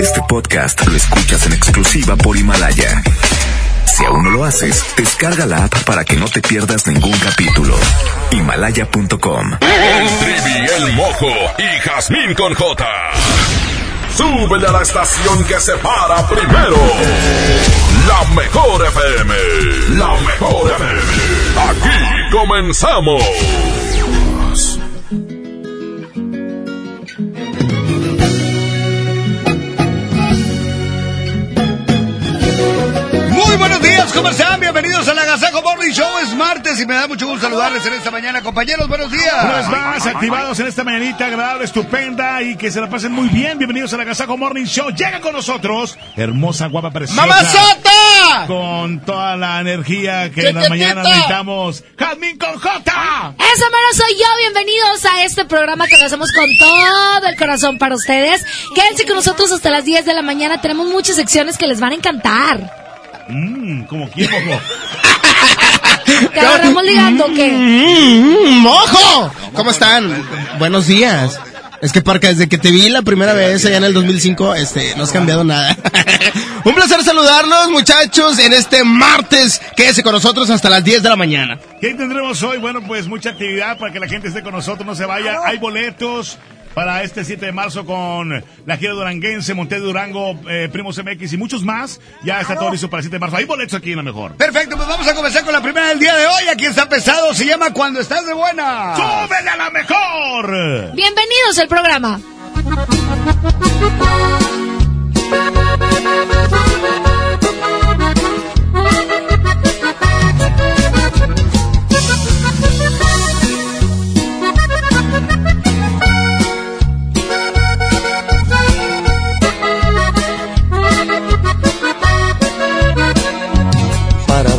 Este podcast lo escuchas en exclusiva por Himalaya. Si aún no lo haces, descarga la app para que no te pierdas ningún capítulo. Himalaya.com. El Trivi, el Mojo y Jazmín con J. Súbele a la estación que se para primero. La mejor FM. La mejor FM. Aquí comenzamos. ¿Cómo están? Bienvenidos a la Gazaco Morning Show. Es martes y me da mucho gusto saludarles en esta mañana, compañeros. Buenos días. Una vez más, activados en esta mañanita agradable, estupenda y que se la pasen muy bien. Bienvenidos a la Gazaco Morning Show. Llega con nosotros, hermosa, guapa, preciosa. ¡Mamazota! Con toda la energía que en la mañana necesitamos. ¡Jazmín con J! Esa mera soy yo. Bienvenidos a este programa que lo hacemos con todo el corazón para ustedes. Quédense con nosotros hasta las 10 de la mañana. Tenemos muchas secciones que les van a encantar. Mmm, como quién, mojo. ¿Te agarramos ligando o qué? Mm, ¡Mojo! ¿Cómo están? Buenos días. Es que Parca, desde que te vi la primera vez allá en el 2005, este, no has cambiado nada. Un placer saludarlos, muchachos, en este martes. Quédese con nosotros hasta las 10 de la mañana. ¿Qué tendremos hoy? Bueno, pues mucha actividad para que la gente esté con nosotros, no se vaya. Hay boletos para este 7 de marzo con la gira duranguense, Monte Durango, eh, Primos MX y muchos más. Ya está todo listo para el 7 de marzo. Hay boletos aquí en la mejor. Perfecto, pues vamos a comenzar con la primera del día de hoy. Aquí está pesado, se llama Cuando estás de buena. ¡Súbele a la mejor! Bienvenidos al programa.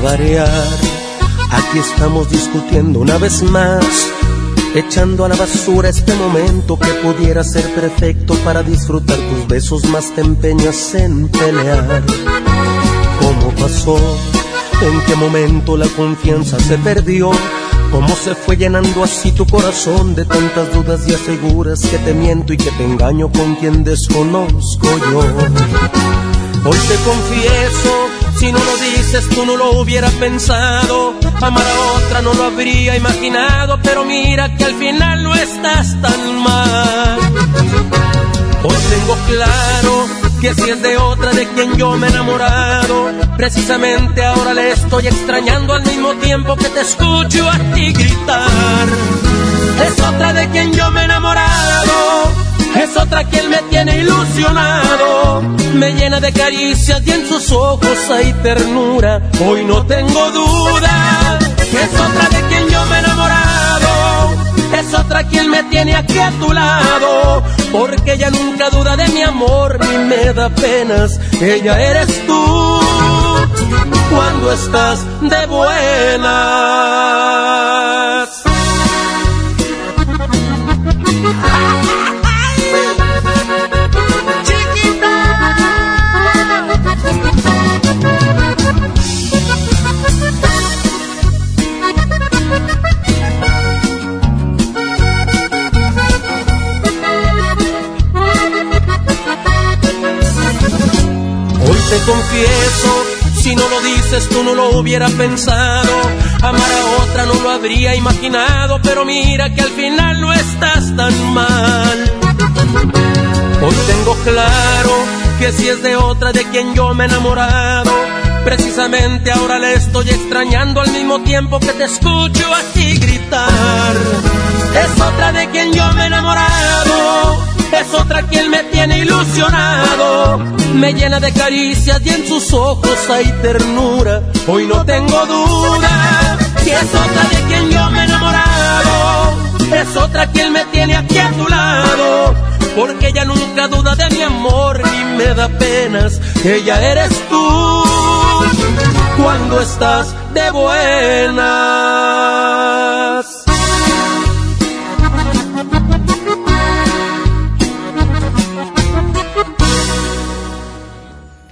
Aquí estamos discutiendo una vez más, echando a la basura este momento que pudiera ser perfecto para disfrutar tus besos, más te empeñas en pelear. ¿Cómo pasó? ¿En qué momento la confianza se perdió? ¿Cómo se fue llenando así tu corazón de tantas dudas y aseguras que te miento y que te engaño con quien desconozco yo? Hoy te confieso, si no lo dices tú no lo hubiera pensado. Amar a otra no lo habría imaginado, pero mira que al final no estás tan mal. Hoy tengo claro que si es de otra de quien yo me he enamorado, precisamente ahora le estoy extrañando al mismo tiempo que te escucho a ti gritar. Es otra de quien yo me he enamorado, es otra quien me tiene ilusionado, me llena de caricias y en sus ojos hay ternura. Hoy no tengo duda es otra de quien yo me he enamorado, es otra quien me tiene aquí a tu lado, porque ella nunca duda de mi amor ni me da penas. Ella eres tú cuando estás de buenas. Confieso, si no lo dices tú no lo hubiera pensado. Amar a otra no lo habría imaginado, pero mira que al final no estás tan mal. Hoy tengo claro que si es de otra de quien yo me he enamorado, precisamente ahora le estoy extrañando al mismo tiempo que te escucho a ti gritar. Es otra de quien yo me he enamorado, es otra quien me tiene ilusionado, me llena de caricias y en sus ojos hay ternura. Hoy no tengo duda que es otra de quien yo me he enamorado, es otra quien me tiene aquí a tu lado, porque ella nunca duda de mi amor ni me da penas. Ella eres tú cuando estás de buenas.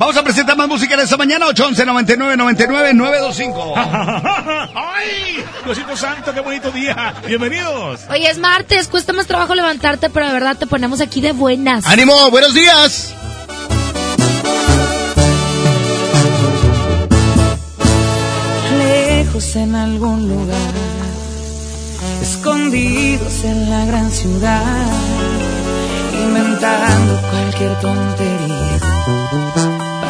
Vamos a presentar más música en esta mañana, 811 99 99 925 ¡Ay! Diosito Santo, qué bonito día. Bienvenidos. Hoy es martes, cuesta más trabajo levantarte, pero de verdad te ponemos aquí de buenas. ¡Ánimo! ¡Buenos días! Lejos en algún lugar, escondidos en la gran ciudad, inventando cualquier tontería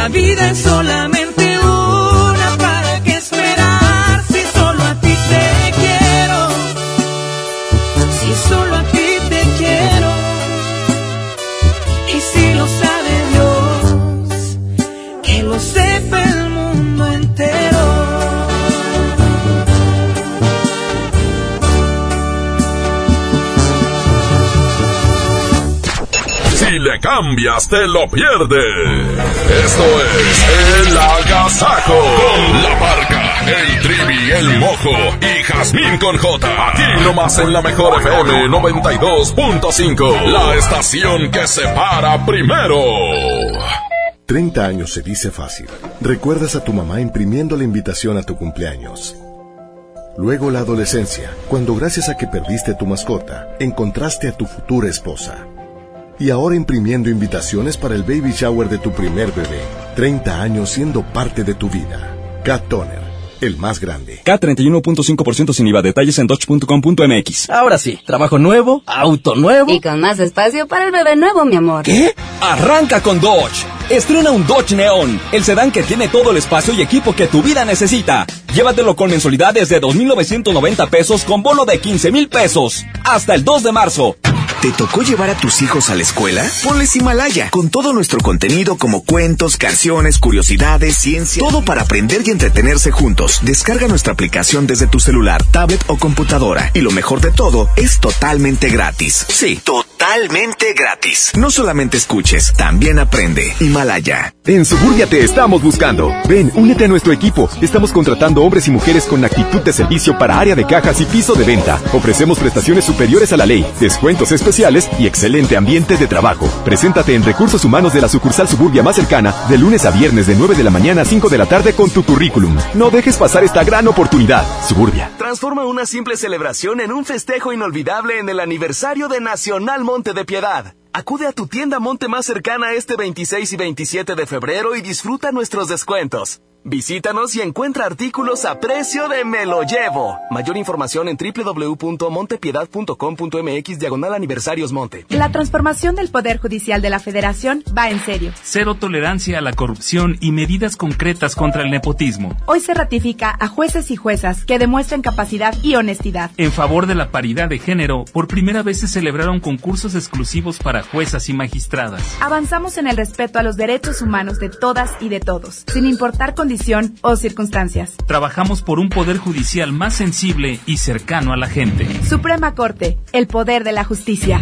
la vida es solamente te lo pierdes. Esto es El Agasajo. Con la parca, el trivi, el mojo y Jazmín con J. Aquí nomás en la mejor FM 92.5. La estación que se para primero. 30 años se dice fácil. Recuerdas a tu mamá imprimiendo la invitación a tu cumpleaños. Luego la adolescencia, cuando gracias a que perdiste tu mascota, encontraste a tu futura esposa. Y ahora imprimiendo invitaciones para el baby shower de tu primer bebé. 30 años siendo parte de tu vida. Cat Toner, el más grande. K31.5% sin IVA. Detalles en dodge.com.mx. Ahora sí, trabajo nuevo, auto nuevo. Y con más espacio para el bebé nuevo, mi amor. ¿Qué? Arranca con Dodge. Estrena un Dodge Neon, el sedán que tiene todo el espacio y equipo que tu vida necesita. Llévatelo con mensualidades de 2.990 pesos con bono de 15.000 pesos. Hasta el 2 de marzo. ¿Te tocó llevar a tus hijos a la escuela? Ponles Himalaya, con todo nuestro contenido como cuentos, canciones, curiosidades, ciencia, todo para aprender y entretenerse juntos. Descarga nuestra aplicación desde tu celular, tablet o computadora. Y lo mejor de todo, es totalmente gratis. Sí, totalmente gratis. No solamente escuches, también aprende. Himalaya. En Suburbia te estamos buscando. Ven, únete a nuestro equipo. Estamos contratando hombres y mujeres con actitud de servicio para área de cajas y piso de venta. Ofrecemos prestaciones superiores a la ley, descuentos especiales y excelente ambiente de trabajo. Preséntate en Recursos Humanos de la sucursal Suburbia más cercana de lunes a viernes de 9 de la mañana a 5 de la tarde con tu currículum. No dejes pasar esta gran oportunidad. Suburbia. Transforma una simple celebración en un festejo inolvidable en el aniversario de Nacional Monte de Piedad. Acude a tu tienda Monte más cercana este 26 y 27 de febrero y disfruta nuestros descuentos. Visítanos y encuentra artículos a precio de Me lo llevo. Mayor información en www.montepiedad.com.mx diagonal aniversarios Monte. La transformación del Poder Judicial de la Federación va en serio. Cero tolerancia a la corrupción y medidas concretas contra el nepotismo. Hoy se ratifica a jueces y juezas que demuestren capacidad y honestidad. En favor de la paridad de género, por primera vez se celebraron concursos exclusivos para juezas y magistradas. Avanzamos en el respeto a los derechos humanos de todas y de todos, sin importar con o circunstancias. Trabajamos por un poder judicial más sensible y cercano a la gente. Suprema Corte, el poder de la justicia.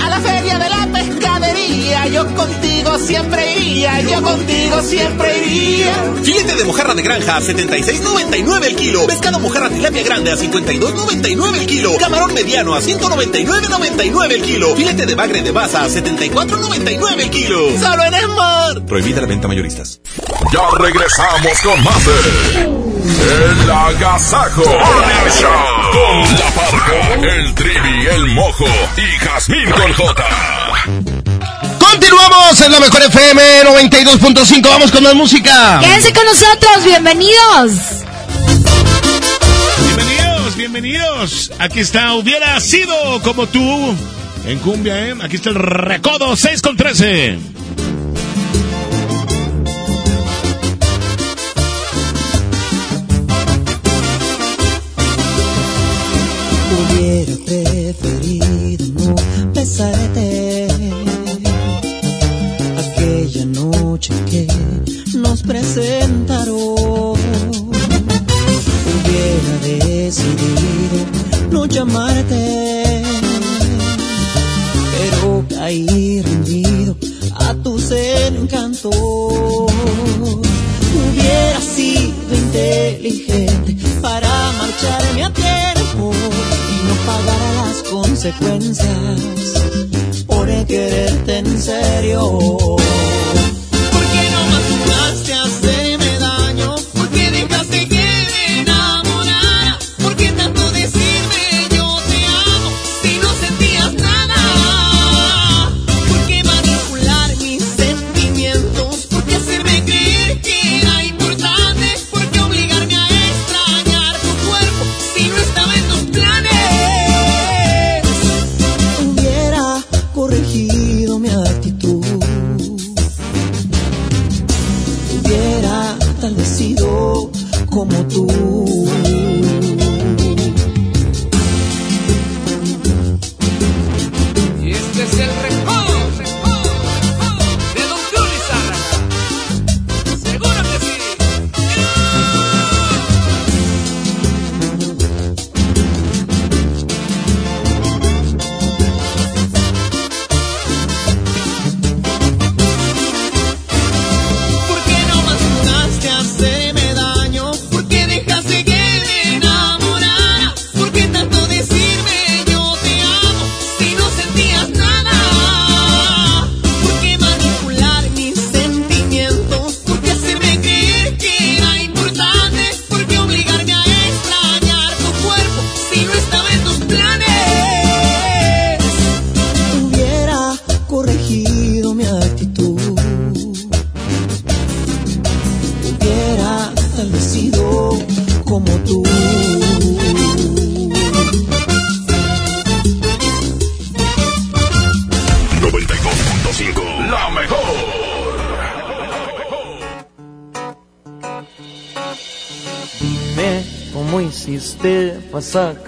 A la feria de la pescadería, yo contigo siempre iría, yo contigo siempre iría. Filete de mojarra de granja a 76.99 el kilo. Pescado mojarra tilapia grande a 52.99 el kilo. Camarón mediano a 199.99 el kilo. Filete de bagre de baza a 74.99 el kilo. Solo en Esmar. Prohibida la venta mayoristas. Ya regresamos con más de El Agasajo Show con la parca, el trivi, el mojo y Jazmín con J. Continuamos en la mejor FM 92.5. Vamos con la música. Quédense con nosotros. Bienvenidos. Bienvenidos, bienvenidos. Aquí está, hubiera sido como tú en cumbia, ¿eh? Aquí está el recodo 6 con 13. Hubiera preferido besarte aquella noche que nos presentaron. Hubiera decidido no llamarte, pero caí rendido a tus encantos. Hubiera sido inteligente para marcharme a tiempo y no pagar consecuencias por quererte en serio.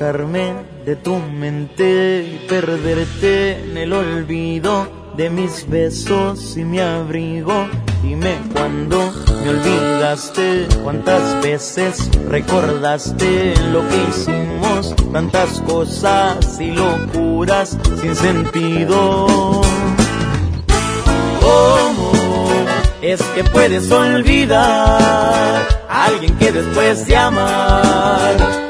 Sacarme de tu mente y perderte en el olvido de mis besos y mi abrigo. Dime cuándo me olvidaste, cuántas veces recordaste lo que hicimos, tantas cosas y locuras sin sentido. ¿Cómo es que puedes olvidar a alguien que después de amar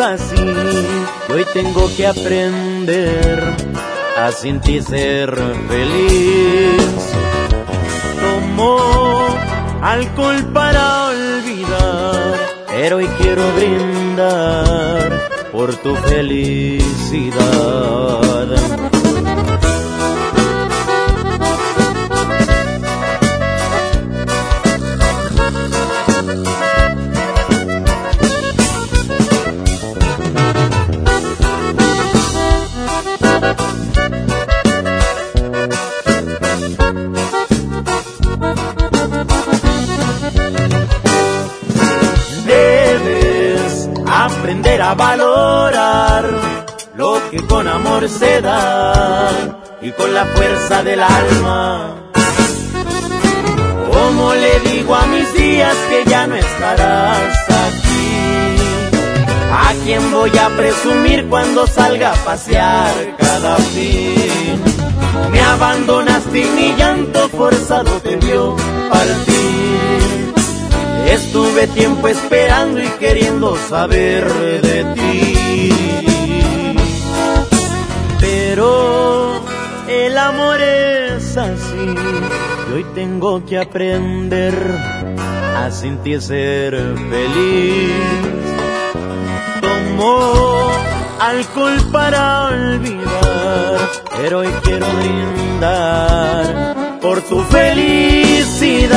Así. Hoy tengo que aprender a sentir ser feliz. Tomo alcohol para olvidar, pero hoy quiero brindar por tu felicidad. Y con la fuerza del alma. Como le digo a mis días que ya no estarás aquí, a quién voy a presumir cuando salga a pasear cada fin. Me abandonaste y mi llanto forzado te vio partir. Estuve tiempo esperando y queriendo saber de ti. Pero el amor es así y hoy tengo que aprender a sentir ser feliz. Tomo alcohol para olvidar, pero hoy quiero brindar por tu felicidad.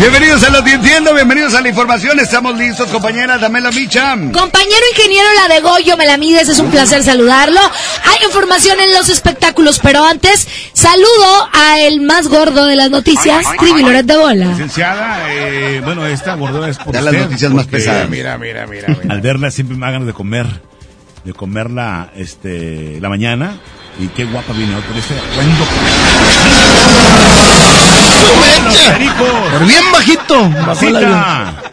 Bienvenidos a los que entiendo, bienvenidos a la información. Estamos listos, compañera Damela Micha. Compañero ingeniero La de Goyo, me la mides, es un placer saludarlo. Hay información en los espectáculos, pero antes saludo a el más gordo de las noticias, Trivi Loret de Bola. Licenciada, eh, bueno, esta gordura es por Ya las usted, noticias más pesadas. Mira, mira, mira, mira. Al verla siempre me da ganas de comer, de comerla, este, la mañana. Y qué guapa viene hoy con este atuendo. Por bien bajito. Bajó el avión.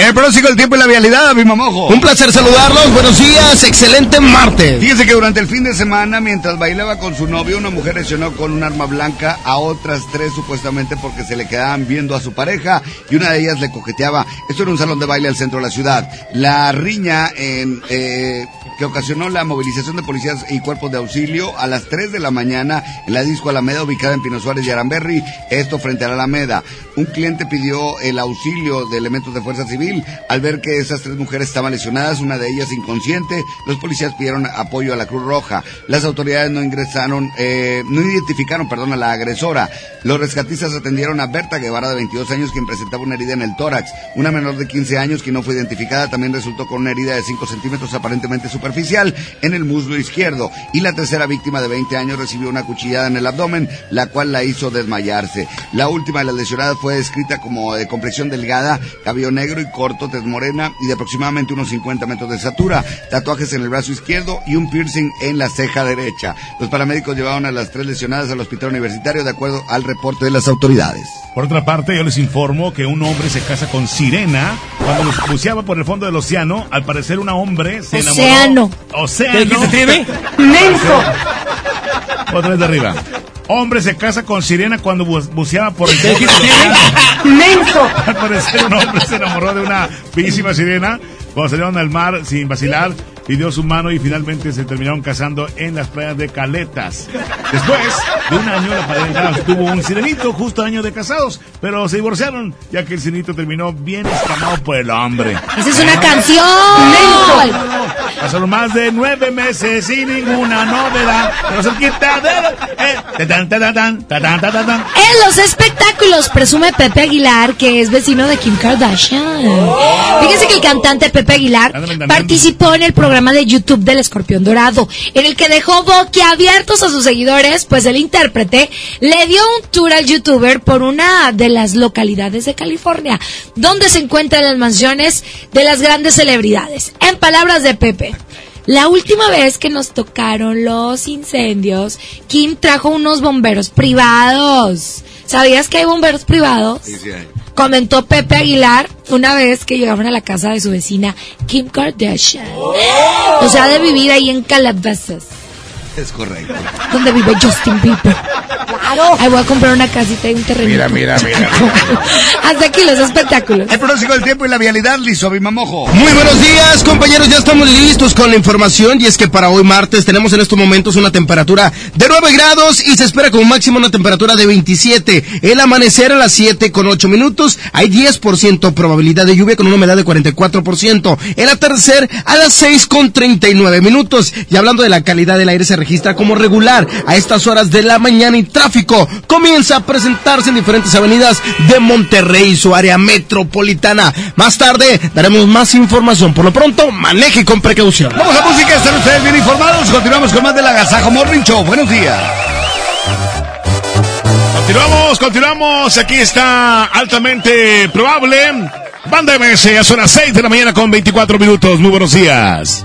El pronóstico del tiempo y la vialidad, mi mamojo. Un placer saludarlos. Buenos días. Excelente martes. Fíjese que durante el fin de semana, mientras bailaba con su novio, una mujer lesionó con un arma blanca a otras tres supuestamente porque se le quedaban viendo a su pareja y una de ellas le coqueteaba. Esto era un salón de baile al centro de la ciudad. La riña en, eh, que ocasionó la movilización de policías y cuerpos de auxilio a las 3 de la mañana en la disco Alameda ubicada en Pino Suárez y Aramberri, esto frente a la Alameda. Un cliente pidió el auxilio de elementos de fuerza civil al ver que esas tres mujeres estaban lesionadas, una de ellas inconsciente. Los policías pidieron apoyo a la Cruz Roja. Las autoridades no ingresaron, eh, no identificaron, perdón, a la agresora. Los rescatistas atendieron a Berta Guevara de 22 años quien presentaba una herida en el tórax. Una menor de 15 años que no fue identificada también resultó con una herida de 5 centímetros aparentemente superficial en el muslo izquierdo. Y la tercera víctima de 20 años recibió una cuchillada en el abdomen, la cual la hizo desmayarse. La última de las lesionadas fue descrita como de complexión delgada, cabello negro y corto, tez morena y de aproximadamente unos 50 metros de estatura, tatuajes en el brazo izquierdo y un piercing en la ceja derecha. Los paramédicos llevaron a las tres lesionadas al hospital universitario de acuerdo al reporte de las autoridades. Por otra parte, yo les informo que un hombre se casa con Sirena cuando los buceaba por el fondo del océano. Al parecer, una hombre se enamoró. Océano. Océano. ¿Qué dijiste, Trivi? ¡Menso! Otra vez de arriba. Hombre se casa con Sirena cuando bu- buceaba por el. ¡Menso! Al parecer, un hombre se enamoró de una bellísima sirena cuando salieron al mar sin vacilar pidió su mano y finalmente se terminaron casando en las playas de Caletas. Después de un año, la pareja tuvo un sirenito justo año de casados, pero se divorciaron ya que el sirenito terminó bien escamado por el hombre. Esa es una canción. Pasaron más de nueve meses sin ninguna novedad. Pero se quita de... eh, tatán. En los espectáculos presume Pepe Aguilar que es vecino de Kim Kardashian. Fíjense que el cantante Pepe Aguilar participó en el programa de YouTube del Escorpión Dorado, en el que dejó boquiabiertos a sus seguidores, pues el intérprete le dio un tour al youtuber por una de las localidades de California, donde se encuentran las mansiones de las grandes celebridades. En palabras de Pepe, la última vez que nos tocaron los incendios, Kim trajo unos bomberos privados. ¿Sabías que hay bomberos privados? Sí, sí. Comentó Pepe Aguilar una vez que llegaron a la casa de su vecina Kim Kardashian. O sea, de vivir ahí en Calabazas, Es correcto. donde vive Justin Bieber. Claro. Ahí voy a comprar una casita y un terreno. Mira, mira, mira. Hasta aquí los espectáculos. El pronóstico del tiempo y la vialidad, listo, Bimamojo. Muy buenos días, compañeros. Ya estamos listos con la información. Y es que para hoy martes tenemos en estos momentos una temperatura de 9 grados y se espera como máximo una temperatura de 27. El amanecer a las 7 con 8 minutos. Hay 10% probabilidad de lluvia con una humedad de 44%. El atardecer a las 6 con 39 minutos. Y hablando de la calidad del aire, se registra como regular a estas horas de la mañana y tráfico comienza a presentarse en diferentes avenidas de Monterrey su área metropolitana. Más tarde daremos más información. Por lo pronto, maneje con precaución. Vamos a música, están ustedes bien informados. Continuamos con más de la Gazajo Morning Show. Buenos días. Continuamos, continuamos. Aquí está altamente probable. Banda MS, ya son las 6 de la mañana con 24 minutos. Muy buenos días.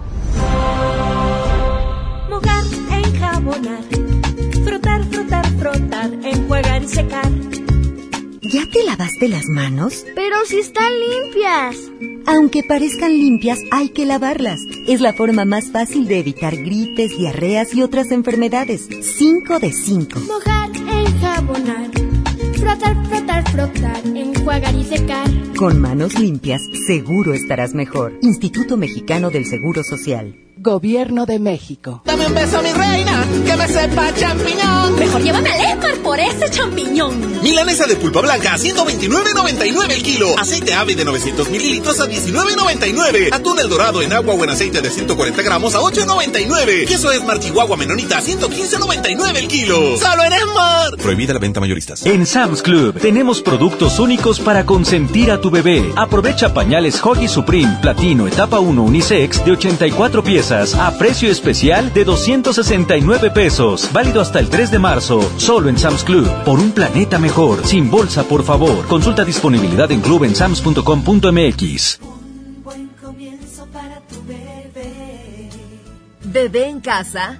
Manos? Pero si están limpias. Aunque parezcan limpias, hay que lavarlas. Es la forma más fácil de evitar gripes, diarreas y otras enfermedades. 5 de 5. Mojar, enjabonar, frotar, frotar, frotar, enjuagar y secar. Con manos limpias, seguro estarás mejor. Instituto Mexicano del Seguro Social. Gobierno de México. Dame un beso, mi reina, que me sepa champiñón. Mejor llévame al Esmar por ese champiñón. Milanesa de pulpa blanca a 129.99 el kilo. Aceite ave de 900 mililitros a 19.99. Atún el dorado en agua o en aceite de 140 gramos a 8.99. Queso Esmar Chihuahua Menonita a 115.99 el kilo. ¡Solo en Esmar! Prohibida la venta mayoristas. En Sam's Club tenemos productos únicos para consentir a tu bebé. Aprovecha pañales Hoggy Supreme Platino Etapa 1 Unisex de 84 piezas a precio especial de 269 pesos. Válido hasta el 3 de marzo. Solo en Sam's Club. Por un planeta mejor. Sin bolsa, por favor. Consulta disponibilidad en club en sams.com.mx. Comienzo para tu bebé. Bebé en casa.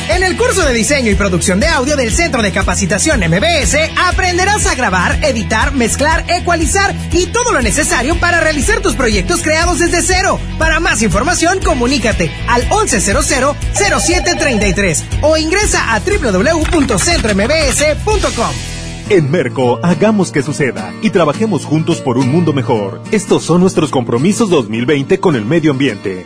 En el curso de diseño y producción de audio del Centro de Capacitación MBS aprenderás a grabar, editar, mezclar, ecualizar y todo lo necesario para realizar tus proyectos creados desde cero. Para más información, comunícate al 1100-0733 o ingresa a www.centrombs.com. En Merco, hagamos que suceda y trabajemos juntos por un mundo mejor. Estos son nuestros compromisos 2020 con el medio ambiente.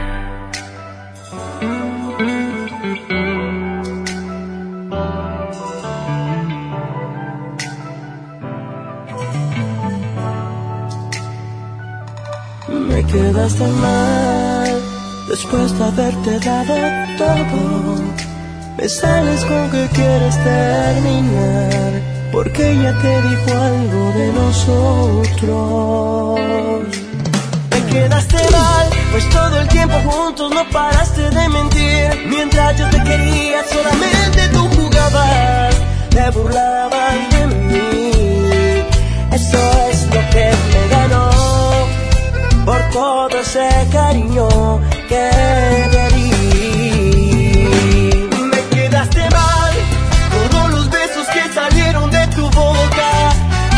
Quedaste mal después de haberte dado todo. Me sales con que quieres terminar porque ella te dijo algo de nosotros. Me quedaste mal, pues todo el tiempo juntos no paraste de mentir. Mientras yo te quería, solamente tú jugabas, te burlabas de mí. Eso es por todo ese cariño que te di. Me quedaste mal, todos los besos que salieron de tu boca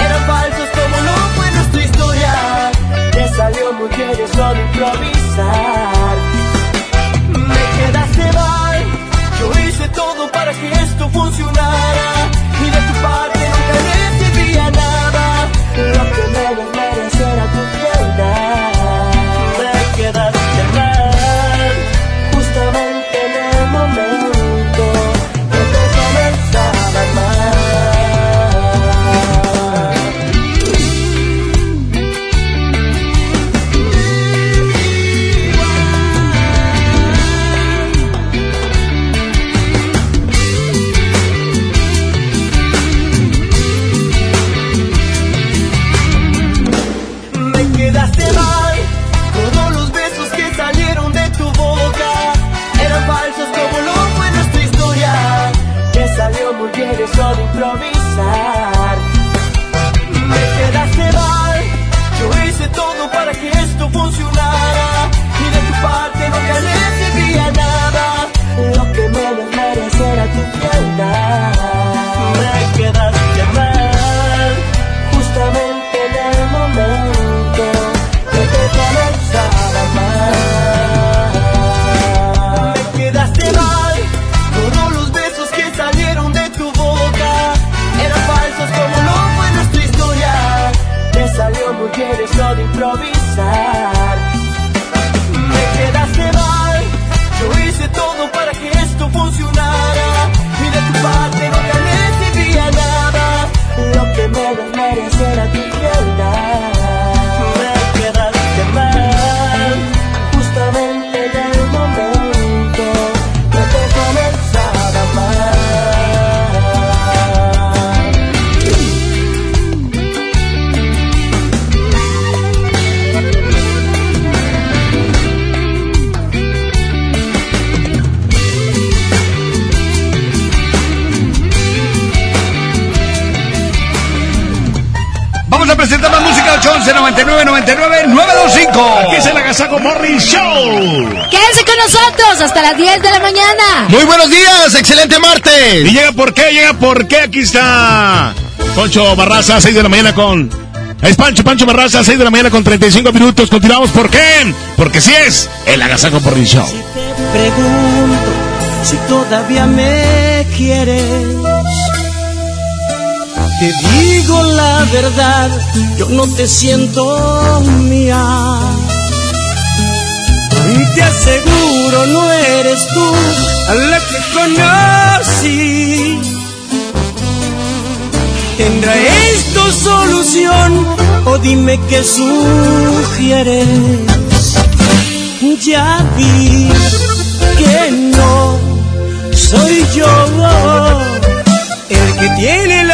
eran falsos como no fue nuestra historia. Te salió muy bien de improvisar. Me quedaste mal, yo hice todo para que esto funcionara Vamos a presentar más música 811 99 99 925. Aquí es el Agasago Morning Show. Quédense con nosotros hasta las 10 de la mañana. Muy buenos días, excelente martes. ¿Y llega por qué? ¿Llega por qué? Aquí está Poncho Barraza, 6 de la mañana con... Es Pancho, Pancho Barraza, 6 de la mañana con 35 minutos. Continuamos, ¿por qué? Porque si es el Agasago Morning Show. Pregunto si todavía me quieres. Te digo la verdad, yo no te siento mía. Y te aseguro, no eres tú a la que conocí. ¿Tendrá esto solución o dime qué sugieres? Ya vi que no soy yo el que tiene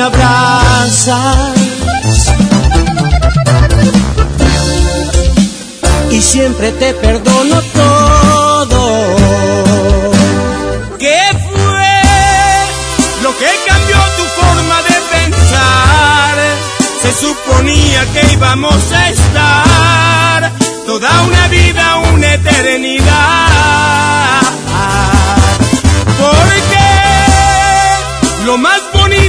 Me abrazas. Y siempre te perdono todo. ¿Qué fue lo que cambió tu forma de pensar? Se suponía que íbamos a estar toda una vida, una eternidad. Porque lo más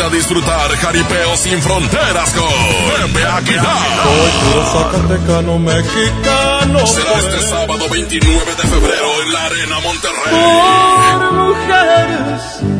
A disfrutar Jaripeo sin fronteras con Pepe Aguilar. Soy zacatecano mexicano. Será este sábado 29 de febrero en la Arena Monterrey. Por mujeres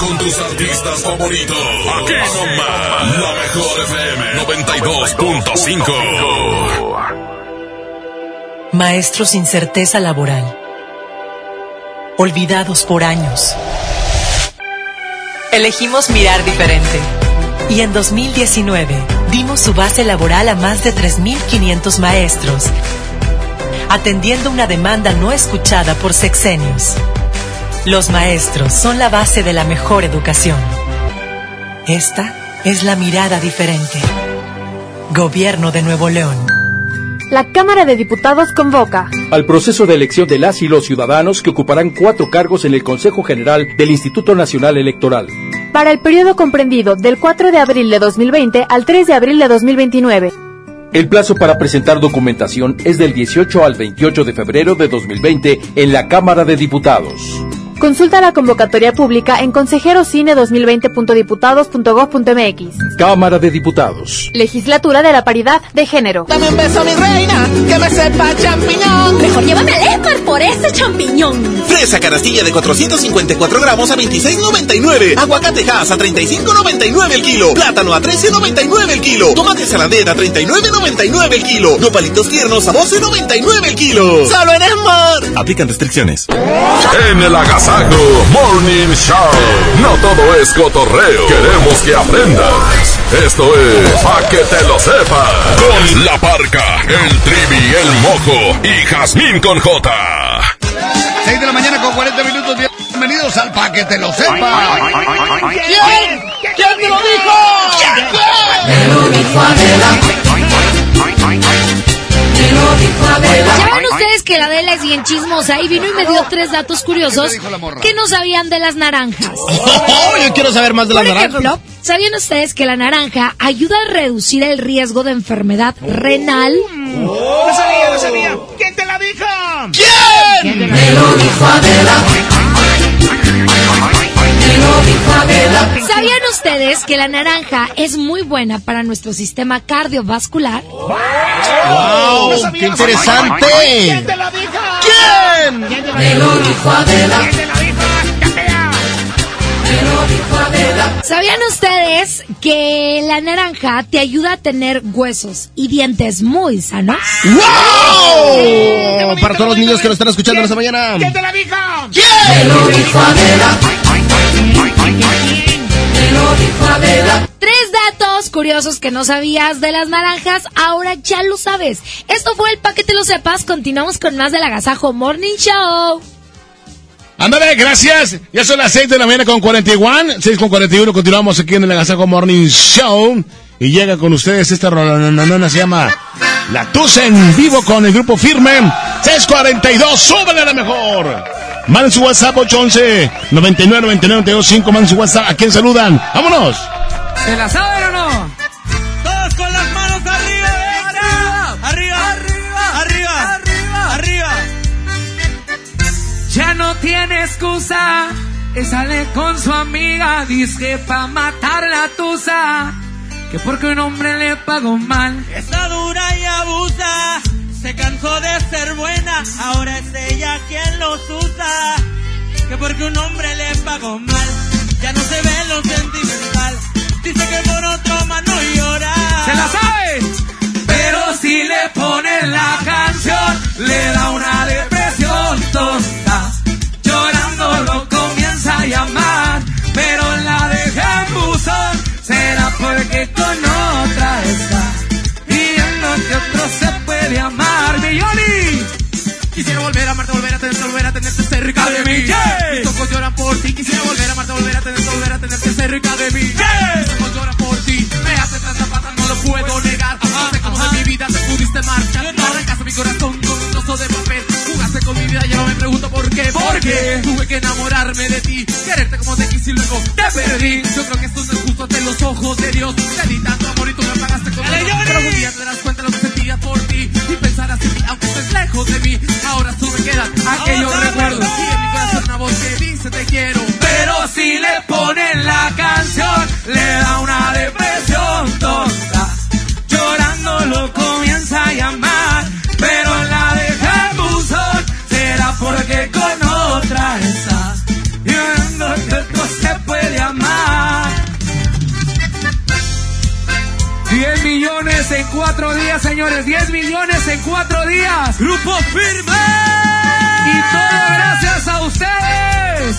con tus artistas favoritos. Aquí nomás, la mejor FM 92.5. Maestros sin certeza laboral. Olvidados por años. Elegimos mirar diferente. Y en 2019 dimos su base laboral a más de 3.500 maestros, atendiendo una demanda no escuchada por sexenios. Los maestros son la base de la mejor educación. Esta es la mirada diferente. Gobierno de Nuevo León. La Cámara de Diputados convoca al proceso de elección de las y los ciudadanos que ocuparán cuatro cargos en el Consejo General del Instituto Nacional Electoral. para el periodo comprendido del 4 de abril de 2020 al 3 de abril de 2029. El plazo para presentar documentación es del 18 al 28 de febrero de 2020 en la Cámara de Diputados. Consulta la convocatoria pública en consejerocine2020.diputados.gov.mx. Cámara de Diputados. Legislatura de la Paridad de Género. Dame un beso, mi reina, que me sepa champiñón. Mejor llévame al Esmar por ese champiñón. Fresa canastilla de 454 gramos a 26.99. Aguacate Hass a 35.99 el kilo. Plátano a 13.99 el kilo. Tomate saladera a 39.99 el kilo. Nopalitos tiernos a 12.99 el kilo. Solo en Esmar. Aplican restricciones. En el Agasajo Morning Show. No todo es cotorreo. Queremos que aprendas. Esto es Pa' que te lo sepas. Con la parca, el trivi, el mojo y Jazmín con J. 6 de la mañana con 40 minutos. Bienvenidos al Pa' que te lo sepas. ¿Quién? ¿Quién te lo dijo? Me lo dijo Ya ven ustedes que la Adela es bien chismosa y vino y me dio tres datos curiosos que no sabían de las naranjas. Oh, yo quiero saber más de Por las ejemplo, naranjas. ¿sabían ustedes que la naranja ayuda a reducir el riesgo de enfermedad renal? No sabía, no sabía. ¿Quién te la dijo? ¿Quién? Me lo dijo Adela. ¿Sabían ustedes que la naranja es muy buena para nuestro sistema cardiovascular? ¡Wow! ¡Qué interesante! ¿Quién te la dijo? ¿Quién? Me lo dijo Adela. ¿Quién te lo dijo Adela. ¿Sabían ustedes que la naranja te ayuda a tener huesos y dientes muy sanos? ¡Wow! Para todos los niños que nos están escuchando en esta mañana. ¿Quién te la dijo? ¿Quién? Me lo dijo Adela. Tres datos curiosos que no sabías de las naranjas, ahora ya lo sabes. Esto fue el Pa' que te lo sepas. Continuamos con más del Agasajo Morning Show. Ándale, gracias. Ya son las 6 de la mañana con 41. 6 con 41. Continuamos aquí en el Agasajo Morning Show. Y llega con ustedes esta rolononona se llama La Tusa en vivo con el grupo Firme. 642. Súbele a la mejor. Manden su WhatsApp 811 99 99 925. Manden su WhatsApp. ¿A quién saludan? ¡Vámonos! ¿Se la saben o no? Todos con las manos arriba, arriba, arriba, arriba, arriba, arriba, arriba. Ya no tiene excusa. Y sale con su amiga, dice pa' matar la tusa. Que porque un hombre le pagó mal. Está dura y abusa. Se cansó de ser buena, ahora es ella quien los usa. Que porque un hombre le pagó mal, ya no se ve lo sentimental. Dice que por otro más no llora. ¿Se la sabe? Pero si le ponen la canción, le da una depresión tonta. Llorando lo comienza a llamar, pero la deja en buzón. Porque con otra está. Y en lo que otro se puede amar. ¡Milloni! Quisiera volver a amarte, volver a tenerte, volver a tenerte cerca de mí. Mis ojos lloran por ti. Quisiera volver a amarte, volver a tenerte, volver a tenerte cerca de mí. Mis ojos lloran por ti. Me hace tanta falta, no lo puedo negar. No sé cómo de mi vida te pudiste marchar. No arrancaste mi corazón con un trozo de papel. Con mi vida, ya no me pregunto por qué. Porque tuve que enamorarme de ti. Quererte como te quise y luego te perdí. Yo creo que esto no es justo ante los ojos de Dios. Te di tanto amor y tú me pagaste con. Johnny. Pero algún día te darás cuenta de lo que sentía por ti. Y pensarás en mí, aunque estés lejos de mí. Ahora solo me quedan aquellos recuerdos. recuerdo. Y en mi corazón una voz que dice te quiero. Pero si le ponen la canción, le da una depresión tonta. Llorando lo comienza a llamar, porque con otra está. Viendo que otro se puede amar. 10 millones en cuatro días, señores. 10 millones en cuatro días. Grupo firme. Y todo gracias a ustedes.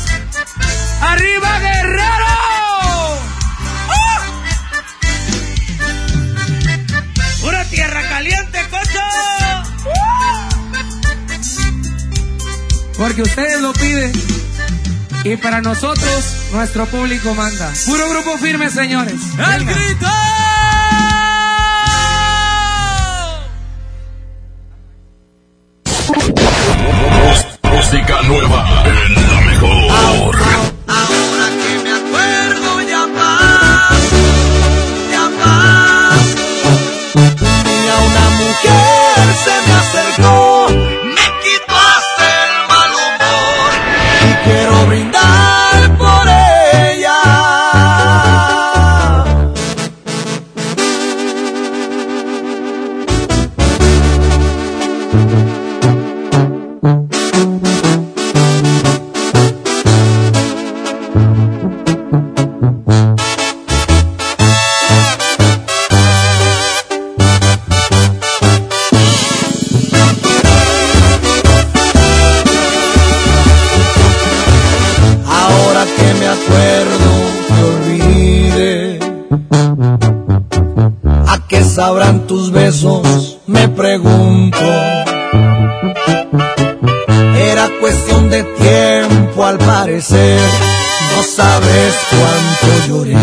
¡Arriba, Guerrero! Porque ustedes lo piden. Y para nosotros, nuestro público manda. Puro grupo firme, señores. ¡El Venga. grito! Música nueva en la mejor. Sabrán tus besos? Me pregunto Era cuestión de tiempo al parecer No sabes cuánto lloré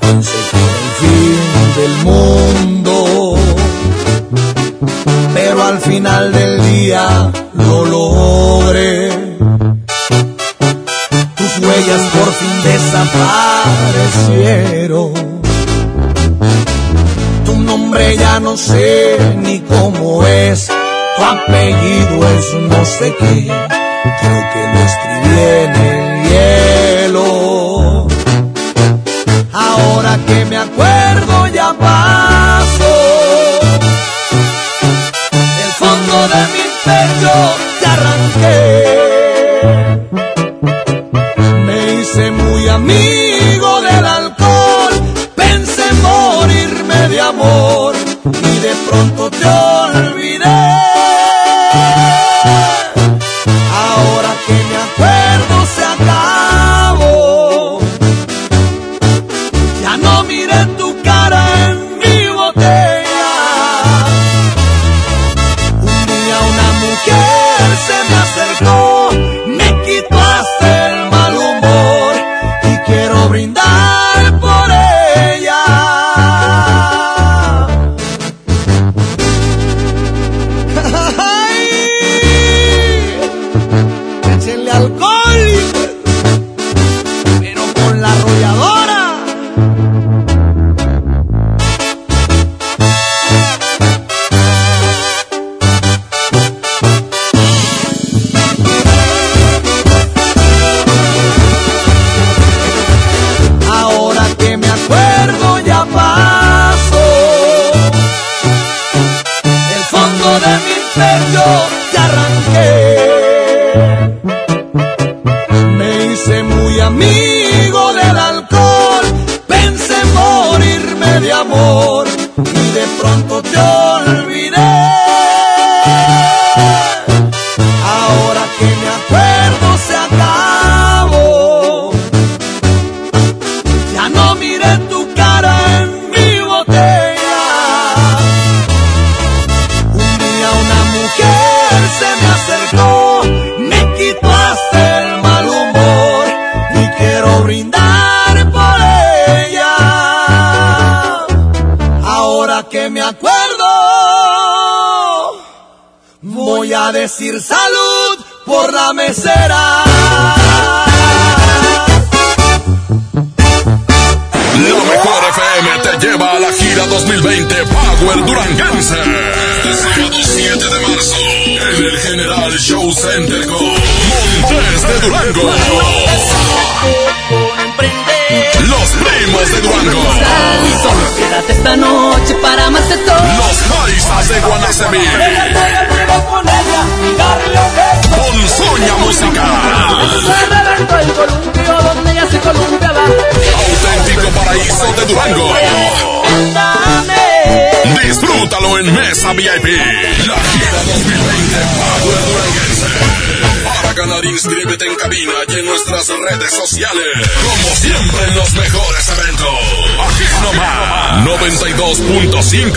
Pensé el fin del mundo Pero al final del día lo logré tus huellas por fin desaparecieron. Ya no sé ni cómo es, tu apellido es no sé qué, creo que lo escribí en el hielo. Ahora que me acuerdo ya paso, del fondo de mi pecho te arranqué. Me hice muy amigo pronto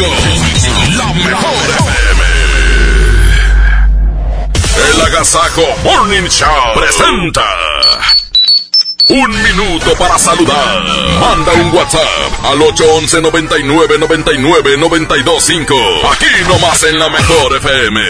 92.5. La mejor FM. El Agasajo Morning Show presenta. Un minuto para saludar. Manda un WhatsApp al 811 99 99 925. Aquí nomás en la mejor FM.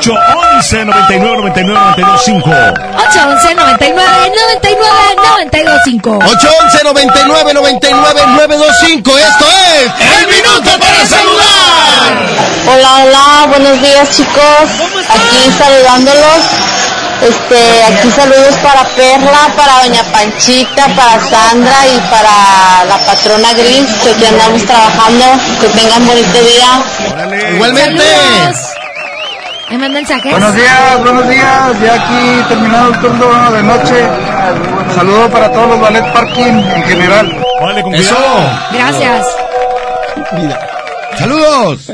811 99 99 925. 811 99 99 925 811 99 99 925. Esto es El Minuto para Saludar. Hola, hola, buenos días chicos. Aquí saludándolos. Este, aquí saludos para Perla, para Doña Panchita, para Sandra y para la patrona Gris, que aquí andamos trabajando. Que tengan bonito día. Igualmente. ¿Me mandan mensajes? Buenos días, buenos días. Ya aquí terminado el turno de noche. Saludo para todos los ballet parking en general. Eso. Gracias. Saludos.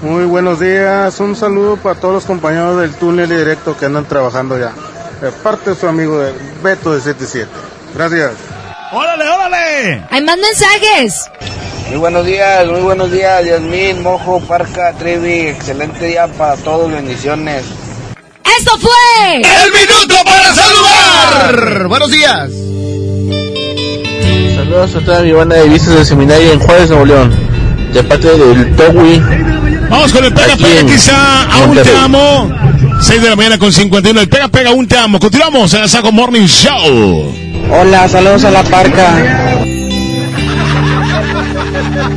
Muy buenos días. Un saludo para todos los compañeros del túnel y directo que andan trabajando ya. De parte de su amigo de Beto de 77. Gracias. ¡Órale, órale! Hay más mensajes. Muy buenos días, muy buenos días, Yasmín, Mojo, Parca, Trevi, excelente día para todos, bendiciones. Esto fue El Minuto para Saludar. Buenos días. Saludos a toda mi banda de vistas del seminario en Juárez, Nuevo León, de parte del Towi. Vamos con el pega Aquí pega quizá aún te amo. 6 de la mañana con 51. El pega pega aún te amo. Continuamos en el Saco Morning Show. Hola, saludos a la Parca.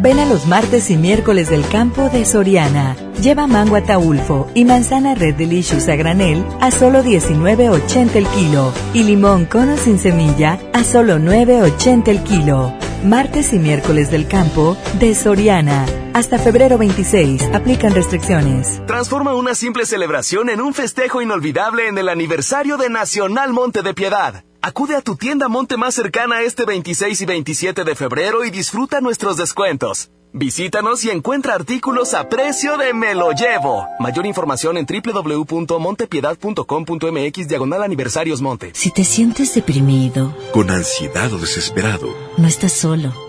Ven a los martes y miércoles del campo de Soriana. Lleva mango ataulfo y manzana Red Delicious a granel a solo 19.80 el kilo y limón cono sin semilla a solo 9.80 el kilo. Martes y miércoles del campo de Soriana. Hasta febrero 26. Aplican restricciones. Transforma una simple celebración en un festejo inolvidable en el aniversario de Nacional Monte de Piedad. Acude a tu tienda Monte más cercana este 26 y 27 de febrero y disfruta nuestros descuentos. Visítanos y encuentra artículos a precio de me lo llevo. Mayor información en www.montepiedad.com.mx diagonal aniversarios monte. Si te sientes deprimido, con ansiedad o desesperado, no estás solo.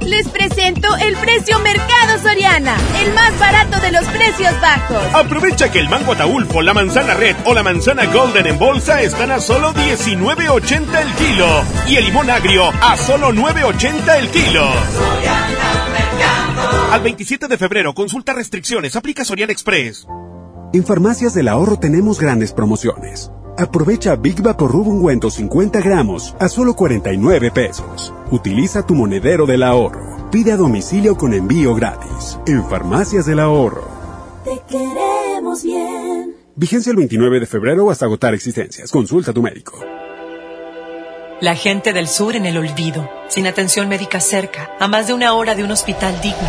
Les presento el precio Mercado Soriana, el más barato de los precios bajos. Aprovecha que el mango ataulfo, la manzana red o la manzana golden en bolsa están a solo 19.80 el kilo y el limón agrio a solo 9.80 el kilo. Al 27 de febrero, consulta restricciones, aplica Soriana Express. En Farmacias del Ahorro tenemos grandes promociones. Aprovecha Big Vaporub ungüento 50 gramos a solo 49 pesos. Utiliza tu monedero del ahorro. Pide a domicilio con envío gratis. En Farmacias del Ahorro. Te queremos bien. Vigencia el 29 de febrero hasta agotar existencias. Consulta a tu médico. La gente del sur en el olvido, sin atención médica cerca, a más de una hora de un hospital digno.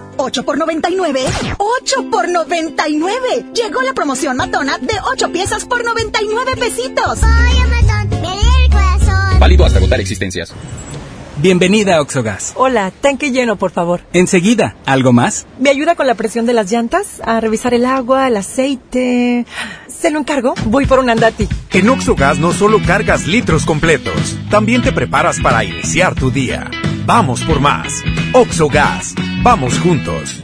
8 por 99. 8 por 99. Llegó la promoción matona de 8 piezas por 99 pesitos. Ay, Amazon, me el corazón. Válido hasta agotar existencias. Bienvenida a Oxogas. Hola, tanque lleno, por favor. Enseguida, ¿algo más? ¿Me ayuda con la presión de las llantas? A revisar el agua, el aceite. ¿Se lo encargo? Voy por un andati. En Oxogas no solo cargas litros completos, también te preparas para iniciar tu día. Vamos por más. Oxogas. Vamos juntos.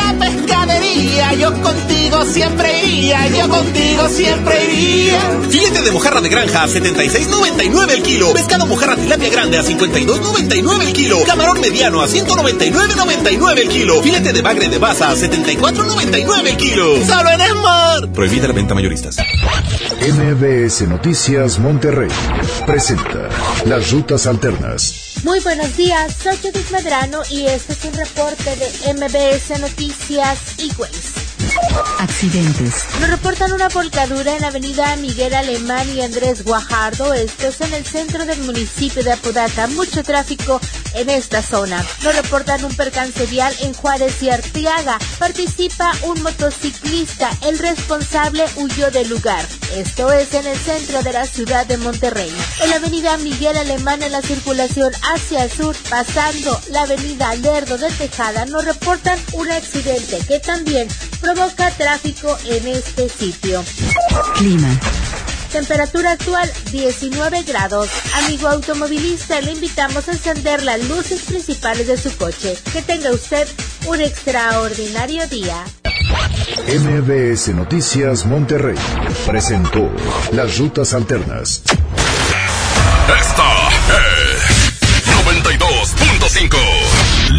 pescadería, yo contigo siempre iría, yo contigo siempre iría. Filete de mojarra de granja a 76.99 el kilo. Pescado mojarra tilapia grande a 52.99 el kilo. Camarón mediano a 199.99 el kilo. Filete de bagre de baza a 74.99 el kilo. Solo en Esmar. Prohibida la venta mayoristas. MBS Noticias Monterrey presenta Las Rutas Alternas. Muy buenos días, soy Judith Medrano y este es un reporte de MBS Noticias Equals. Accidentes. Nos reportan una volcadura en la avenida Miguel Alemán y Andrés Guajardo, esto es en el centro del municipio de Apodaca. Mucho tráfico en esta zona. Nos reportan un percance vial en Juárez y Arteaga. Participa un motociclista. El responsable huyó del lugar. Esto es en el centro de la ciudad de Monterrey. En la avenida Miguel Alemán en la circulación hacia el sur, pasando la avenida Lerdo de Tejada, nos reportan un accidente que también provoca tráfico en este sitio. Clima. Temperatura actual 19 grados. Amigo automovilista, le invitamos a encender las luces principales de su coche. Que tenga usted un extraordinario día. MBS Noticias Monterrey presentó Las Rutas Alternas. Esta es 92.5.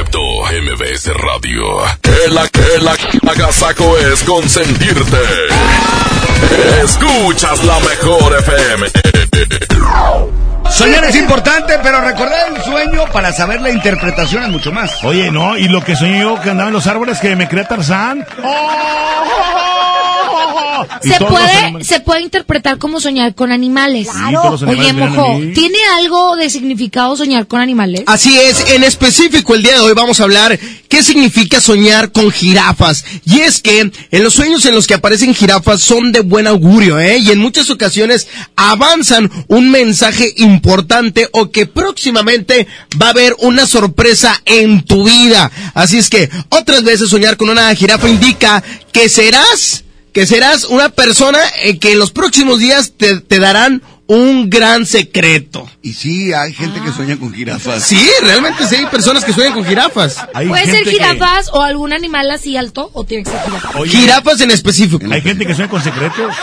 Concepto MBS Radio. Que la que la agasaco es consentirte. Escuchas la mejor FM. Soñar es importante, pero recordar el sueño para saber la interpretación es mucho más. Oye, no, y lo que soñé yo que andaba en los árboles que me creé Tarzán. Y Se puede, se puede interpretar como soñar con animales. los Oye, animales vienen mojo. ¿tiene algo de significado soñar con animales? Así es, en específico el día de hoy vamos a hablar qué significa soñar con jirafas. Y es que en los sueños en los que aparecen jirafas son de buen augurio, ¿eh? Y en muchas ocasiones avanzan un mensaje importante o que próximamente va a haber una sorpresa en tu vida. Así es que otras veces soñar con una jirafa indica que serás, que serás una persona eh, que en los próximos días te, te darán un gran secreto. Y sí, hay gente que sueña con jirafas. Sí, realmente sí hay personas que sueñan con jirafas. ¿Puede ser jirafas o algún animal así alto o tiene que ser jirafa? Jirafas en específico. Hay gente que sueña con secretos.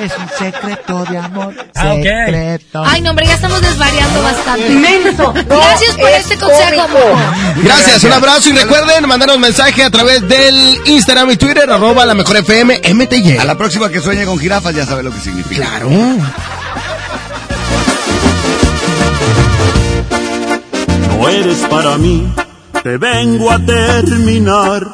Es un secreto de amor. Ah, ok. Secreto. Ay, no, hombre, ya estamos desvariando bastante. Inmenso. Gracias por este consejo. Gracias, un abrazo y recuerden mandarnos mensaje a través del Instagram y Twitter, arroba la mejor FM MTY. A la próxima que sueñe con jirafas ya sabe lo que significa. Claro. Eres para mí, te vengo a terminar.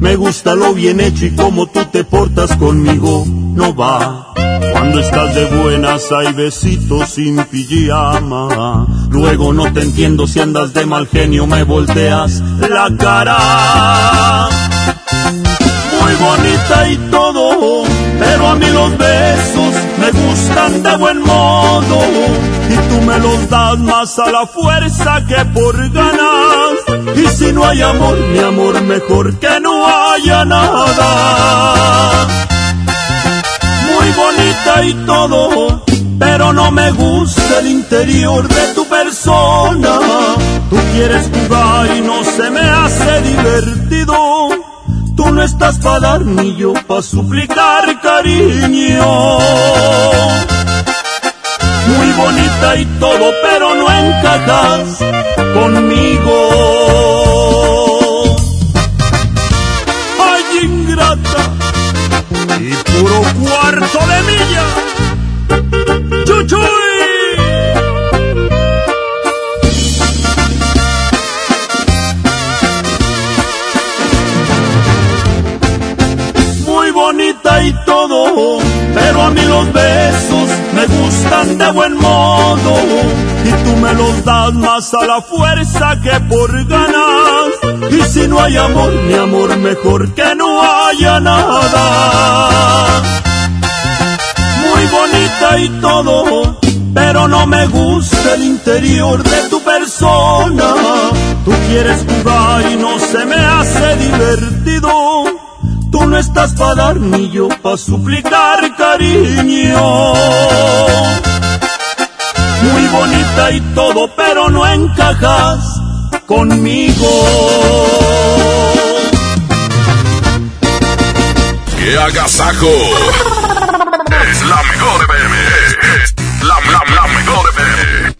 Me gusta lo bien hecho y como tú te portas conmigo, no va. Cuando estás de buenas hay besitos sin pijama. Luego no te entiendo si andas de mal genio, me volteas la cara. Muy bonita y todo, a mí los besos me gustan de buen modo y tú me los das más a la fuerza que por ganas. Y si no hay amor, mi amor, mejor que no haya nada. Muy bonita y todo, pero no me gusta el interior de tu persona. Tú quieres jugar y no se me hace divertido. Tú no estás para dar ni yo para suplicar cariño. Muy bonita y todo, pero no encajas conmigo. Ay, ingrata y puro cuarto de milla. Y todo, pero a mí los besos me gustan de buen modo y tú me los das más a la fuerza que por ganas. Y si no hay amor, mi amor, mejor que no haya nada. Muy bonita y todo, pero no me gusta el interior de tu persona. Tú quieres jugar y no se me hace divertido. Tú no estás para dar ni yo para suplicar cariño. Muy bonita y todo, pero no encajas conmigo. ¡Qué agasajo! Es la mejor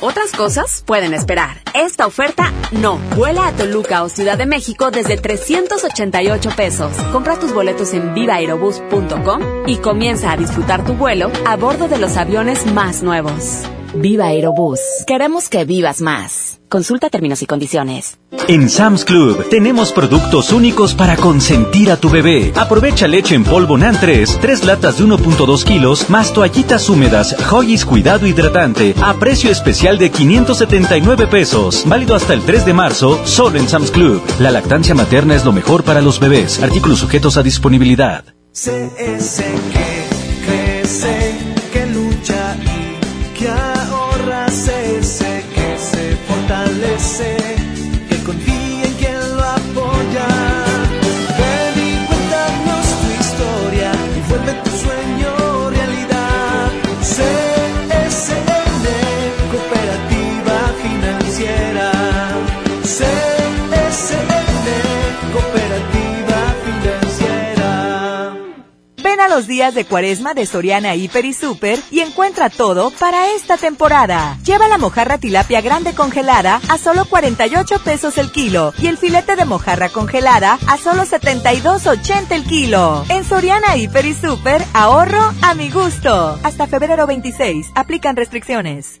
Otras cosas pueden esperar. Esta oferta no. Vuela a Toluca o Ciudad de México desde 388 pesos. Compra tus boletos en vivaerobus.com y comienza a disfrutar tu vuelo a bordo de los aviones más nuevos. Viva Aerobús. Queremos que vivas más. Consulta términos y condiciones. En Sam's Club tenemos productos únicos para consentir a tu bebé. Aprovecha leche en polvo NAN 3, 3 latas de 1.2 kilos, más toallitas húmedas, Hoggies Cuidado Hidratante, a precio especial de 579 pesos. Válido hasta el 3 de marzo, solo en Sam's Club. La lactancia materna es lo mejor para los bebés. Artículos sujetos a disponibilidad. CS que crece, los días de cuaresma de Soriana Hiper y Super y encuentra todo para esta temporada. Lleva la mojarra tilapia grande congelada a solo 48 pesos el kilo y el filete de mojarra congelada a solo 72.80 el kilo. En Soriana Hiper y Super, ahorro a mi gusto. Hasta febrero 26, aplican restricciones.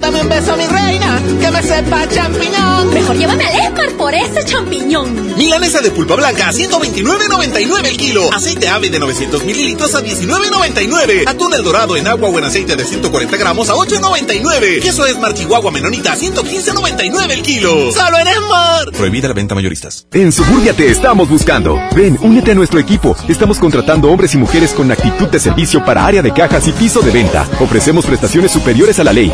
Dame un beso, mi reina, que me sepa champiñón. Mejor llévame al Esmar por ese champiñón. Milanesa de pulpa blanca a 129.99 el kilo. Aceite ave de 900 mililitros a 19.99. Atún el dorado en agua o en aceite de 140 gramos a 8.99. Queso Esmar Chihuahua Menonita a 115.99 el kilo. ¡Solo en Esmar! Prohibida la venta mayoristas. En Suburbia te estamos buscando. Ven, únete a nuestro equipo. Estamos contratando hombres y mujeres con actitud de servicio para área de cajas y piso de venta. Ofrecemos prestaciones superiores a la ley,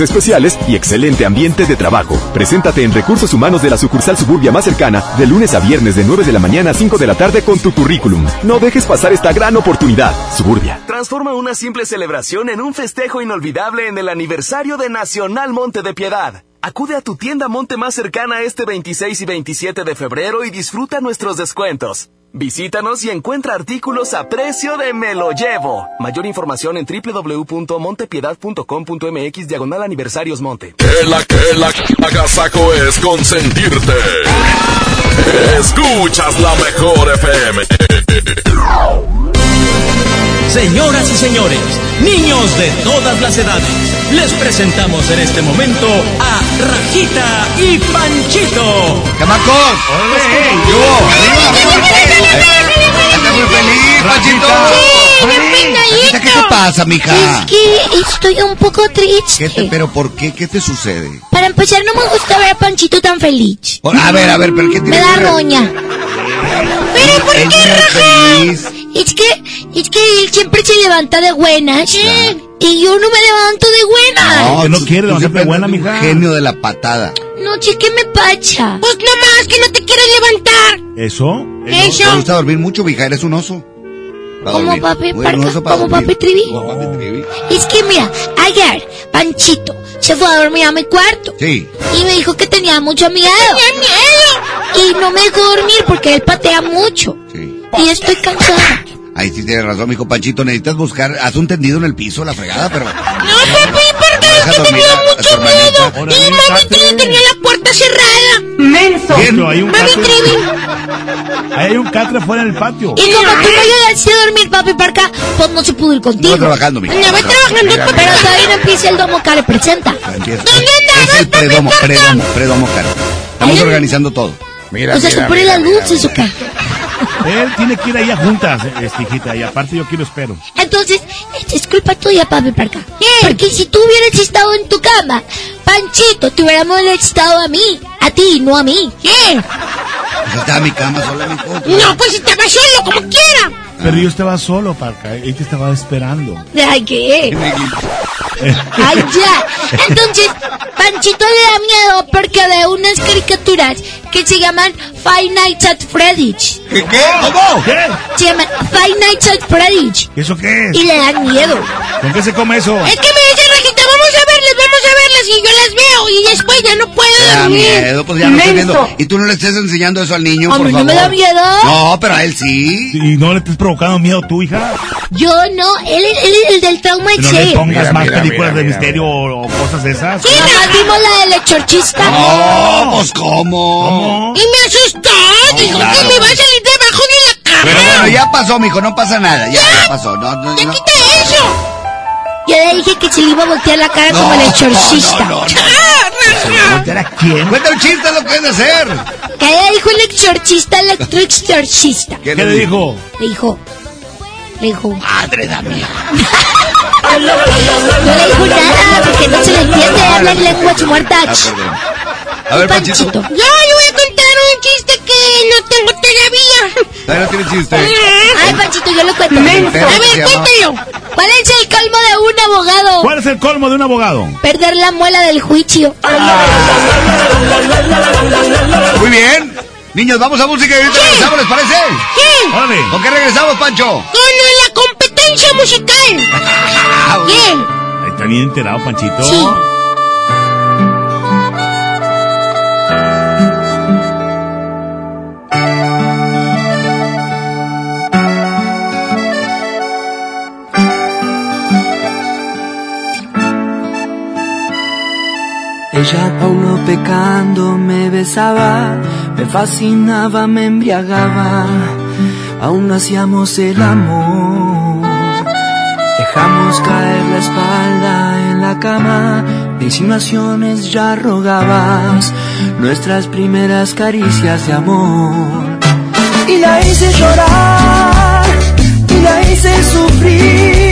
especiales y excelente ambiente de trabajo. Preséntate en Recursos Humanos de la sucursal Suburbia más cercana de lunes a viernes de 9 de la mañana a 5 de la tarde con tu currículum. No dejes pasar esta gran oportunidad. Suburbia. Transforma una simple celebración en un festejo inolvidable en el aniversario de Nacional Monte de Piedad. Acude a tu tienda Monte más cercana este 26 y 27 de febrero y disfruta nuestros descuentos. Visítanos y encuentra artículos a precio de me lo llevo. Mayor información en www.montepiedad.com.mx diagonal aniversarios monte. Que la que la agasaco es consentirte. Escuchas la mejor FM. Señoras y señores, niños de todas las edades, les presentamos en este momento a Rajita y Panchito. ¡Camacos! ¡Anda muy feliz, Panchito! Rajita, ¿Qué te pasa, mija? Es que estoy un poco triste. ¿Qué te- ¿Pero por qué? ¿Qué te sucede? Para empezar, no me gusta ver a Panchito tan feliz. A ver, a ver, ¿pero qué tiene Me da roña. ¿Pero por qué, no es que, es que él siempre se levanta de buenas. Y yo no me levanto de buenas. que no quiere buena, andas de un mija. genio de la patada. No, che, ¿qué me pacha? Pues nomás que no te quieres levantar. ¿Eso? ¿Te gusta dormir mucho, mija? ¿Eres un oso? Como papi como papi Trivi. Como papi Trivi. Es que mira, ayer Panchito se fue a dormir a mi cuarto. Sí. Y me dijo que tenía mucho miedo. ¡Tenía miedo! Y no me dejó dormir porque él patea mucho. Y estoy cansada. Ahí sí tienes razón, mijo Panchito. Necesitas buscar, haz un tendido en el piso, la fregada, pero... No, papi, porque es que tenía mucho miedo. Y mami Trivi tenía la puerta cerrada. ¡Menso! Pero hay un Mami gato. Trivi. Ahí hay un catre fuera del patio. Y como tú me ayudaste a dormir, papi Parca, pues no se pudo ir contigo. Estaba trabajando, mija. Ya voy trabajando, Mira, pero todavía no empieza el domo que le presenta. Empieza. Es el predomo, predomo, predomo, cara. Estamos organizando todo. Mira, o sea, mira, se pone mira, mira, luces, ¿o qué? Él tiene que ir allá juntas, este, hijita, y aparte yo quiero espero. Entonces, es culpa tuya, papi Parca. Porque si tú hubieras estado en tu cama, Panchito te hubiera molestado a mí, a ti, no a mí. ¿Qué? Pues estaba en mi cama sola, mijo. No, pues estaba solo, como quiera. Pero yo estaba solo, Parca, él te estaba esperando. Ay, ¿qué? Ay, ya. Entonces, Panchito le da miedo porque ve unas caricaturas que se llaman Five Nights at Freddy's. ¿Qué? ¿Qué? ¿Cómo? ¿Qué? Se llaman Five Nights at Freddy's. ¿Eso qué es? Y le dan miedo. ¿Con qué se come eso? Es que me dice Rajita, vamos a verlas, vamos a verlas y yo las veo y después ya no puedo Te da dormir. miedo, pues ya no estoy viendo. Y tú no le estés enseñando eso al niño, A por mí no favor. me da miedo. No, pero a él sí. ¿Y no le estés provocando miedo tú, hija? Yo no, él, es- el del trauma Que no le pongas más mira, películas mira, de mira, misterio o, o cosas de esas. Sí, nada más vimos la del exorcista. No, pues ¿cómo? Y me asustó, dijo claro. que me iba a salir debajo de la cama. Pero bueno, ya pasó, mijo, no pasa nada. Ya, ya pasó. No, no, ¡Ya no. quita eso! Yo le dije que se le iba a voltear la cara como el No, exorcista. no, no, no. ¡Ah, ¿Era quién? Cuenta un chiste lo que es de hacer. Que le dijo el exorcista al exorcista. ¿Qué ¿Qué le dijo? Le dijo, le dijo, Madre da mía. no le dijo nada porque no se le entiende, habla en lenguas muertas. A ver, Panchito. Yo le voy a un chiste que no tengo todavía. Todavía no tiene chiste. Ay, Panchito, yo lo cuento. A ver, cuéntelo. ¿Cuál es el colmo de un abogado? ¿Cuál es el colmo de un abogado? Perder la muela del juicio. Muy bien. Niños, vamos a música y ahorita regresamos, ¿les parece? ¿Qué? Órale. ¿Con qué regresamos, Pancho? Con la competencia musical. Ahí Está bien enterado, Panchito. Sí. Ella no pecando me besaba, me fascinaba, me embriagaba, aún hacíamos el amor. Dejamos caer la espalda en la cama, de insinuaciones ya rogabas, nuestras primeras caricias de amor. Y la hice llorar, y la hice sufrir,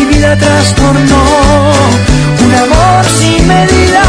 vida trastornó, un amor sin medida.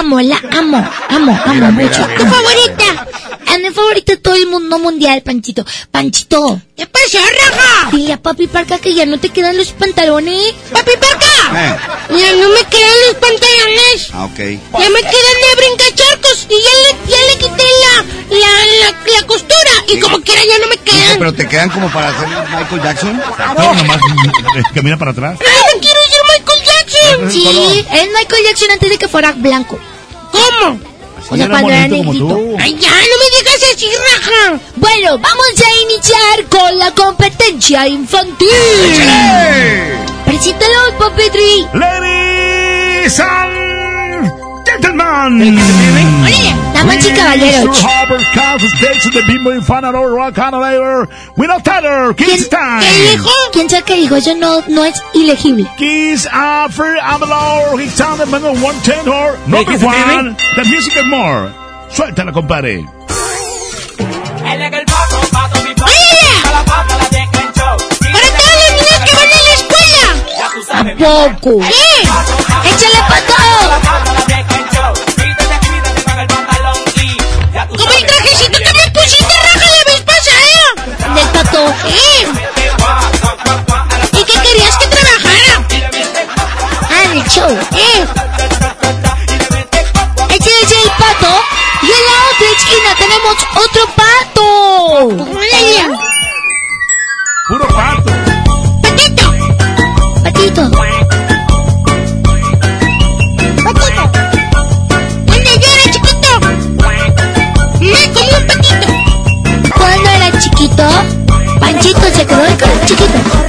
Amo, la amo. Amo, amo mucho. ¿Tu favorita? Es mi favorita de todo el mundo mundial, Panchito. Panchito. ¿Qué pasó, raja? Dile a Papi Parca que ya no te quedan los pantalones. ¡Papi Parca! Ya no me quedan los pantalones. Ah, ok. Ya me quedan de brincacharcos y ya le, ya le quité la, la, la, la costura y como quiera ya no me quedan. Pero te quedan como para hacer Michael Jackson. Todo nomás eh, camina para atrás. ¡Pero no quiero ser Michael Jackson! Sí, es Michael Jackson antes de que fuera blanco. ¿Cómo? O sea, cuando era bonito como negrito. tú. ¡Ay, ya! ¡No me digas así, raja! Bueno, vamos a iniciar con la competencia infantil. Preséntalo, Puppetry. Ladies and gentlemen. Damas y caballeros. Time. ¿Qué dijo? ¿Quién sabe qué dijo? Eso no, no es ilegible. Kiss After Amalor, His and Number One Tenor, Number ¿Qué se One? The Music and More. Suéltala, compadre. ¡Para tampoco. ¡Sí! ¡Échale pa' todo! Como el trajecito que me pusiste, raja la vez pasada. ¿eh? Del tatuaje. ¡Eh! ¿Y qué querías que trabajara? Ah, el show, ¿eh? Este es el pato. Y en la otra esquina tenemos otro pato. ¡Puro pato! Patito. Cuando yo era chiquito, me comí un patito. Cuando era chiquito, Panchito se quedó con chiquito.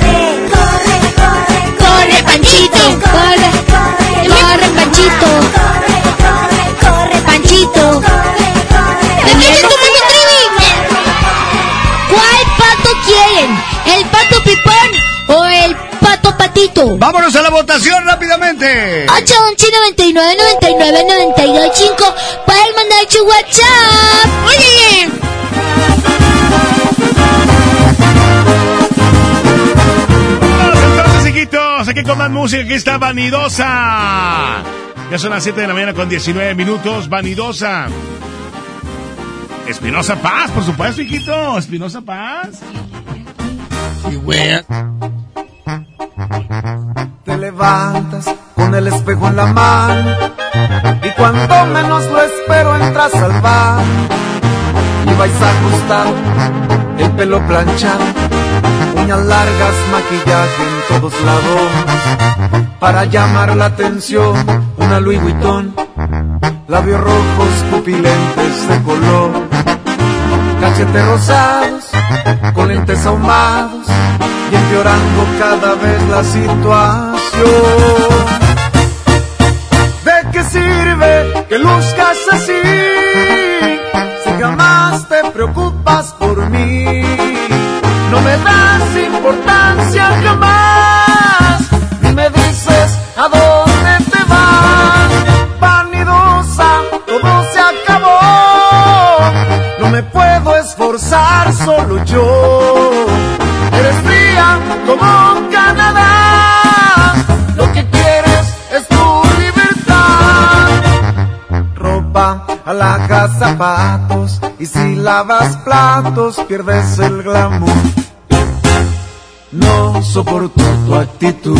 Pato patito? Vámonos a la votación rápidamente. 8 11 99 99 92 5 Pueden mandar su WhatsApp. Oye, Vamos entonces, hijitos. Aquí con más música. Aquí está Vanidosa. Ya son las 7 de la mañana con 19 minutos. Vanidosa. Espinosa Paz, por supuesto, hijito. Espinosa Paz. Y wea. Te levantas con el espejo en la mano y cuando menos lo espero entras al bar y vais ajustado, el pelo planchado, uñas largas, maquillaje en todos lados. Para llamar la atención, una Louis Vuitton, labios rojos, pupilentes de color, cachetes rosados, con lentes ahumados y empeorando cada vez la situación. ¿De qué sirve que luzcas así si jamás te preocupas por mí? No me das importancia jamás esforzar solo yo. Eres fría como Canadá. Lo que quieres es tu libertad. Ropa, alhajas, zapatos. Y si lavas platos, pierdes el glamour. No soporto tu actitud.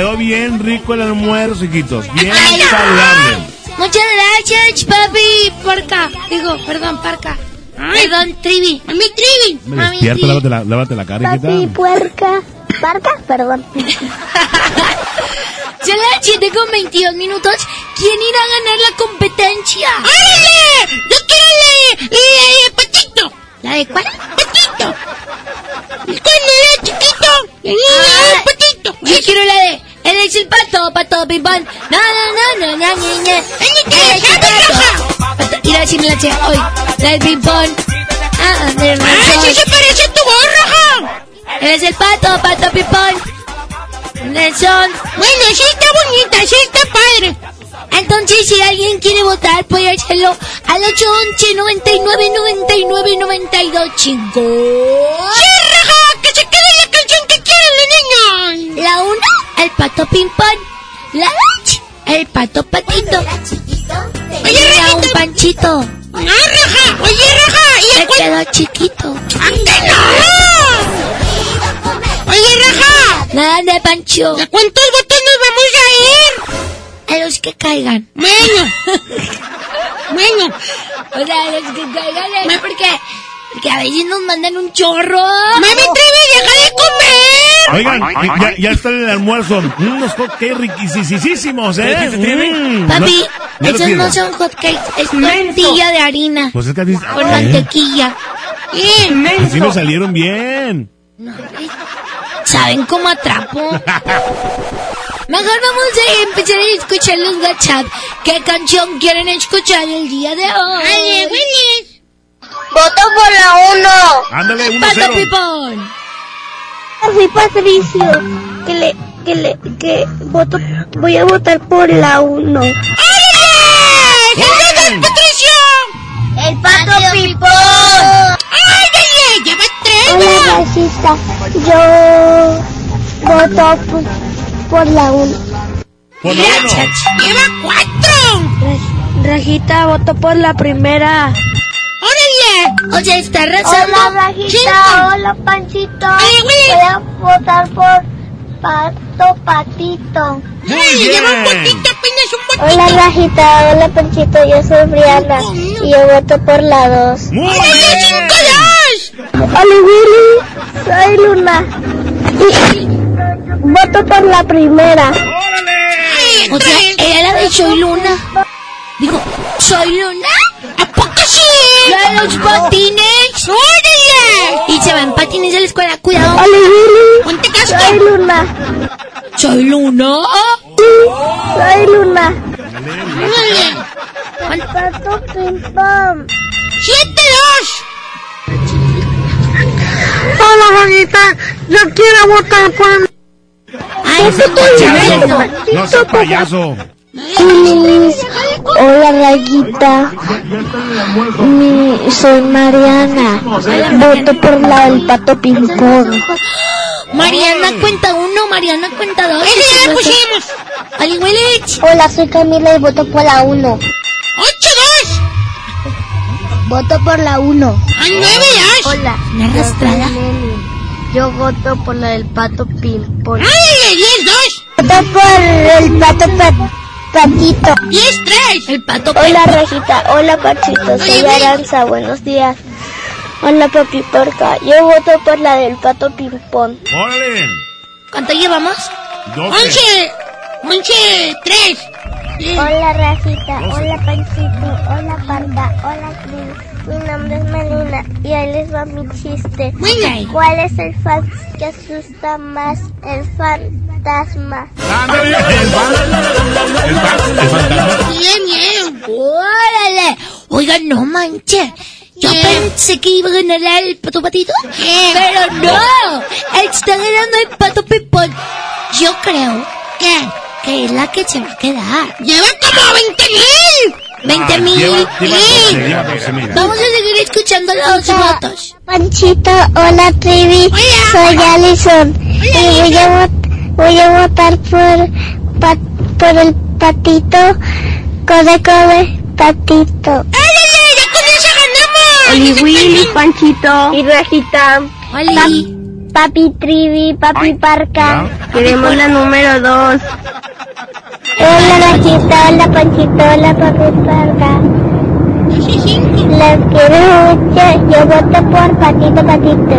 Quedó bien rico el almuerzo, hijitos. Bien Ay, saludable. Muchas gracias, papi. Parca. Digo, perdón, parca. Perdón, Trivi. A mi Trivi. Me despierta, lávate la, lávate la cara, Papi, hijita. puerca. ¿Parca? Perdón. Son las 7 con 22 minutos. ¿Quién irá a ganar la competencia? ¡Órale! ¡Yo quiero la de, la de Patito! ¿La de cuál? ¡Patito! Cuando era chiquito, tenía Patito. Yo quiero la de... Él es el pato, pato pipón. No, no, no, no, no, no, no. Él es el pato. Pato- Y la decirme la che hoy. La del pipón. Ah, de razón. ¡Ah, sí se parece a tu voz, Roja! Él es el pato, pato pipón. Nelson. Bueno, sí está bonita, sí está padre. Entonces, si alguien quiere votar, puede hacerlo al 811 99 99 92 chicos. ¡Sí, raja! ¡Que se quede la canción que quieren los niños! La 1, el pato pimpón. La 2, el pato patito. Oye, Rajita. un panchito. ¡No, raja! ¡Oye, raja! ¿Y Se el cuál? quedó chiquito. ¡Ah, no! Oye, raja. Nada de pancho. ¿A cuántos votos nos vamos a ir? A los que caigan. Bueno. bueno. O sea, a los que caigan. ¿eh? ¿Por qué? Porque a veces nos mandan un chorro. ¡Mami Trevi, deja de comer! Oigan, ya, ya está el almuerzo. Mm, Unos hotcakes riquísimos, ¿eh? Mm, Papi, no- esos no pido. son hotcakes, es tortilla de harina. Pues es que así- Con ¿Eh? mantequilla. Así me salieron bien. ¿Saben cómo atrapo? Mejor vamos a empezar a escuchar los WhatsApp. ¿Qué canción quieren escuchar el día de hoy? ¡Ale, Willis! ¡Voto por la 1! Ándale, uno ¡Pato cero. Pipón! Soy Patricio, que le, que le, que voto, voy a votar por la 1. ¡Órale! ¡Saludos, Patricio! El pato pipón. ¡Ay, ay, ay! ¡Lleva tres! Hola, racista. Yo voto por, por la 1. Por la uno. ¡Lleva cuatro! Rajita, voto por la primera. ¡Órale! O sea, está arrasando. Hola, Rajita. Hola, Panchito. Ay. Voy a votar por Pato Patito. ¡Ay, lleva un botito, apenas un botito! Hola, Rajita. Hola, Panchito. Yo soy Briana. Y yo voto por la 2. Muy ¡Órale, cinco, dos! Hola, Willy. Soy Luna. Y voto por la primera. ¡Ay, O sea, tres! era la de Soy Luna. Digo, ¿Soy Luna? ¿A poco sí? ¡La de los patines! ¡Órale! Y se va en patines a la escuela, cuidado. Hola. ¡Ponte Soy casco! Luna. ¿Soy Luna? Sí, soy Luna. ¡Órale! Pato ping pong. ¡Siete, dos! Hola, Rajita. Yo quiero votar por Ay, Payaso. No seas payaso. Hola, Rayita. Mi, soy Mariana. Voto por la del pato ping pong. Mariana cuenta uno, Mariana cuenta dos. ¡Ese ya le pusimos! Willich. Hola, soy Camila y voto por la 1. ¡Ocho, dos! Voto por la 1. ¡Ay, nueve, dos! Hola. Una arrastrada. Yo voto por la del pato ping pong. ¡Ay, diez, dos! Voto por el pato pa- patito. ¡Diez, tres! El pato Hola. Rajita. Hola, Pachito. Soy. Aranza. Buenos días. Hola, papi porca. Yo voto por la del pato ping pong. Órale. ¿Cuánto llevamos? Doce. ¡Once! ¡Once, tres! Hola, Rajita. Hola, Panchito. Hola, Panda. Hola. Mi nombre es Melina y ahí les va mi chiste. Ok. ¿Cuál es el fan que asusta más? El fantasma. Ándale, el fan- el fan- el fantasma. ¡Bien, bien! ¡Órale! Oigan, no manche. Yo ¿Qué? pensé que iba a ganar el pato patito, ¿Qué? pero no. Está ganando el pato pipón. Yo creo ¿Qué? que es la que se va a quedar. ¡Lleva como veinte mil! 20 Ah, mil. lleva- lleva doce, lleva doce mil. Vamos a seguir escuchando los votos. Panchito, hola, Trivi. Hola. Soy Alison. Y voy a, vot- voy a votar por, pa- por el patito. Code, code, patito. ¡Órale! ¡Ya con eso ganamos! Oli Willy, Panchito. Y Rajita. Oli. Papi Trivi, Papi Parca. Queremos la número dos. Hola Rajita, hola Panchito, hola Papi Parca. Las quiero mucho. Yo voto por Patito Patito.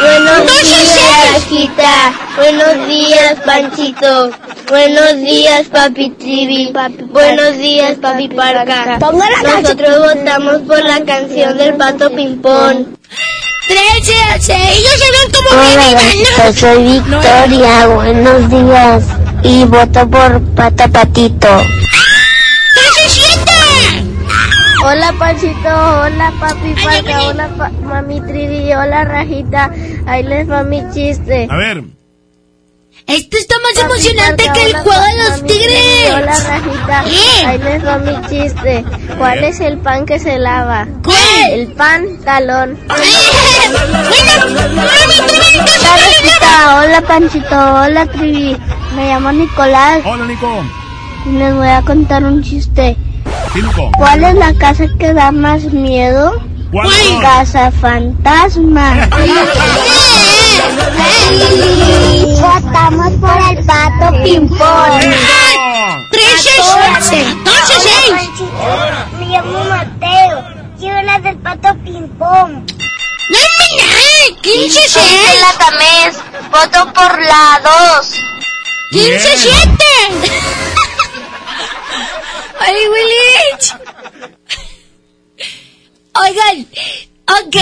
Buenos ¡Doce, días! Rajita. Buenos días, Panchito. Buenos días, Papi Trivi. Buenos días, Papi Parca. Nosotros votamos por la canción del Pato Pimpón. 13 a 6. Ellos se ven como Hola, van. Soy Victoria. Buenos días. Y voto por Pato Patito. ¡Doce, siete! Hola, Panchito. Hola, Papi Parca. Hola, pa- Mami Trivi. Hola, Rajita. Ahí les va mi chiste. A ver. Esto está más emocionante que el juego de los tigres. Hola, Rajita. ¿Qué? Ahí les va mi chiste. ¿Cuál es el pan que se lava? ¿Cuál? El pantalón. Hola, Rajita. Hola, Panchito. Hola, Trivi. Me llamo Nicolás. Hola, Nico. Y les voy a contar un chiste. ¿Cuál es la casa que da más miedo? ¿Cuál? Casa fantasma. Votamos por el pato ping-pong. Trece, doce, seis. Me llamo Mateo. Quiero la del pato ping-pong. No es nada. Quince, Soy seis. la Tamés. Voto por la 2. Quince, Bien. siete. Ay, Willich. Oigan, ok.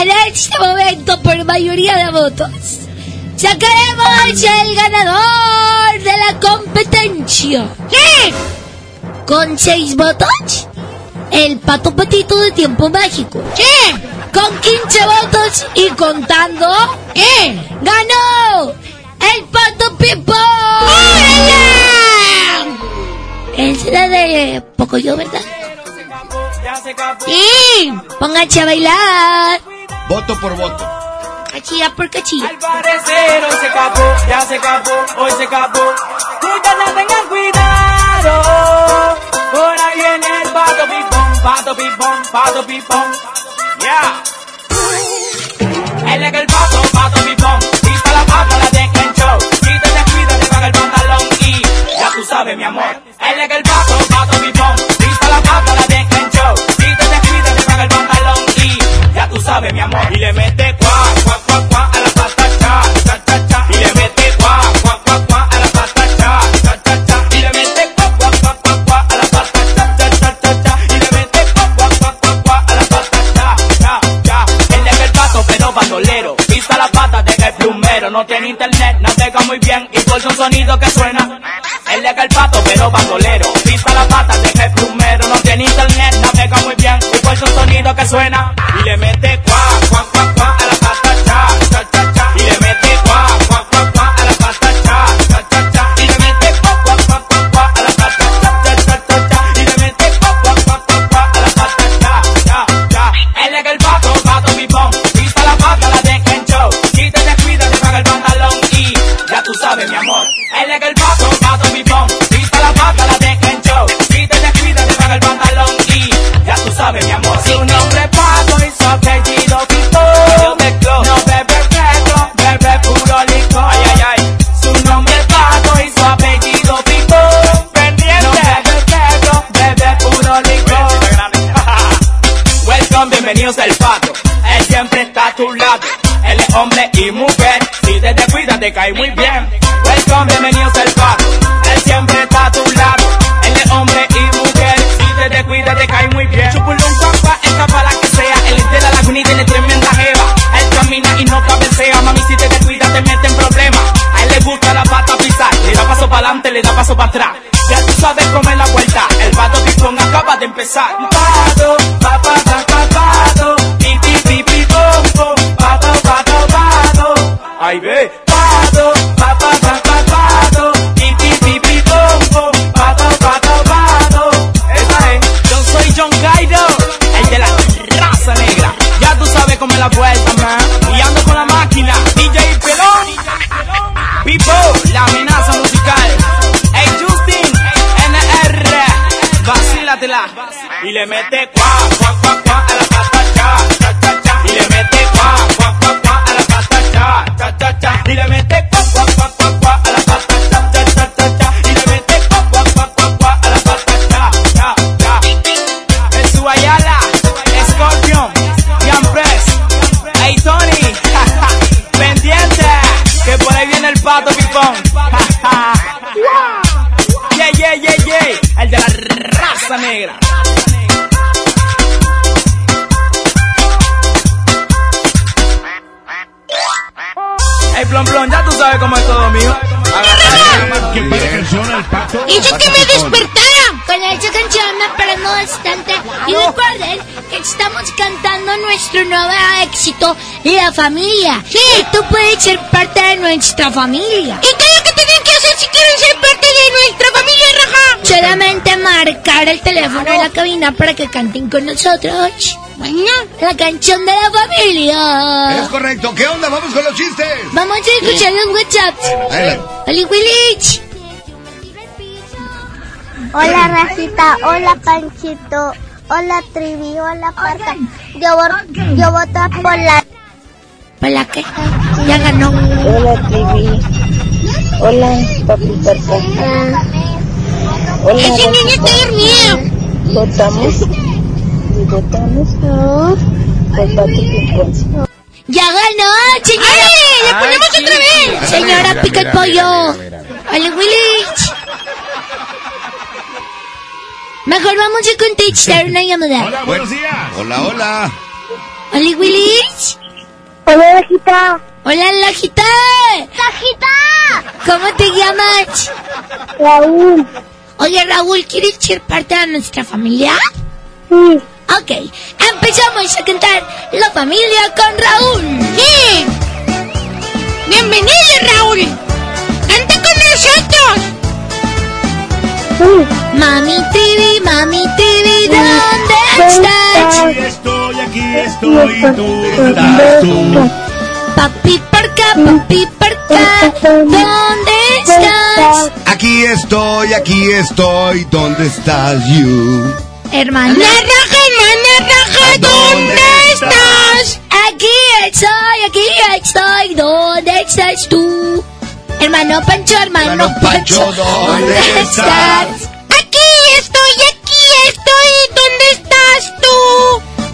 En este momento, por mayoría de votos, sacaremos el ganador de la competencia. ¿Qué? Con seis votos, el pato patito de tiempo mágico. ¿Qué? Con 15 votos y contando, ¿qué? ¡Ganó! ¡El pato Pipo! Es la de Pocoyo, ¿verdad? Sí, pónganse a bailar. Voto por voto. Cachilla por cachilla. Al parecer hoy se acabó, ya se acabó, hoy se acabó. Muchachas tengan cuidado. Por ahí viene el pato pipón, pato pipón, pato pipón. Ya. Él es el pato, pato pipón. Pista la pata, la deja en show. Si te descuidas, te paga el pantalón y ya tú sabes, mi amor. Él es el pato, pato pipón. Mi amor. Y le mete cuá, cuá, cuá, cuá a la pata, cha, cha, cha, cha. Y le mete cuá, cuá, cuá, cuá a la pata, cha, cha, cha, cha. Y le mete cuá, cuá, cuá, cuá, cuá a la pata, cha, cha, cha, cha, cha. Y le mete cuá, cuá, cuá, cuá, cuá a la pata, cha, cha, cha. Él es el pato, pero bandolero. Pisa la pata, deja el plumero. No tiene internet, navega muy bien y por un sonido que suena. Él es el pato, pero bandolero. Pisa la pata, deja el plumero. No tiene internet, navega muy bien y por un sonido que suena. Y le mete bienvenidos al pato. Él siempre está a tu lado. Él es hombre y mujer. Si te descuidas, te cae muy bien. Le mete cuá sabes cómo es todo mío. ¿Qué para canción el pato? Hizo que me despertara. con esta canción me prendo bastante. Y recuerden que estamos cantando nuestro nuevo éxito, La Familia. Sí. Y tú puedes ser parte de nuestra familia. ¿Y qué es lo que tienen que hacer si quieren ser parte de nuestra familia, Raja? Solamente marcar el teléfono de la cabina para que canten con nosotros. Bueno, la canción de la familia. Es correcto. ¿Qué onda? Vamos con los chistes. Vamos a escuchar los WhatsApps. Adelante. Oli Willich. Hola Rajita, hola Panchito, hola Trivi, hola Parca. Yo, yo voto por la... ¿Por la qué? Ya ganó. Hola Trivi, hola Papi Parca. Hola Ese niño está dormido. Votamos Ya ganó, señora. ¡Ay, le ponemos otra vez! Señora Pica el Pollo. Oli Willich. Mejor vamos a contestar una llamada. Hola, buenos días. Hola, hola. Oli Willich. Hola Rajita. Hola, Lajita. Rajita. ¿Cómo te llamas? Raúl. Oye, Raúl, ¿quieres ser parte de nuestra familia? Sí. Ok, empezamos a cantar La Familia con Raúl. Sí. Bienvenido, Raúl. Canta con nosotros. Mami TV, Mami TV, ¿dónde estás? Aquí estoy, aquí estoy, tú ¿dónde estás tú. Papi porca, papi porca, ¿dónde estás? Aquí estoy, aquí estoy. ¿Dónde estás, you? Hermana raja, hermana ¿dónde estás? Aquí estoy, aquí estoy, ¿dónde estás tú? Hermano Pancho, hermano, Hermano Pancho, ¿dónde estás? Aquí estoy, aquí estoy. ¿Dónde estás tú?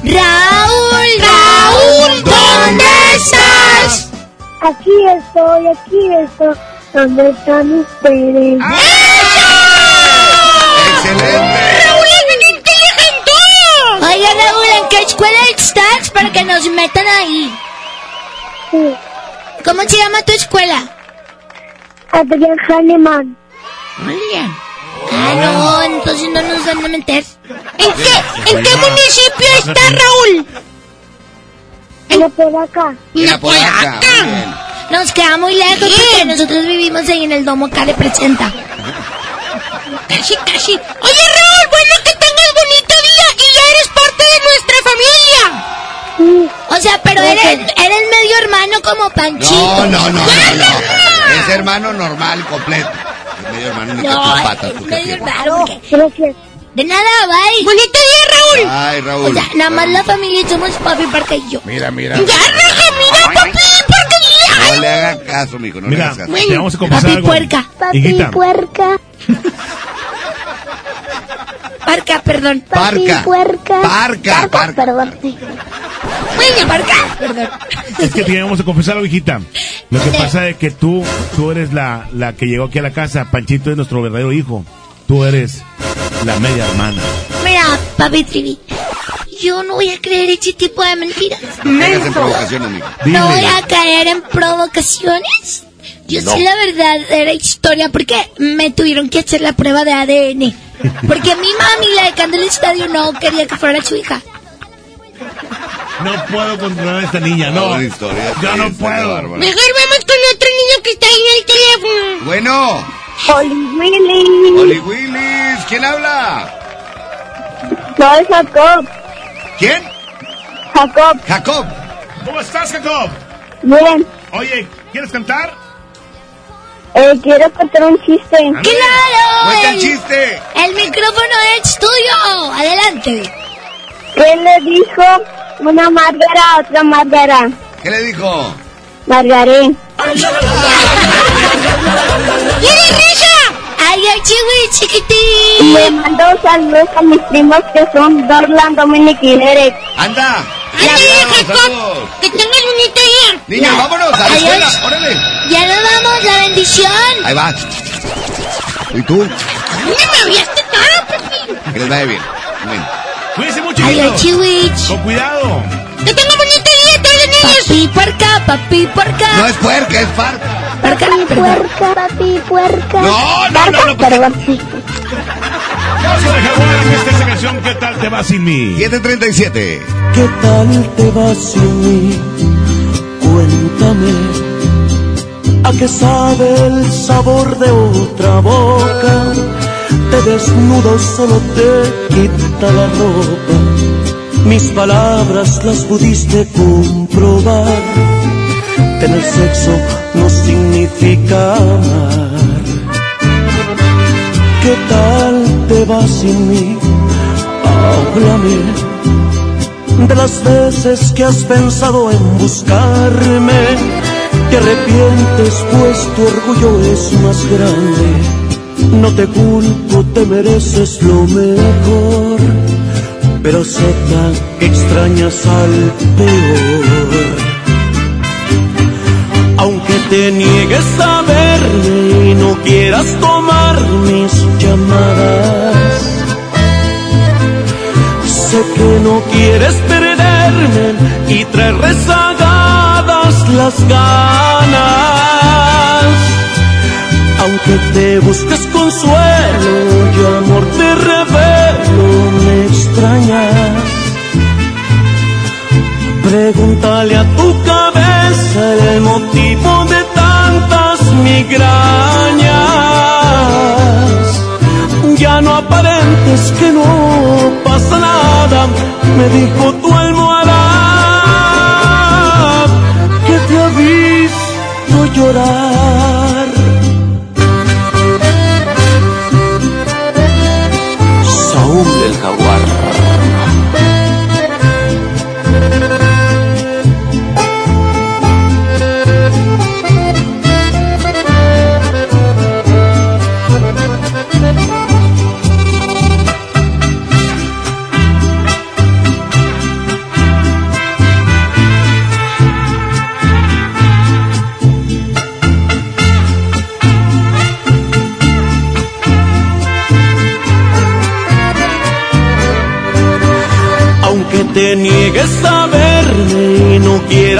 Raúl, Raúl, ¿dónde estás? Aquí estoy, aquí estoy. ¿Dónde están ustedes? ¡Excelente! ¿En escuela estás para que nos metan ahí? Sí. ¿Cómo se llama tu escuela? Adrián bien. Ah, no, entonces no nos van a meter. ¿En qué, ¿En qué municipio está Raúl? Por acá. muy bien. Nos queda muy lejos porque nosotros vivimos ahí en el domo acá le presenta. Casi, casi. Oye, Raúl, bueno que tengas bonito día y ya eres parte de nuestra familia. O sea, pero eres, eres medio hermano como Panchito. No, no, no, no, no. Es hermano normal, completo. Es medio hermano ni que No, tus patas, es tú medio hermano. porque-. De nada, bye. Bonito día, Raúl. Ay, O Raúl. sea, nada más la familia somos papi, Parca y yo. Mira, mira. Ya, raja, mira, papi, porque ya. No le haga caso, mijo, no le hagas caso. te vamos a confesar Papi algo. puerca. Papi puerca. Parca, perdón. Papi Parca. puerca. Parca, parca. Perdón. Bueno, Parca, perdón. Es que te vamos a confesar algo, hijita. Lo que pasa es que tú, tú eres la, la que llegó aquí a la casa. Panchito es nuestro verdadero hijo. Tú eres la media hermana. Mira, papi Trivi, yo no voy a creer ese tipo de mentiras. Dile. No voy a caer en provocaciones. Yo sé la verdadera historia porque me tuvieron que hacer la prueba de ADN. Porque mi mami, la de Candel Estadio, no quería que fuera su hija. No puedo controlar a esta niña, no. Buena historia, Yo no puedo. bárbaro. Mejor vamos con otro niño que está ahí en el teléfono. Bueno, Oli Willy. Oli Willis, ¿quién habla? Soy Jacob. ¿Quién? Jacob. Jacob. ¿Cómo estás, Jacob? Bien. Oye, ¿quieres cantar? Eh, quiero contar un chiste. ¡Claro! Cuenta el El, chiste. el micrófono es tuyo. Adelante. ¿Qué le dijo una Margara a otra Margara? ¿Qué le dijo? Margaré. ¡Tiene risa! ¡Ay, ay, chihui, chiquitín! Le mando saludos a mis primos que son Dorlan, Dominic y Derek. ¡Anda! ¡Ándale, Saludos, Jacob! ¡Que tengas bonito día! Niña, Ya. vámonos a la Adiós. escuela. Órale. Ya nos vamos, la bendición. Ahí va. ¿Y tú? ¡No me habíaste todo, papi! Que les vaya bien. Amén. Cuídense mucho, hijos. chihuich. Con cuidado. ¡Que tengan bonito día todos los niños! Papi, puerca, papi, puerca. No es puerca, es farca. Puerca, perdón. puerca, papi puerca. No, no, no, no, Perdón, sí. Caso de esta canción, ¿qué tal te va sin mí? 737. ¿Qué tal te va sin mí? Cuéntame. ¿A qué sabe el sabor de otra boca? Te desnudo, solo te quita la ropa. Mis palabras las pudiste comprobar. Tener sexo no significa amar. ¿Qué tal te va sin mí? Háblame de las veces que has pensado en buscarme. Te arrepientes pues tu orgullo es más grande. No te culpo, te mereces lo mejor. Pero acepta que extrañas al peor. Te niegues a verme y no quieras tomar mis llamadas. Sé que no quieres perderme y traer rezagadas las ganas. Aunque te busques consuelo y amor te revelo, me extrañas. Pregúntale a tu cabeza el motivo de tantas migrañas. Ya no aparentes que no pasa nada, me dijo tu almohada que te ha visto llorar.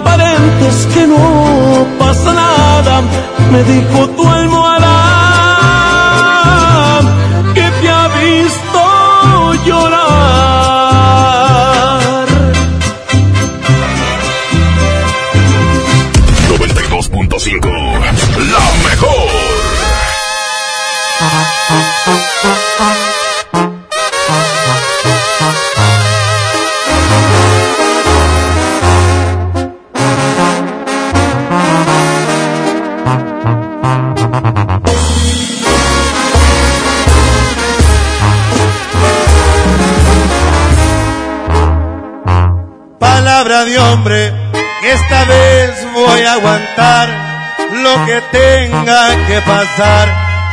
Aparentes que no pasa nada, me dijo tu almohada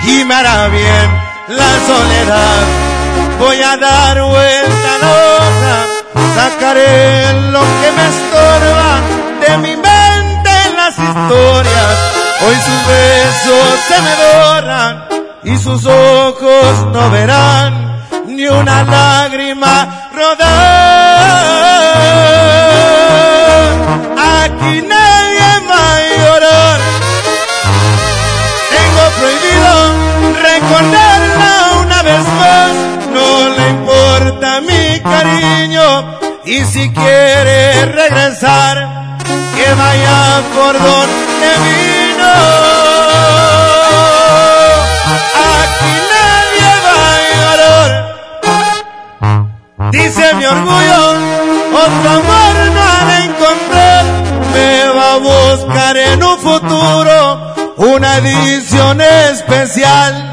y me hará bien la soledad. Voy a dar vuelta a la hoja, sacaré lo que me estorba de mi mente en las historias. Hoy sus besos se me doran y sus ojos no verán ni una lágrima rodar. Aquí nadie recordarla una vez más. No le importa mi cariño y si quiere regresar, que vaya por donde vino. Aquí nadie va a. Dice mi orgullo, otro amor no ha de encontrar. Me va a buscar en un futuro una edición especial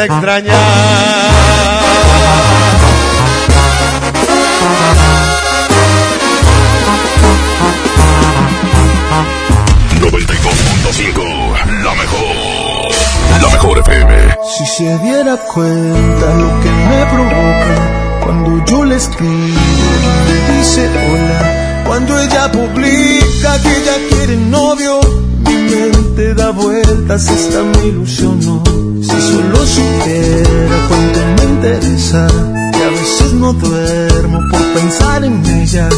a extrañar. La mejor, la mejor FM. Si se diera cuenta lo que me provoca cuando yo le escribo y me dice hola, cuando ella publica que ya quiere novio, mi mente da vueltas esta me ilusionó solo supera cuanto me interesa. Y a veces no duermo por pensar en ella.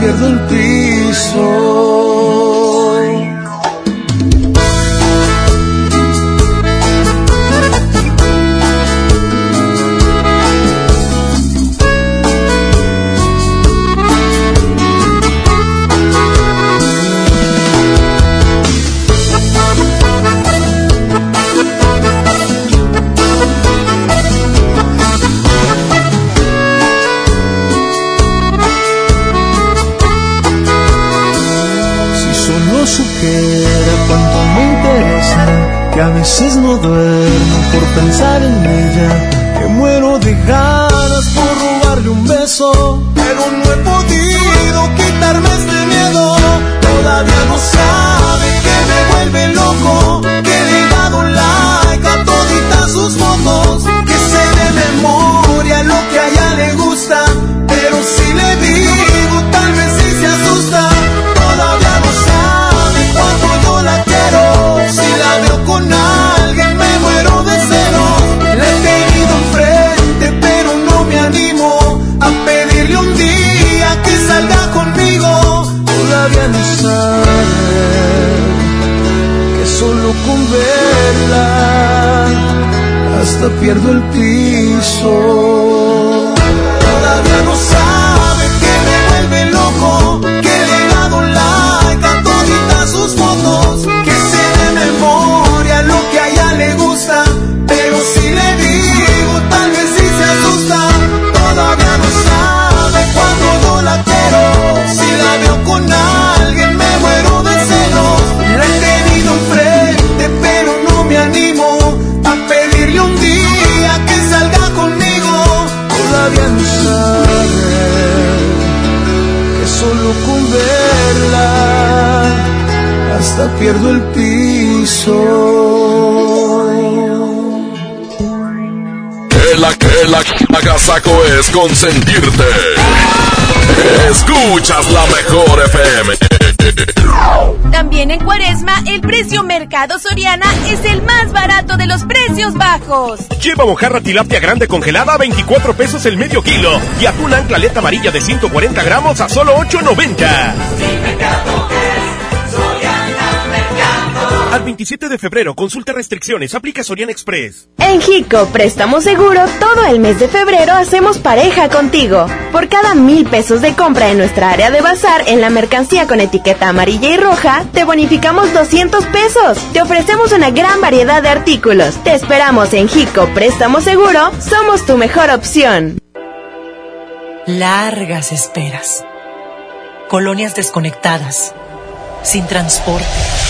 pierdo pierdo el piso. consentirte. Escuchas la mejor FM. También en Cuaresma, el precio Mercado Soriana es el más barato de los precios bajos. Lleva mojarra tilapia grande congelada a 24 pesos el medio kilo y atún anclaleta amarilla de 140 gramos a solo 8.90. Al 27 de febrero, consulta restricciones, aplica Soriana Express. En Jico Préstamo Seguro, todo el mes de febrero hacemos pareja contigo. Por cada mil pesos de compra en nuestra área de bazar en la mercancía con etiqueta amarilla y roja, te bonificamos 200 pesos. Te ofrecemos una gran variedad de artículos. Te esperamos en Jico Préstamo Seguro, somos tu mejor opción. Largas esperas. Colonias desconectadas. Sin transporte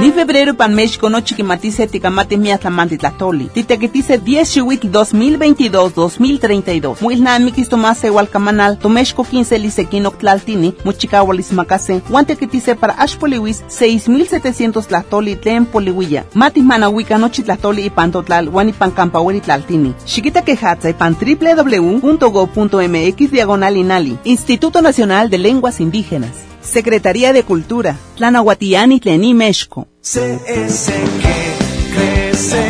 Ni febrero pan México no chiquimatice ticamate miatlamante tlatoli. Titequetice 10 shiwik 2022-2032. Muilnamikis tomase walcamanal, tomexco 15 lisequino tlaltini, muchicahualis macase, guantequetice para ashpoliwis 6700 tlatoli tlen poliwilla. Mati manahuica nochi tlatoli y pantotlal, guanipan campaweri tlaltini. Chiquita quejatza y pan www.go.mx diagonal inali. Instituto Nacional de Lenguas Indígenas. Secretaría de Cultura, Tlanahuatiani Tlení México. CS que crece,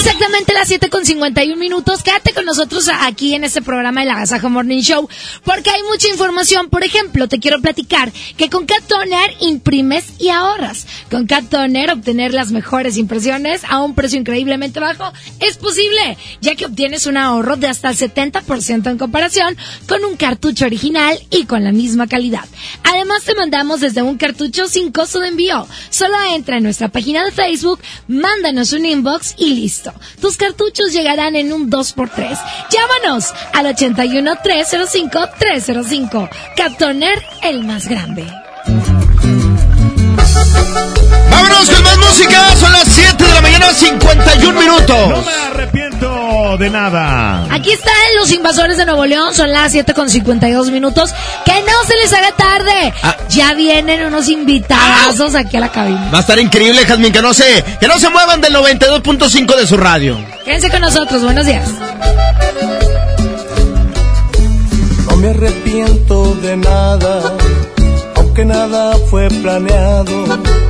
Exactamente las 7 con 51 minutos. Quédate con nosotros aquí en este programa de la Agasajo Morning Show, porque hay mucha información. Por ejemplo, te quiero platicar que con Cat Toner imprimes y ahorras. Con Cat Toner obtener las mejores impresiones a un precio increíblemente bajo es posible, ya que obtienes un ahorro de hasta el 70% en comparación con un cartucho original y con la misma calidad. Además, te mandamos desde un cartucho sin costo de envío. Solo entra en nuestra página de Facebook, mándanos un inbox y listo. Tus cartuchos llegarán en un 2x3. Llámanos al 81 305 305. Captoner, el más grande. Vámonos con más música. Son las 7 de la mañana, 51 minutos. No me arrepiento de nada. Aquí están los invasores de Nuevo León, son las 7 con 52 minutos. Que no se les haga tarde. Ah. Ya vienen unos invitadazos aquí a la cabina. Va a estar increíble, Jazmín, que no se, que no se muevan del 92.5 de su radio. Quédense con nosotros, buenos días. No me arrepiento de nada, aunque nada fue planeado.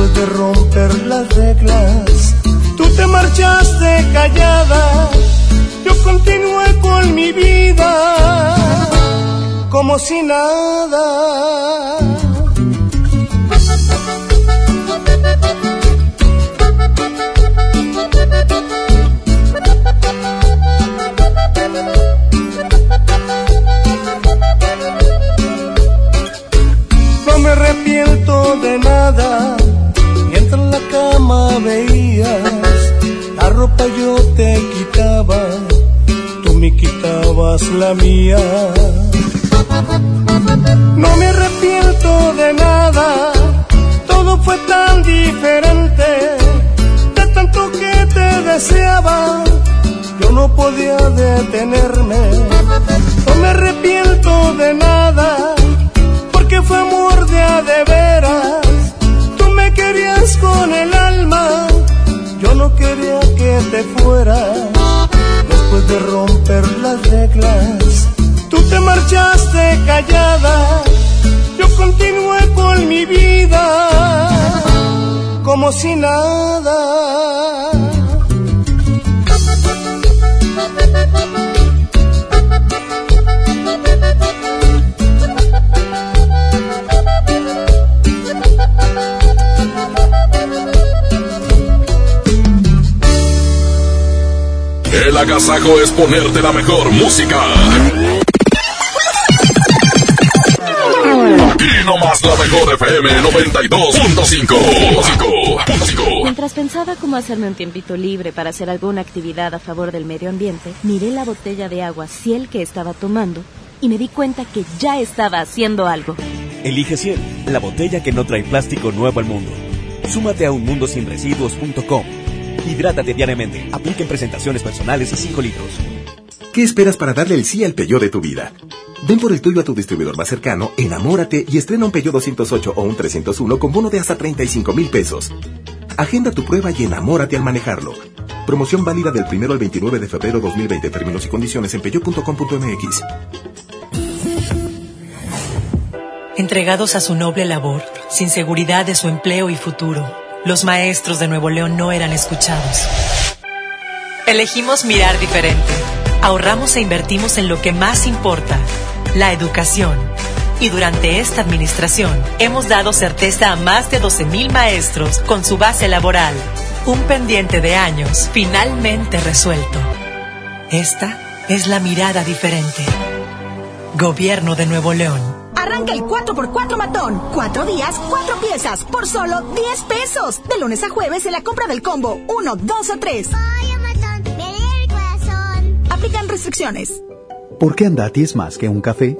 después de romper las reglas. Tú te marchaste callada, yo continué con mi vida como si nada. No me arrepiento de nada, cama veías, la ropa yo te quitaba, tú me quitabas la mía. No me arrepiento de nada, todo fue tan diferente, de tanto que te deseaba, yo no podía detenerme. No me arrepiento de nada, porque fue amor de de veras. Con el alma, yo no quería que te fueras. Después de romper las reglas, tú te marchaste callada, yo continué con mi vida como si nada. Agasajo es ponerte la mejor música. Y no más la mejor FM 92.5. Mientras pensaba cómo hacerme un tiempito libre para hacer alguna actividad a favor del medio ambiente, miré la botella de agua Ciel que estaba tomando y me di cuenta que ya estaba haciendo algo. Elige Ciel, la botella que no trae plástico nuevo al mundo. Súmate a unmundosinresiduos.com. Hidrátate diariamente. Apliquen presentaciones personales a 5 litros. ¿Qué esperas para darle el sí al Peugeot de tu vida? Ven por el tuyo a tu distribuidor más cercano, enamórate y estrena un Peugeot 208 o un 301 con bono de hasta 35 mil pesos. Agenda tu prueba y enamórate al manejarlo. Promoción válida del 1 al 29 de febrero 2020. Términos y condiciones en peugeot.com.mx. Entregados a su noble labor, sin seguridad de su empleo y futuro, los maestros de Nuevo León no eran escuchados. Elegimos mirar diferente. Ahorramos e invertimos en lo que más importa, la educación. Y durante esta administración hemos dado certeza a más de 12.000 maestros con su base laboral. Un pendiente de años finalmente resuelto. Esta es la mirada diferente. Gobierno de Nuevo León. Arranca el 4x4 matón. Cuatro días, cuatro piezas, por solo 10 pesos. De lunes a jueves en la compra del combo 1, 2 o 3. Aplican restricciones. ¿Por qué Andati es más que un café?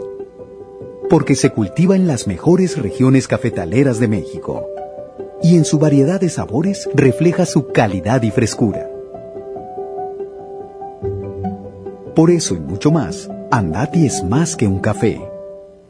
Porque se cultiva en las mejores regiones cafetaleras de México. Y en su variedad de sabores refleja su calidad y frescura. Por eso y mucho más, Andati es más que un café.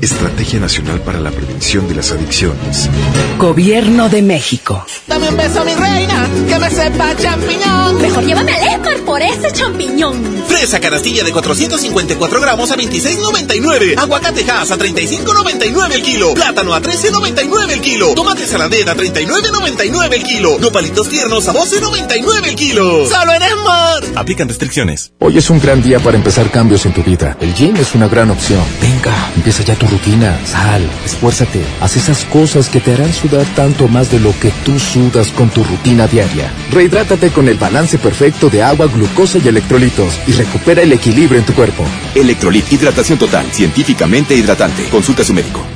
Estrategia Nacional para la Prevención de las Adicciones. Gobierno de México. Dame un beso, mi reina, que me sepa champiñón. Mejor llévame al Esmar por ese champiñón. Fresa canastilla de 454 gramos a 26.99. Aguacate Hass a 35.99 el kilo. Plátano a 13.99 el kilo. Tomate saladera a 39.99 el kilo. Nopalitos tiernos a 12.99 el kilo. ¡Solo en Esmar! Aplican restricciones. Hoy es un gran día para empezar cambios en tu vida. El gym es una gran opción. Venga, empieza ya rutina. Sal, esfuérzate. Haz esas cosas que te harán sudar tanto más de lo que tú sudas con tu rutina diaria. Rehidrátate con el balance perfecto de agua, glucosa y electrolitos y recupera el equilibrio en tu cuerpo. Electrolit Hidratación Total, científicamente hidratante. Consulta a su médico.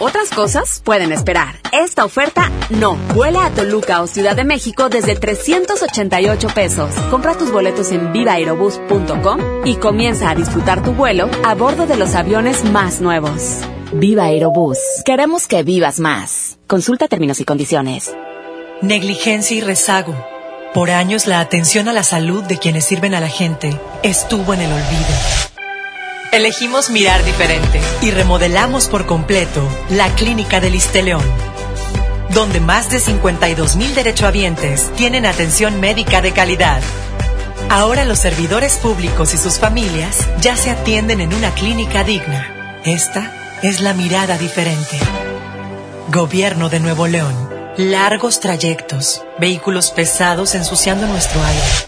Otras cosas pueden esperar. Esta oferta no. Vuela a Toluca o Ciudad de México desde 388 pesos. Compra tus boletos en vivaerobus.com y comienza a disfrutar tu vuelo a bordo de los aviones más nuevos. Viva Aerobús. Queremos que vivas más. Consulta términos y condiciones. Negligencia y rezago. Por años la atención a la salud de quienes sirven a la gente estuvo en el olvido. Elegimos mirar diferente y remodelamos por completo la Clínica del Isteleón, donde más de 52 mil derechohabientes tienen atención médica de calidad. Ahora los servidores públicos y sus familias ya se atienden en una clínica digna. Esta es la mirada diferente. Gobierno de Nuevo León. Largos trayectos, vehículos pesados ensuciando nuestro aire.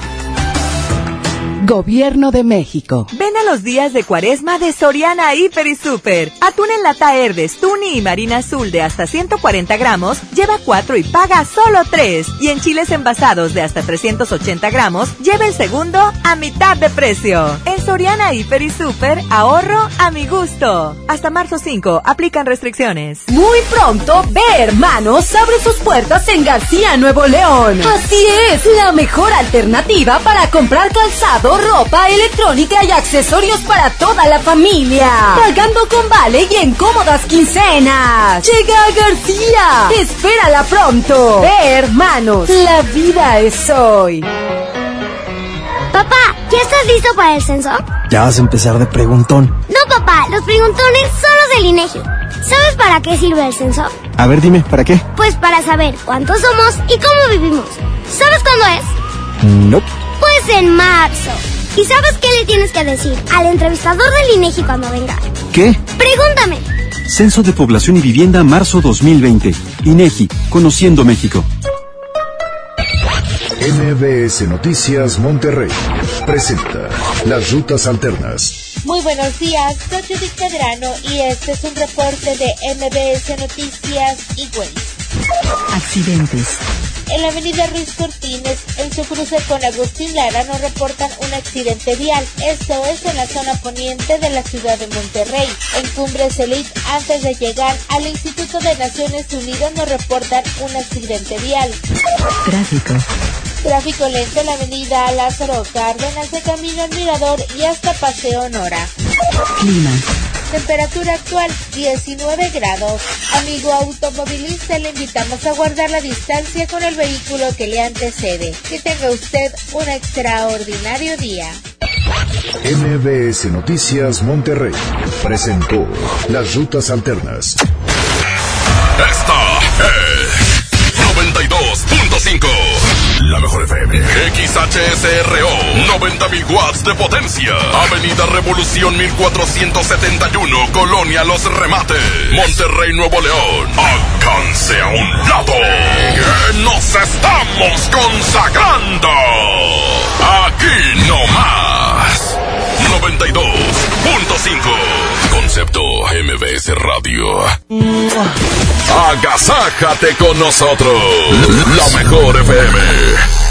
Gobierno de México. Ven a los días de cuaresma de Soriana Hiper y Super. Atún en lata Herdes, Tuni y Marina Azul de hasta 140 gramos, lleva 4 y paga solo 3. Y en chiles envasados de hasta 380 gramos, lleva el segundo a mitad de precio. En Soriana Hiper y Super, ahorro a mi gusto. Hasta marzo 5, aplican restricciones. Muy pronto, Ve Hermanos abre sus puertas en García, Nuevo León. Así es, la mejor alternativa para comprar calzado ropa, electrónica y accesorios para toda la familia. Pagando con vale y en cómodas quincenas. Llega García. Espérala pronto. Ve, hermanos, la vida es hoy. Papá, ¿ya estás listo para el censo? Ya vas a empezar de preguntón. No, papá, los preguntones son los del INEGI. ¿Sabes para qué sirve el censo? A ver, dime, ¿para qué? Pues para saber cuántos somos y cómo vivimos. ¿Sabes cuándo es? No. Pues en marzo. ¿Y sabes qué le tienes que decir al entrevistador del INEGI cuando venga? ¿Qué? Pregúntame. Censo de Población y Vivienda marzo 2020. INEGI, Conociendo México. MBS Noticias Monterrey presenta Las Rutas Alternas. Muy buenos días, soy Judith Medrano y este es un reporte de MBS Noticias y Accidentes. En la avenida Ruiz Cortines, en su cruce con Agustín Lara, nos reportan un accidente vial. Esto es en la zona poniente de la ciudad de Monterrey. En Cumbres Elite, antes de llegar al Instituto de Naciones Unidas, nos reportan un accidente vial. Tráfico. Tráfico lento en la avenida Lázaro Cárdenas de Camino al Mirador y hasta Paseo Nora. Clima. Temperatura actual 19 grados. Amigo automovilista, le invitamos a guardar la distancia con el vehículo que le antecede. Que tenga usted un extraordinario día. MBS Noticias Monterrey presentó Las Rutas Alternas. Esta es 92.5. La mejor FM. XHSRO. 90.000 watts de potencia. Avenida Revolución 1471. Colonia Los Remates. Monterrey, Nuevo León. Alcance a un lado. Que nos estamos consagrando. Aquí no más. 92.5. Concepto MBS Radio. Agasájate con nosotros. La mejor FM.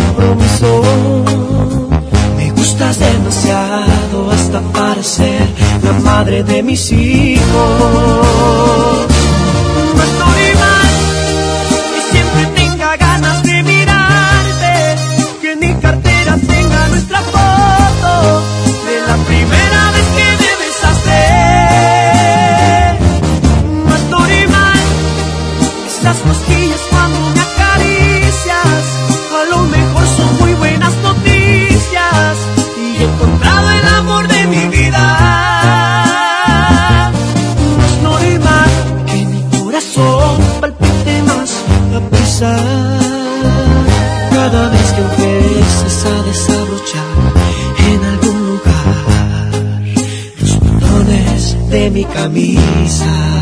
hasta parecer la madre de mis hijos. Mi camisa.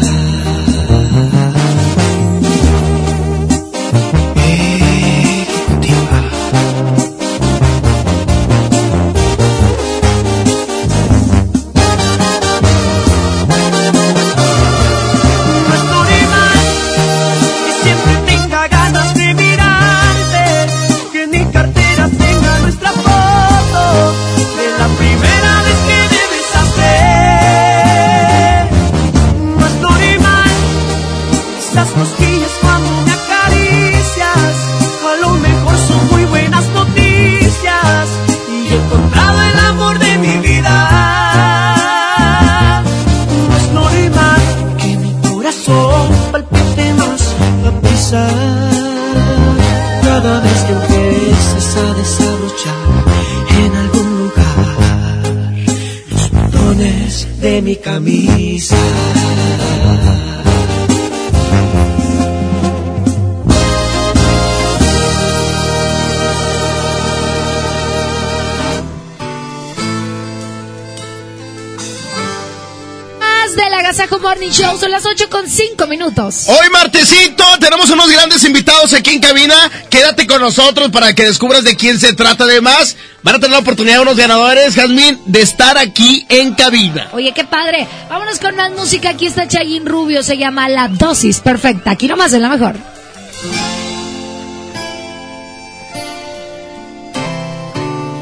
Minutos. Hoy martesito tenemos unos grandes invitados aquí en cabina. Quédate con nosotros para que descubras de quién se trata. Además, van a tener la oportunidad unos ganadores, Jazmín, de estar aquí en cabina. Oye, qué padre. Vámonos con más música. Aquí está Chayín Rubio, se llama La Dosis Perfecta. Aquí nomás es la mejor.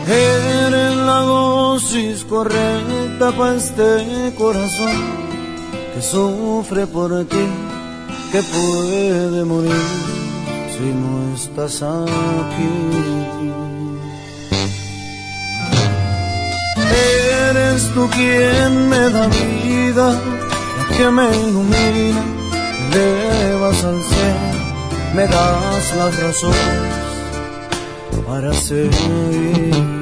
Eres la dosis correcta para este corazón sufre por ti, que puede morir si no estás aquí. Eres tú quien me da vida, que me ilumina, me elevas al cielo, me das las razones para seguir.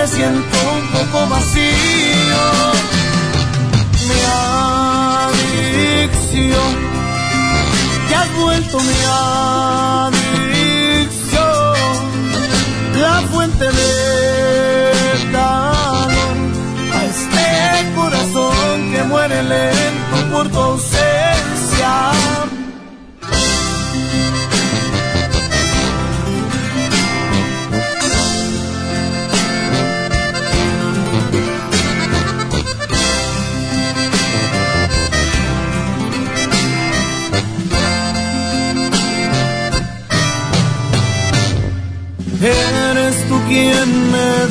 Me siento un poco vacío. Mi adicción te has vuelto mi adicción, la fuente de calor a este corazón que muere lento por tu ausencia.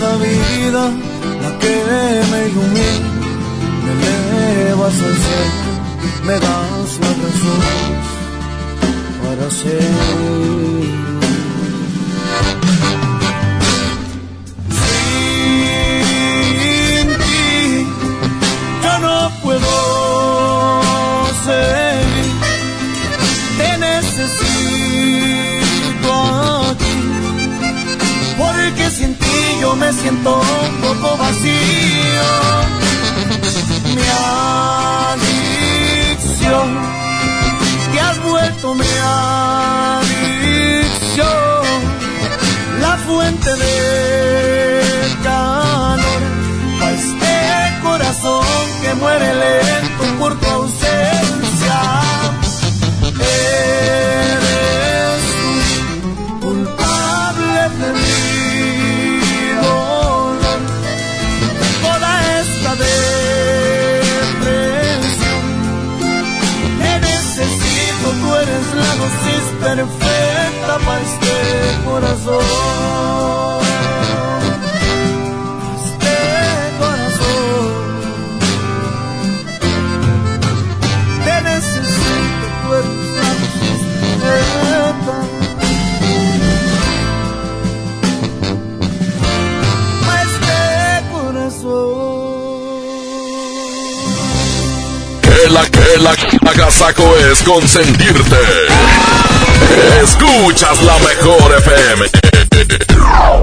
Da vida, la que me ilumina, me elevas al cielo, me das la razón para ser. me siento un poco vacío. Mi adicción, te has vuelto mi adicción, la fuente de calor, a este corazón que muere lento por ti. Para este corazón. Este corazón. Te necesito, tú eres la este. Que la que la agasaco es consentirte. Escuchas la mejor FM.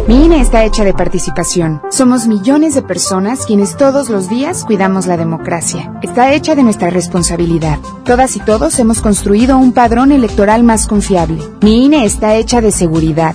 Mi INE está hecha de participación. Somos millones de personas quienes todos los días cuidamos la democracia. Está hecha de nuestra responsabilidad. Todas y todos hemos construido un padrón electoral más confiable. Mi INE está hecha de seguridad.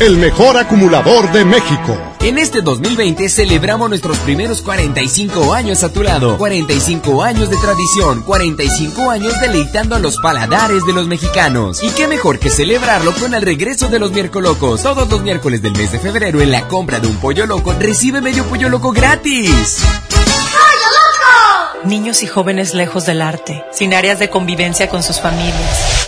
el mejor acumulador de México. En este 2020 celebramos nuestros primeros 45 años a tu lado. 45 años de tradición, 45 años deleitando a los paladares de los mexicanos. Y qué mejor que celebrarlo con el regreso de los miércolocos. Todos los miércoles del mes de febrero en la compra de un pollo loco recibe medio pollo loco gratis. Niños y jóvenes lejos del arte, sin áreas de convivencia con sus familias.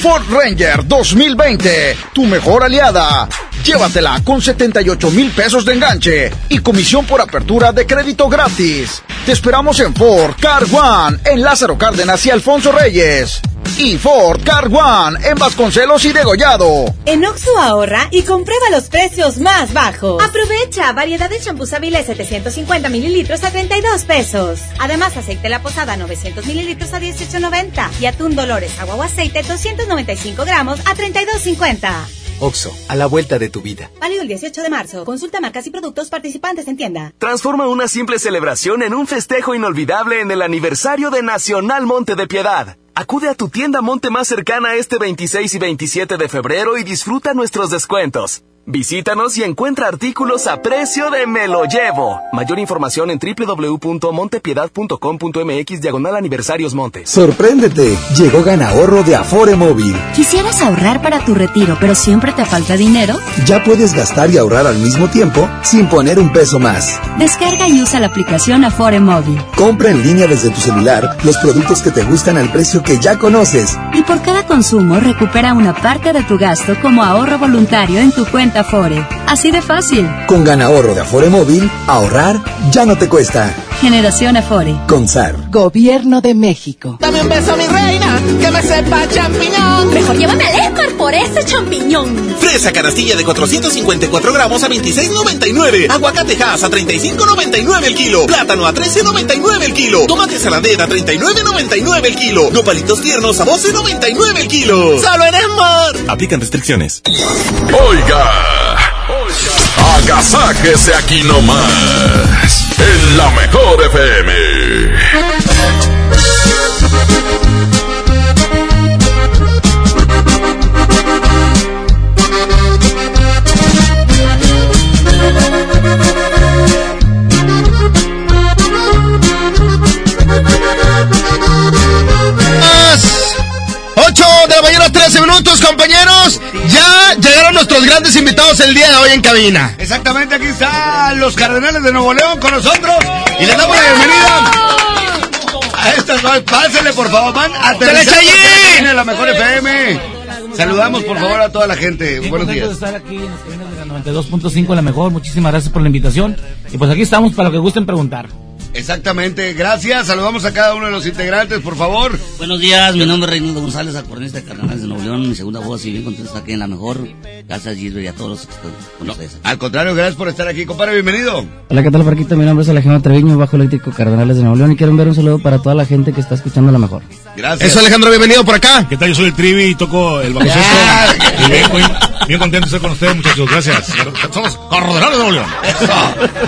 Ford Ranger 2020, tu mejor aliada. Llévatela con 78 mil pesos de enganche y comisión por apertura de crédito gratis. Te esperamos en Ford Car One, en Lázaro Cárdenas y Alfonso Reyes. Y Ford Car One, en Vasconcelos y Degollado. En Oxo ahorra y comprueba los precios más bajos. Aprovecha variedad de champús Avila 750 mililitros a 32 pesos. Además, aceite La Posada 900 mililitros a 18.90 y atún Dolores agua o aceite 295 gramos a 32.50. Oxo, a la vuelta de tu vida. Válido el 18 de marzo. Consulta marcas y productos participantes en tienda. Transforma una simple celebración en un festejo inolvidable en el aniversario de Nacional Monte de Piedad. Acude a tu tienda Monte más cercana este 26 y 27 de febrero y disfruta nuestros descuentos. Visítanos y encuentra artículos a precio de me lo llevo. Mayor información en www.montepiedad.com.mx diagonal aniversarios Monte. Sorpréndete, llegó Ganahorro de Afore Móvil. ¿Quisieras ahorrar para tu retiro, pero siempre te falta dinero? Ya puedes gastar y ahorrar al mismo tiempo sin poner un peso más. Descarga y usa la aplicación Afore Móvil. Compra en línea desde tu celular los productos que te gustan al precio que ya conoces. Y por cada consumo recupera una parte de tu gasto como ahorro voluntario en tu cuenta Afore. Así de fácil. Con Ganahorro de Afore Móvil, ahorrar ya no te cuesta. Generación Afore. Con SAR. Gobierno de México. Dame un beso, mi reina, que me sepa champiñón. Mejor llévame al Esmar por ese champiñón. Fresa canastilla de 454 gramos a 26.99. Aguacate Hass a 35.99 el kilo. Plátano a 13.99 el kilo. Tomate saladera a 39.99 el kilo. Nopalitos tiernos a 12.99 el kilo. ¡Solo en Esmar! Aplican restricciones. Oiga. Agasáquese aquí nomás. En la mejor FM. De la mañana, 13 minutos, compañeros. Ya llegaron nuestros grandes invitados el día de hoy en cabina. Exactamente, aquí están los Cardenales de Nuevo León con nosotros y les damos la bienvenida. A estas dos, pásenle por favor, van a en la mejor FM. Saludamos por favor a toda la gente. Bien Buenos días. de estar aquí en las cabinas de la 92.5 la mejor. Muchísimas gracias por la invitación. Y pues aquí estamos para lo que gusten preguntar. Exactamente, gracias. Saludamos a cada uno de los integrantes, por favor. Buenos días, mi nombre es Reinaldo González, acordeonista de Cardenales de Nuevo León, mi segunda voz y bien contento estar aquí en la mejor. Gracias Gilbert y a todos los que están con ustedes. Al contrario, gracias por estar aquí, compadre. Bienvenido. Hola, ¿qué tal, Parquita? Mi nombre es Alejandro Treviño, bajo eléctrico Cardenales de Nuevo León y quiero enviar un saludo para toda la gente que está escuchando la mejor. Gracias. Eso, Alejandro, bienvenido por acá. ¿Qué tal? Yo soy el Trivi y toco el bajo. Y bien, muy- bien contento de estar con ustedes, muchachos. Gracias. Somos Cardenales de Nuevo.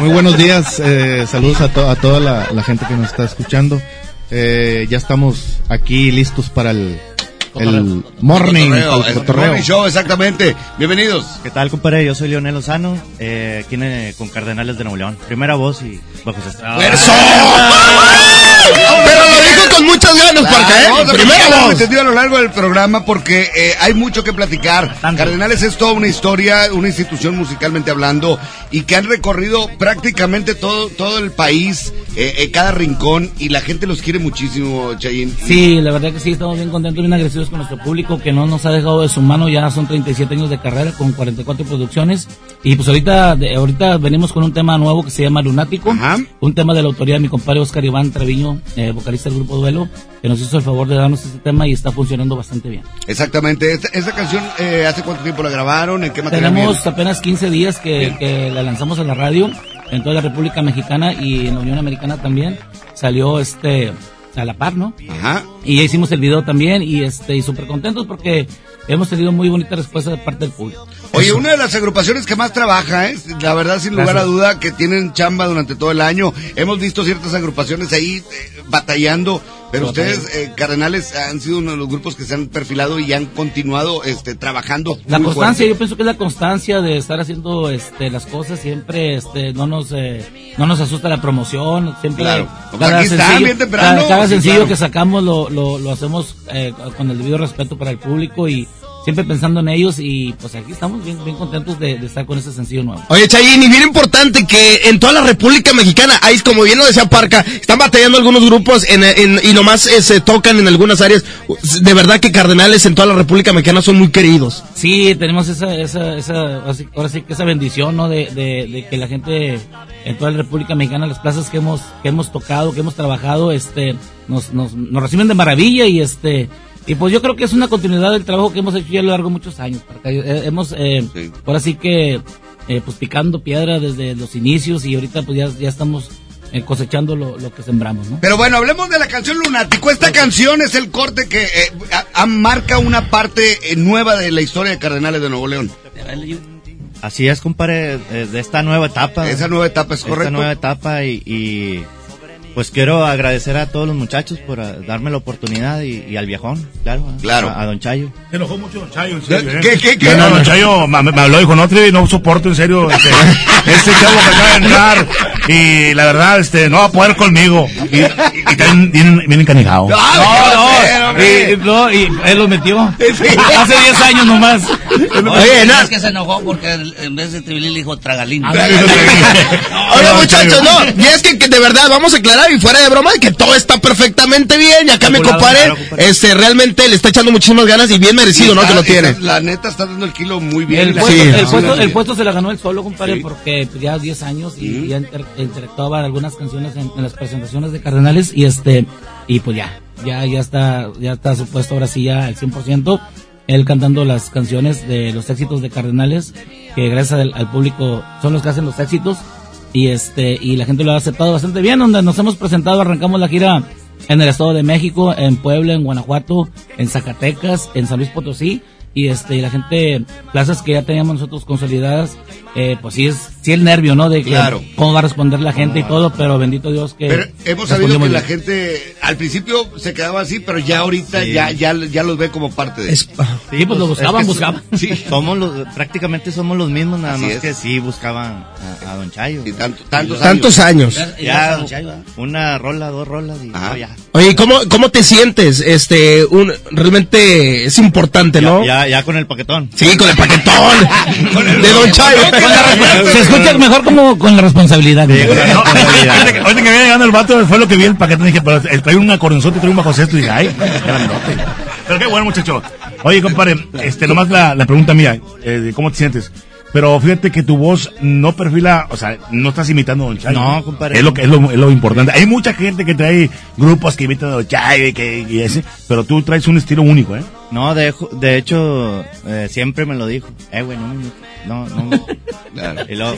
Muy buenos días, eh, saludos a, to- a toda la, la gente que nos está escuchando. Eh, ya estamos aquí listos para el, el morning, Cotorreo, el el cotorreo. morning show, exactamente. Bienvenidos. ¿Qué tal, compadre? Yo soy Leonel Lozano, eh, aquí en- con Cardenales de Nuevo León. Primera voz y bajo sexto. Pero lo dijo con muchas ganas, Parca, ¿eh? Vamos a Primera voz. entendido a lo largo del programa porque eh, hay mucho que platicar. Cardenales es toda una historia, una institución musicalmente hablando y que han recorrido prácticamente todo todo el país, eh, eh, cada rincón y la gente los quiere muchísimo, Chayin. Sí, la verdad que sí, estamos bien contentos, bien agradecidos con nuestro público que no nos ha dejado de su mano. Ya son 37 años de carrera con 44 producciones. Y pues ahorita, ahorita venimos con un tema nuevo que se llama Lunático. Un tema de la autoría de mi compadre Oscar Iván Treviño, eh, vocalista del grupo Duelo, que nos hizo el favor de darnos este tema y está funcionando bastante bien. Exactamente. Esta, esta canción, eh, ¿hace cuánto tiempo la grabaron? ¿En qué material? Tenemos viene? apenas 15 días que, que la lanzamos en la radio, en toda la República Mexicana y en la Unión Americana también. Salió este a la par, ¿no? Ajá. Y ya hicimos el video también y este y súper contentos porque hemos tenido muy bonita respuesta de parte del público. Oye, una de las agrupaciones que más trabaja, ¿eh? la verdad, sin lugar Gracias. a duda, que tienen chamba durante todo el año. Hemos visto ciertas agrupaciones ahí eh, batallando, pero ustedes, eh, Cardenales, han sido uno de los grupos que se han perfilado y han continuado este, trabajando. La constancia, fuerte. yo pienso que es la constancia de estar haciendo este las cosas siempre este no nos eh, no nos asusta la promoción, siempre Claro. Pues aquí bien temprano. cada, cada Sí, sencillo claro. que sacamos lo, lo, lo hacemos eh, con el debido respeto para el público y siempre pensando en ellos y pues aquí estamos bien, bien contentos de, de estar con ese sencillo nuevo. Oye, Chayin, y bien importante que en toda la República Mexicana, ahí como bien lo decía Parca, están batallando algunos grupos en, en- y nomás eh, se tocan en algunas áreas. De verdad que Cardenales en toda la República Mexicana son muy queridos. Sí, tenemos esa, esa, esa, ahora sí que esa bendición, ¿no? De, de, de que la gente en toda la República Mexicana, las plazas que hemos, que hemos tocado, que hemos trabajado, este, nos, nos, nos reciben de maravilla y este, y pues yo creo que es una continuidad del trabajo que hemos hecho ya a lo largo de muchos años. porque, eh, hemos, eh, ahora sí que, eh, pues picando piedra desde los inicios y ahorita pues ya, ya estamos eh, cosechando lo, lo que sembramos, ¿no? Pero bueno, hablemos de la canción Lunático. Esta canción es el corte que eh, a- a- marca una parte eh, nueva de la historia de Cardenales de Nuevo León. Así es, compadre, de esta nueva etapa. Esa nueva etapa es Esta correcto. nueva etapa y, y, pues quiero agradecer a todos los muchachos por ah, darme la oportunidad y, y al viejón, claro. ah, Claro. A, a Don Chayo. Se enojó mucho Don Chayo, en serio, ¿eh? ¿Qué, qué, qué? No, no, Don Chayo me, me habló, dijo, no, Tri, no soporto, en serio, este, este chavo que acaba de entrar, y la verdad, este, no va a poder conmigo, y, y, y está bien, bien, encanijado. No, no, y, no, y él lo metió. Hace 10 años nomás. Oye, es que se enojó porque en vez de tribilín le dijo tragalín. Oye, muchachos, no, y es que, que de verdad vamos a aclarar y fuera de broma que todo está perfectamente bien y acá mi Calculado, compadre, claro, compadre. este, realmente le está echando muchísimas ganas y bien merecido, Y ¿no? está- Que lo tiene. La neta está dando el kilo muy bien. El puesto, Sí. el, puesto, el puesto se la ganó él solo, compadre, Sí. porque ya 10 años y ya inter- interactuaba en algunas canciones en, en las presentaciones de Cardenales y este y pues ya. ya, ya está, ya está supuesto ahora sí ya al 100%. Él cantando las canciones de los éxitos de Cardenales, que gracias al, al público son los que hacen los éxitos. Y este, y la gente lo ha aceptado bastante bien, donde nos hemos presentado, arrancamos la gira en el Estado de México, en Puebla, en Guanajuato, en Zacatecas, en San Luis Potosí y este y la gente plazas que ya teníamos nosotros consolidadas eh, pues sí es sí el nervio no de que Claro. cómo va a responder la gente y todo pero bendito Dios que Pero hemos sabido que la bien. gente al principio se quedaba así, pero ya ahorita Sí. ya, ya, ya los ve como parte de Sí, pues lo buscaban, es que buscaban. Sí. Somos los, prácticamente somos los mismos, nada Así más es. que sí buscaban a, a Don Chayo. tantos Tantos años. Ya, Don Chayo, una rola, dos rolas y no, ya. Oye, ¿cómo, ¿cómo te sientes? Este, un, realmente es importante, ¿no? Ya, ya con el paquetón. Sí, con el paquetón de Don Chayo. se escucha mejor como con la responsabilidad. Ahorita que, ahorita que venía llegando el vato, fue lo que vi el paquete. Dije, pero él trae un acordeonzote, trae un bajo sexto. Y dije, ay, grandote. Pero qué bueno, muchacho. Oye, compadre, este, nomás la, la pregunta mía, eh, de cómo te sientes. Pero fíjate que tu voz no perfila, o sea, no estás imitando a Don Chayo. No, compadre. Es lo, que- es lo, es lo importante. Hay mucha gente que trae grupos que imitan a Don Chayo y, que, y ese, pero tú traes un estilo único, ¿eh? No, de, de hecho, eh, siempre me lo dijo. Eh, güey, no me imites. No, no. Y luego,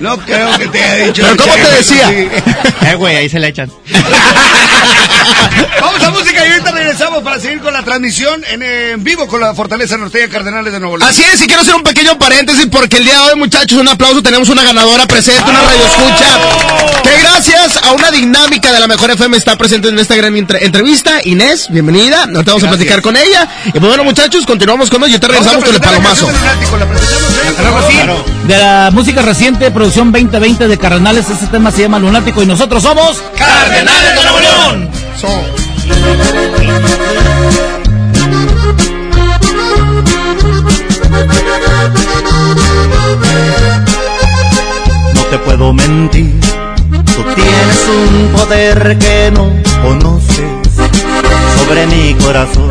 No creo que te haya dicho. ¿Pero cómo te decía? eh, güey, ahí se le echan. Vamos a música y ahorita regresamos para seguir con la transmisión en, en vivo con la Fortaleza Norteña Cardenales de Nuevo León. Así es, y quiero hacer un pequeño paréntesis porque el día de hoy, muchachos, un aplauso, tenemos una ganadora presente, una radio escucha, que gracias a una dinámica de la Mejor FM está presente en esta gran entre- entrevista. Inés, bienvenida, ahorita vamos a platicar con ella. Y pues bueno, muchachos, continuamos con ellos y ahorita regresamos con el palomazo. La De la música reciente, producción 2020 de Cardenales, este tema se llama Lunático y nosotros somos Cardenales de Nuevo León. No te puedo mentir, tú tienes un poder que no conoces sobre mi corazón,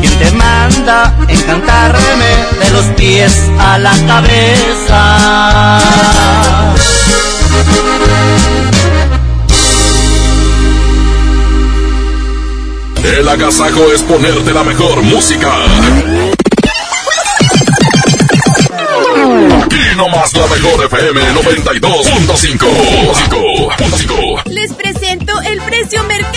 Quien te manda encantarme de los pies a la cabeza. El agasajo es ponerte la mejor música. Y no más la mejor FM 92.5. Les presento el precio Mercado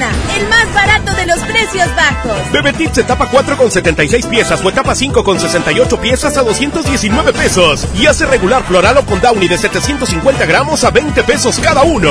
Soriana, el más barato de los precios bajos. Bebe Tips etapa 4 con 76 piezas o etapa 5 con 68 piezas a 219 pesos. Y hace regular floral o con Downy de 750 gramos a 20 pesos cada uno.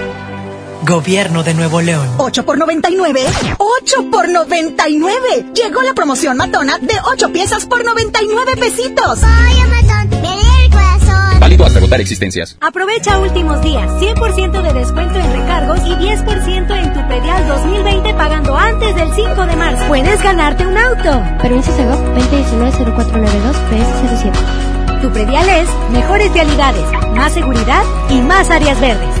Gobierno de Nuevo León. 8 por 99. 8 por 99. Llegó la promoción matona de 8 piezas por 99 pesitos. Amazon, me lee el corazón. Válido hasta agotar existencias. Aprovecha últimos días. 100% de descuento en recargos y 10% en tu predial 2020 pagando antes del 5 de marzo. Puedes ganarte un auto. Permiso Segov 2019-0492 PS07. Tu predial es mejores vialidades, más seguridad y más áreas verdes.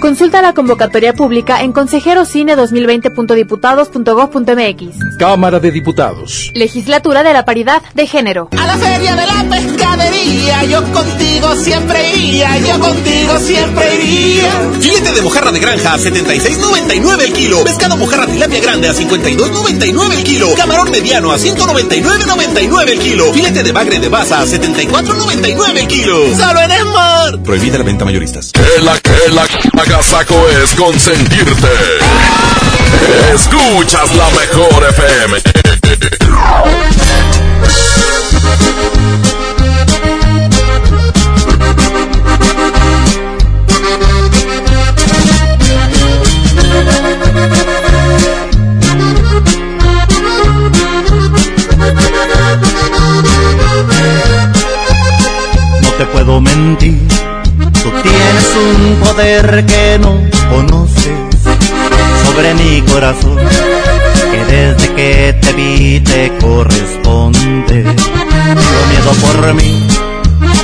Consulta la convocatoria pública en consejerocine2020.diputados.gov.mx. Cámara de Diputados. Legislatura de la Paridad de Género. A la feria de la pescadería, yo contigo siempre iría, yo contigo siempre iría. Filete de mojarra de granja a 76.99 el kilo. Pescado mojarra tilapia grande a 52.99 el kilo. Camarón mediano a 199.99 el kilo. Filete de bagre de baza a 74.99 el kilo. Solo en Esmar. Prohibida la venta mayoristas. El, el, agasaco es consentirte. Escuchas la mejor FM. No te puedo mentir, tienes un poder que no conoces sobre mi corazón, que desde que te vi te corresponde. Tengo miedo por mí,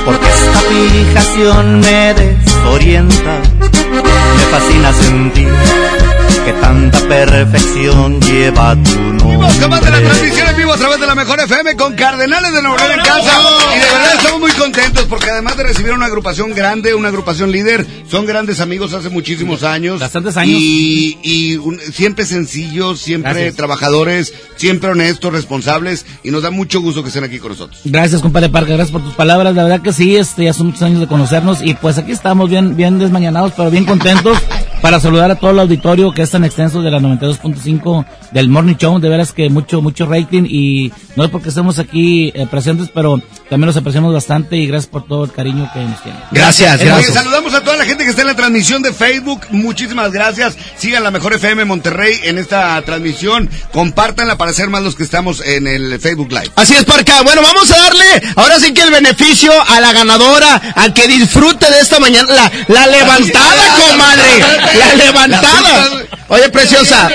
porque esta fijación me desorienta, me fascina sentir que tanta perfección lleva tu nombre. De la transmisión en vivo a través de la Mejor FM con Cardenales de Nuevo León en casa. Y de verdad estamos muy contentos porque además de recibir una agrupación grande, una agrupación líder, son grandes amigos hace muchísimos años. Bastantes años. Y, y un- siempre sencillos, siempre Gracias. trabajadores, siempre honestos, responsables. Y nos da mucho gusto que estén aquí con nosotros. Gracias, compadre Parker, gracias por tus palabras. La verdad que sí, este, ya son muchos años de conocernos y pues aquí estamos bien, bien desmañanados, pero bien contentos para saludar a todo el auditorio que es tan extenso de la 92.5 del Morning Show. De veras que mucho, mucho rating y no es porque estemos aquí eh, presentes, pero también los apreciamos bastante y gracias por todo el cariño que nos tienen. Eh, oye, saludamos a toda la gente que está en la transmisión de Facebook. Muchísimas gracias. Sigan la Mejor FM Monterrey en esta transmisión. Compártanla para ser más los que estamos en el Facebook Live. Así es, Parca. Bueno, vamos a darle ahora sí que el beneficio a la ganadora, a que disfrute de esta mañana. La, la levantada, comadre. La levantada. Oye, preciosa.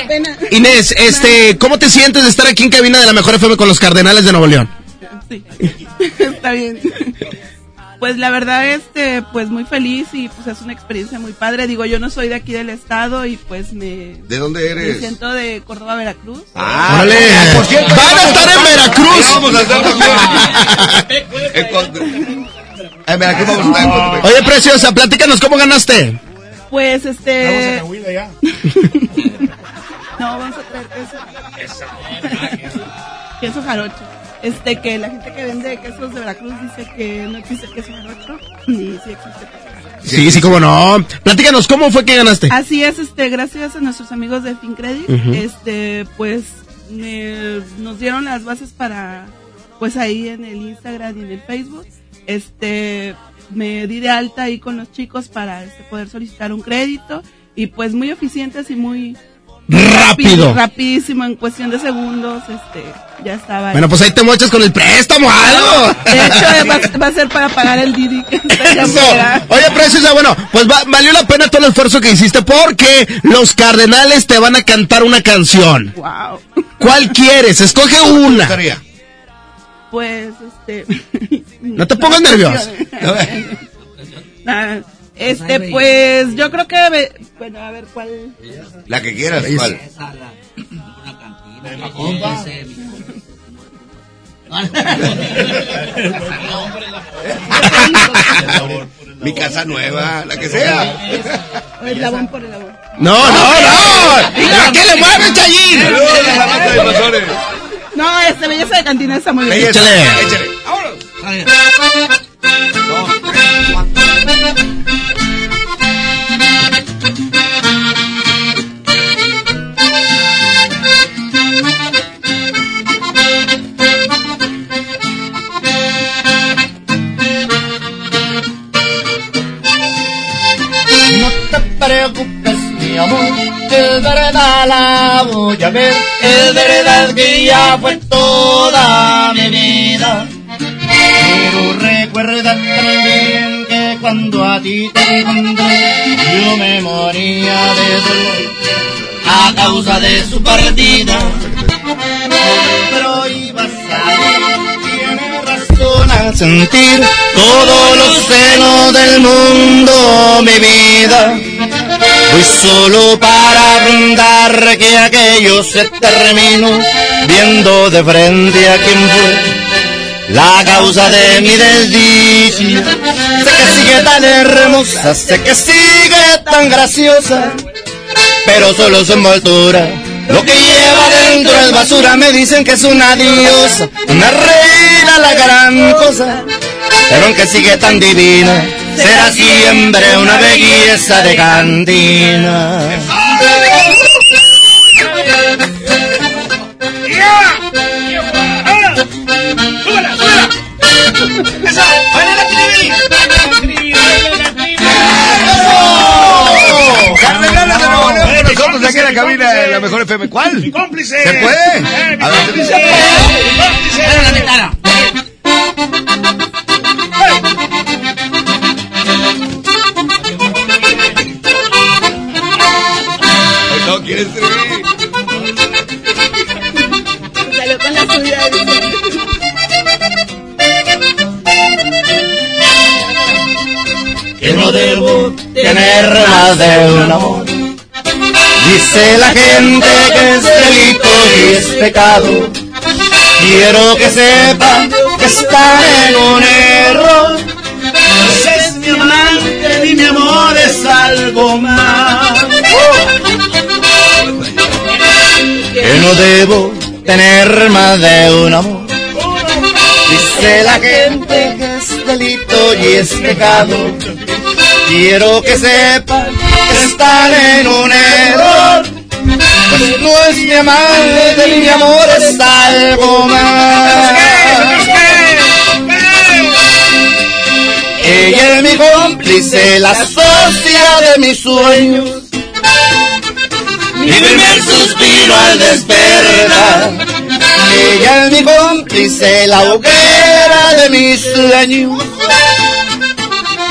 Inés, este, ¿cómo te sientes de estar aquí en cabina de la Mejor FM con los Cardenales de Nuevo León? Está bien. Pues la verdad, este, pues muy feliz y pues es una experiencia muy padre. Digo, yo no soy de aquí del estado y pues me, ¿De dónde me eres? siento de Córdoba, Veracruz. Ah, Órale. por cierto, Van a estar en Veracruz. Vamos a estar también. En Veracruz vamos a estar en. Oye, preciosa, platícanos cómo ganaste. Pues este. Vamos no, vamos a traer queso. queso jarocho. Este, que la gente que vende quesos de Veracruz dice que no existe queso jarocho. Ni sí existe. Sí, sí, cómo no. Platícanos, ¿cómo fue que ganaste? Así es, este, gracias a nuestros amigos de FinCredit, este, pues, me- nos dieron las bases para, pues ahí en el Instagram y en el Facebook, este, me di de alta ahí con los chicos para este, poder solicitar un crédito y pues muy eficientes y muy Rápido. rapidísimo en cuestión de segundos, este, ya estaba. ahí. Bueno, pues ahí te mochas con el préstamo, algo. De hecho, va, va a ser para pagar el Didi. que Eso. Oye, preciosa, bueno, pues va- valió la pena todo el esfuerzo que hiciste porque los cardenales te van a cantar una canción. Wow. ¿Cuál quieres? Escoge una. Pues, este. No te pongas nervioso. Nada, Este, pues, yo creo que. ve- Bueno, a ver cuál. La que quieras, ¿cuál? Mi casa nueva, la que sea. El labón por el labón. No, no, no. ¿A qué le mueves, Chayín? No, este, belleza de cantina está muy bien. Échale. échale. No te preocupes, mi amor, es verdad la voy a ver. Es verdad que ya fue toda mi vida. Pero recuerda también que cuando a ti te encontré, yo me moría de dolor a causa de su partida. Pero ibas a tiene razón al sentir todos los celos del mundo, mi vida. Voy solo para brindar que aquello se terminó, viendo de frente a quien fue la causa de mi desdicha. Sé que sigue tan hermosa, sé que sigue tan graciosa, pero solo su envoltura. Lo que lleva dentro es basura, me dicen que es una diosa, una reina, la gran cosa. Pero aunque sigue tan divina, será siempre una belleza de cantina. Nosotros aquí en la cabina de la mejor FM. ¿Cuál? ¡Mi cómplice! ¿Se puede? ¡Eh, mi A ver, No quieres escribir. Salió con la suya. Que no debo tener más de un amor. Dice la gente que es delito y es pecado. Quiero que sepan que están en un error. No es mi amante ni mi amor es algo más. No debo tener más de un amor. Dice la gente que es delito y es pecado. Quiero que sepan que están en un error. Pues no es mi amante mi amor es algo más. Ella es mi cómplice, la socia de mis sueños. Mi primer suspiro al despertar. Ella es mi cómplice, la hoguera de mis sueños.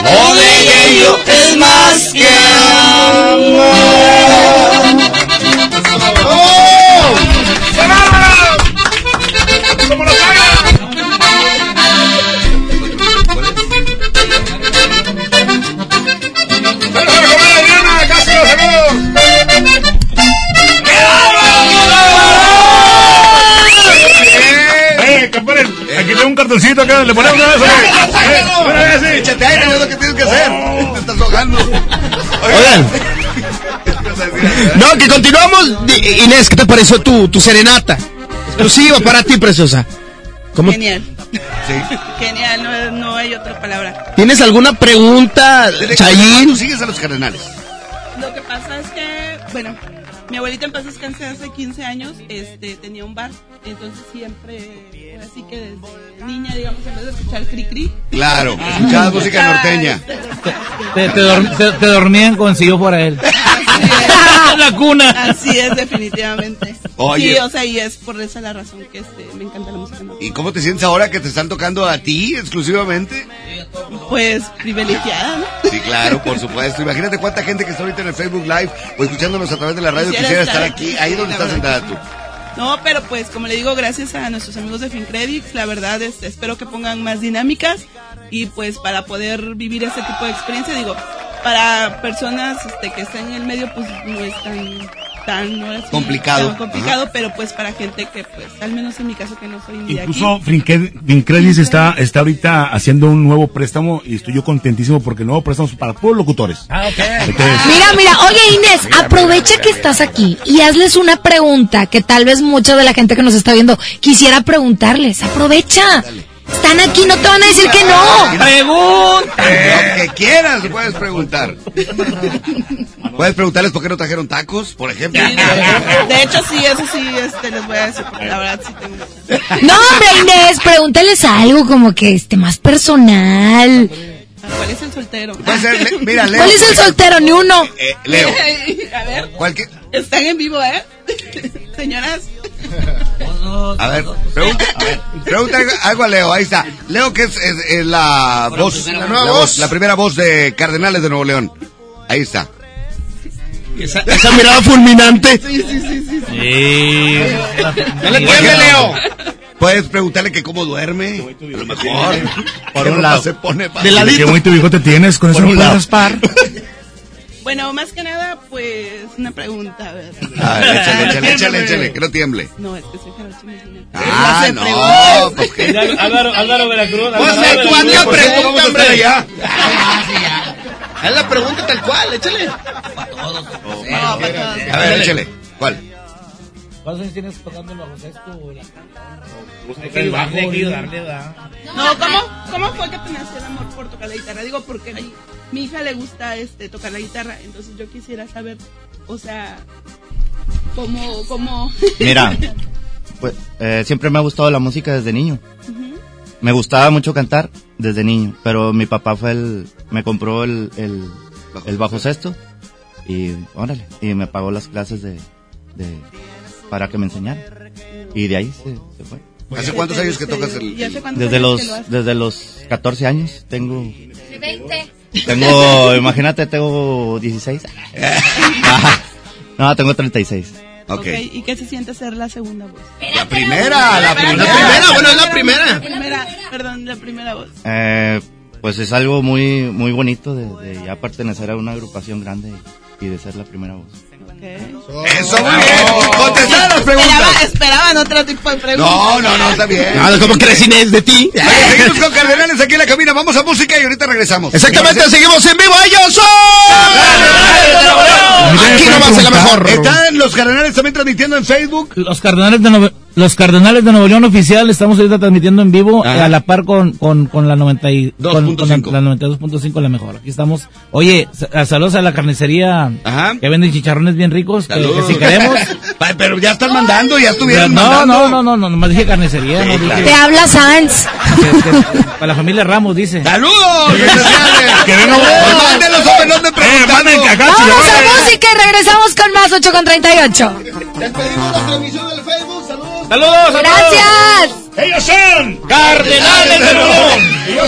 Lo de yo es más que amor. Tengo un cartoncito acá, le ponemos una vez. Una vez, sí. Échate aire, es lo que tienes que hacer. Te estás ahogando. Oigan. No, que continuamos. Inés, ¿qué te pareció tu, tu serenata? Exclusiva para ti, preciosa. ¿Cómo- Genial. Genial, no, no hay otra palabra. ¿Tienes alguna pregunta, Chayín? Tú sigues a los cardenales. Lo que pasa es que, bueno, mi abuelita en paz descanse hace 15 años, este, tenía un bar, entonces siempre, fue así que desde niña, digamos, en vez de escuchar cri cri. Claro, escuchabas música norteña. Te, te, te- te dormían con sillo por él. la cuna. Así es, definitivamente. Oye. Sí, o sea, y es por esa la razón que este, me encanta la música norteña. ¿Y cómo te sientes ahora que te están tocando a ti exclusivamente? Pues privilegiada, ¿no? Sí, claro, por supuesto. Imagínate cuánta gente que está ahorita en el Facebook Live o escuchándonos a través de la radio Quisiera quisiera estar estar aquí, aquí, ahí donde estás sentada tú. No, pero pues como le digo, gracias a nuestros amigos de FinCredits, la verdad es, espero que pongan más dinámicas y pues para poder vivir ese tipo de experiencia, digo, para personas este, que están en el medio pues no es tan, tan no es así Complicado. tan complicado, pero pues para gente que pues, al menos en mi caso que no soy ni. Incluso Fincred- Fincredits está, está ahorita haciendo un nuevo préstamo y estoy yo contentísimo porque el nuevo préstamo es para puros locutores. Entonces, Mira, mira, oye Inés, aprovecha que estás aquí y hazles una pregunta que tal vez mucha de la gente que nos está viendo quisiera preguntarles. Aprovecha. Están aquí, no te van a decir que no. Pregunta. Lo que quieras puedes preguntar. Puedes preguntarles por qué no trajeron tacos, por ejemplo. De hecho sí, eso sí, este, les voy a decir, porque la verdad sí tengo. No, hombre, Inés, pregúntales algo como que esté más personal. ¿Cuál es el soltero? Puede ser, le- mira, Leo. ¿Cuál es el soltero? Ni uno. Eh, Leo. A ver, Cualquier- están en vivo, ¿eh? Señoras. A ver, pregunta, a ver, pregunta algo- algo a Leo, ahí está. Leo, que es, es- es la voz, la, nueva voz, voz. la primera voz de Cardenales de Nuevo León. Ahí está. Esa, esa mirada fulminante. Sí, sí, sí, sí. Dale tiemble, Leo. Puedes preguntarle que cómo duerme, a lo mejor. Por un no lado. Se pone De qué ladito. bonito bigote tienes, con eso no puedes raspar. Bueno, más que nada, pues, una pregunta, a ver. A ver, échale, échale, échale, échale, que no tiemble. No, es que soy jarocho. Ah, no, pregunta. pues que... Álvaro, Álvaro Veracruz. Pues Álvaro tú haz la pregunta, Vamos a hombre. estar allá. Haz la pregunta tal cual, échale. No, para todos. A ver, échale. ¿Cuál? ¿Cuántos años tienes tocando el bajo sexto o la No, ¿cómo, ¿cómo fue que te nació el amor por tocar la guitarra? Digo, porque mi hija le gusta este tocar la guitarra, entonces yo quisiera saber, o sea, cómo, cómo... Mira, pues eh, siempre me ha gustado la música desde niño. Me gustaba mucho cantar desde niño, pero mi papá fue el, me compró el, el, el bajo sexto y órale, y me pagó las clases de, de para que me enseñara. Y de ahí se, se fue. ¿Hace cuántos años que tocas ¿Y el...? Desde años los, lo desde los 14 años tengo, 20. tengo, imagínate, tengo 16. Ajá. no, tengo 36. Ok. Ok, ¿y qué se siente ser la segunda voz? La primera, la La primera. primera, bueno, es la primera. La primera, perdón, la primera voz. Eh, pues es algo muy muy bonito de, de ya pertenecer a una agrupación grande y de ser la primera voz. Eso, muy bien. Contestar las preguntas. Esperaba, esperaban otro tipo de preguntas. No, no, no, está bien. Nada, ¿cómo crees Inés de ti? Oye, seguimos con Cardenales aquí en la cabina. Vamos a música y ahorita regresamos. Exactamente, seguimos en vivo. Ellos son. Aquí nomás en la mejor. Están los Cardenales también transmitiendo en Facebook. Los Cardenales de Nuevo, los Cardenales de Nuevo León oficial estamos ahorita transmitiendo en vivo Ajá. eh, a la par con, con, con la 90 y- con, con la, la 92.5 la mejor. Aquí estamos. Oye, sa- saludos a la carnicería que venden chicharrones bien ricos, que, que Saludos. si queremos. Pero ya están mandando, ya estuvieron no, mandando. no, no, no, no, nomás dije carnicería, no dije- Te habla Sanz. para la familia Ramos dice. ¡Saludos! que venga, manden los hombres de preguntando. Vamos a música y regresamos con más 8 con 38. Despedimos la transmisión del Facebook. Saludos. Gracias. Ellos son Cardenales de León. Y yo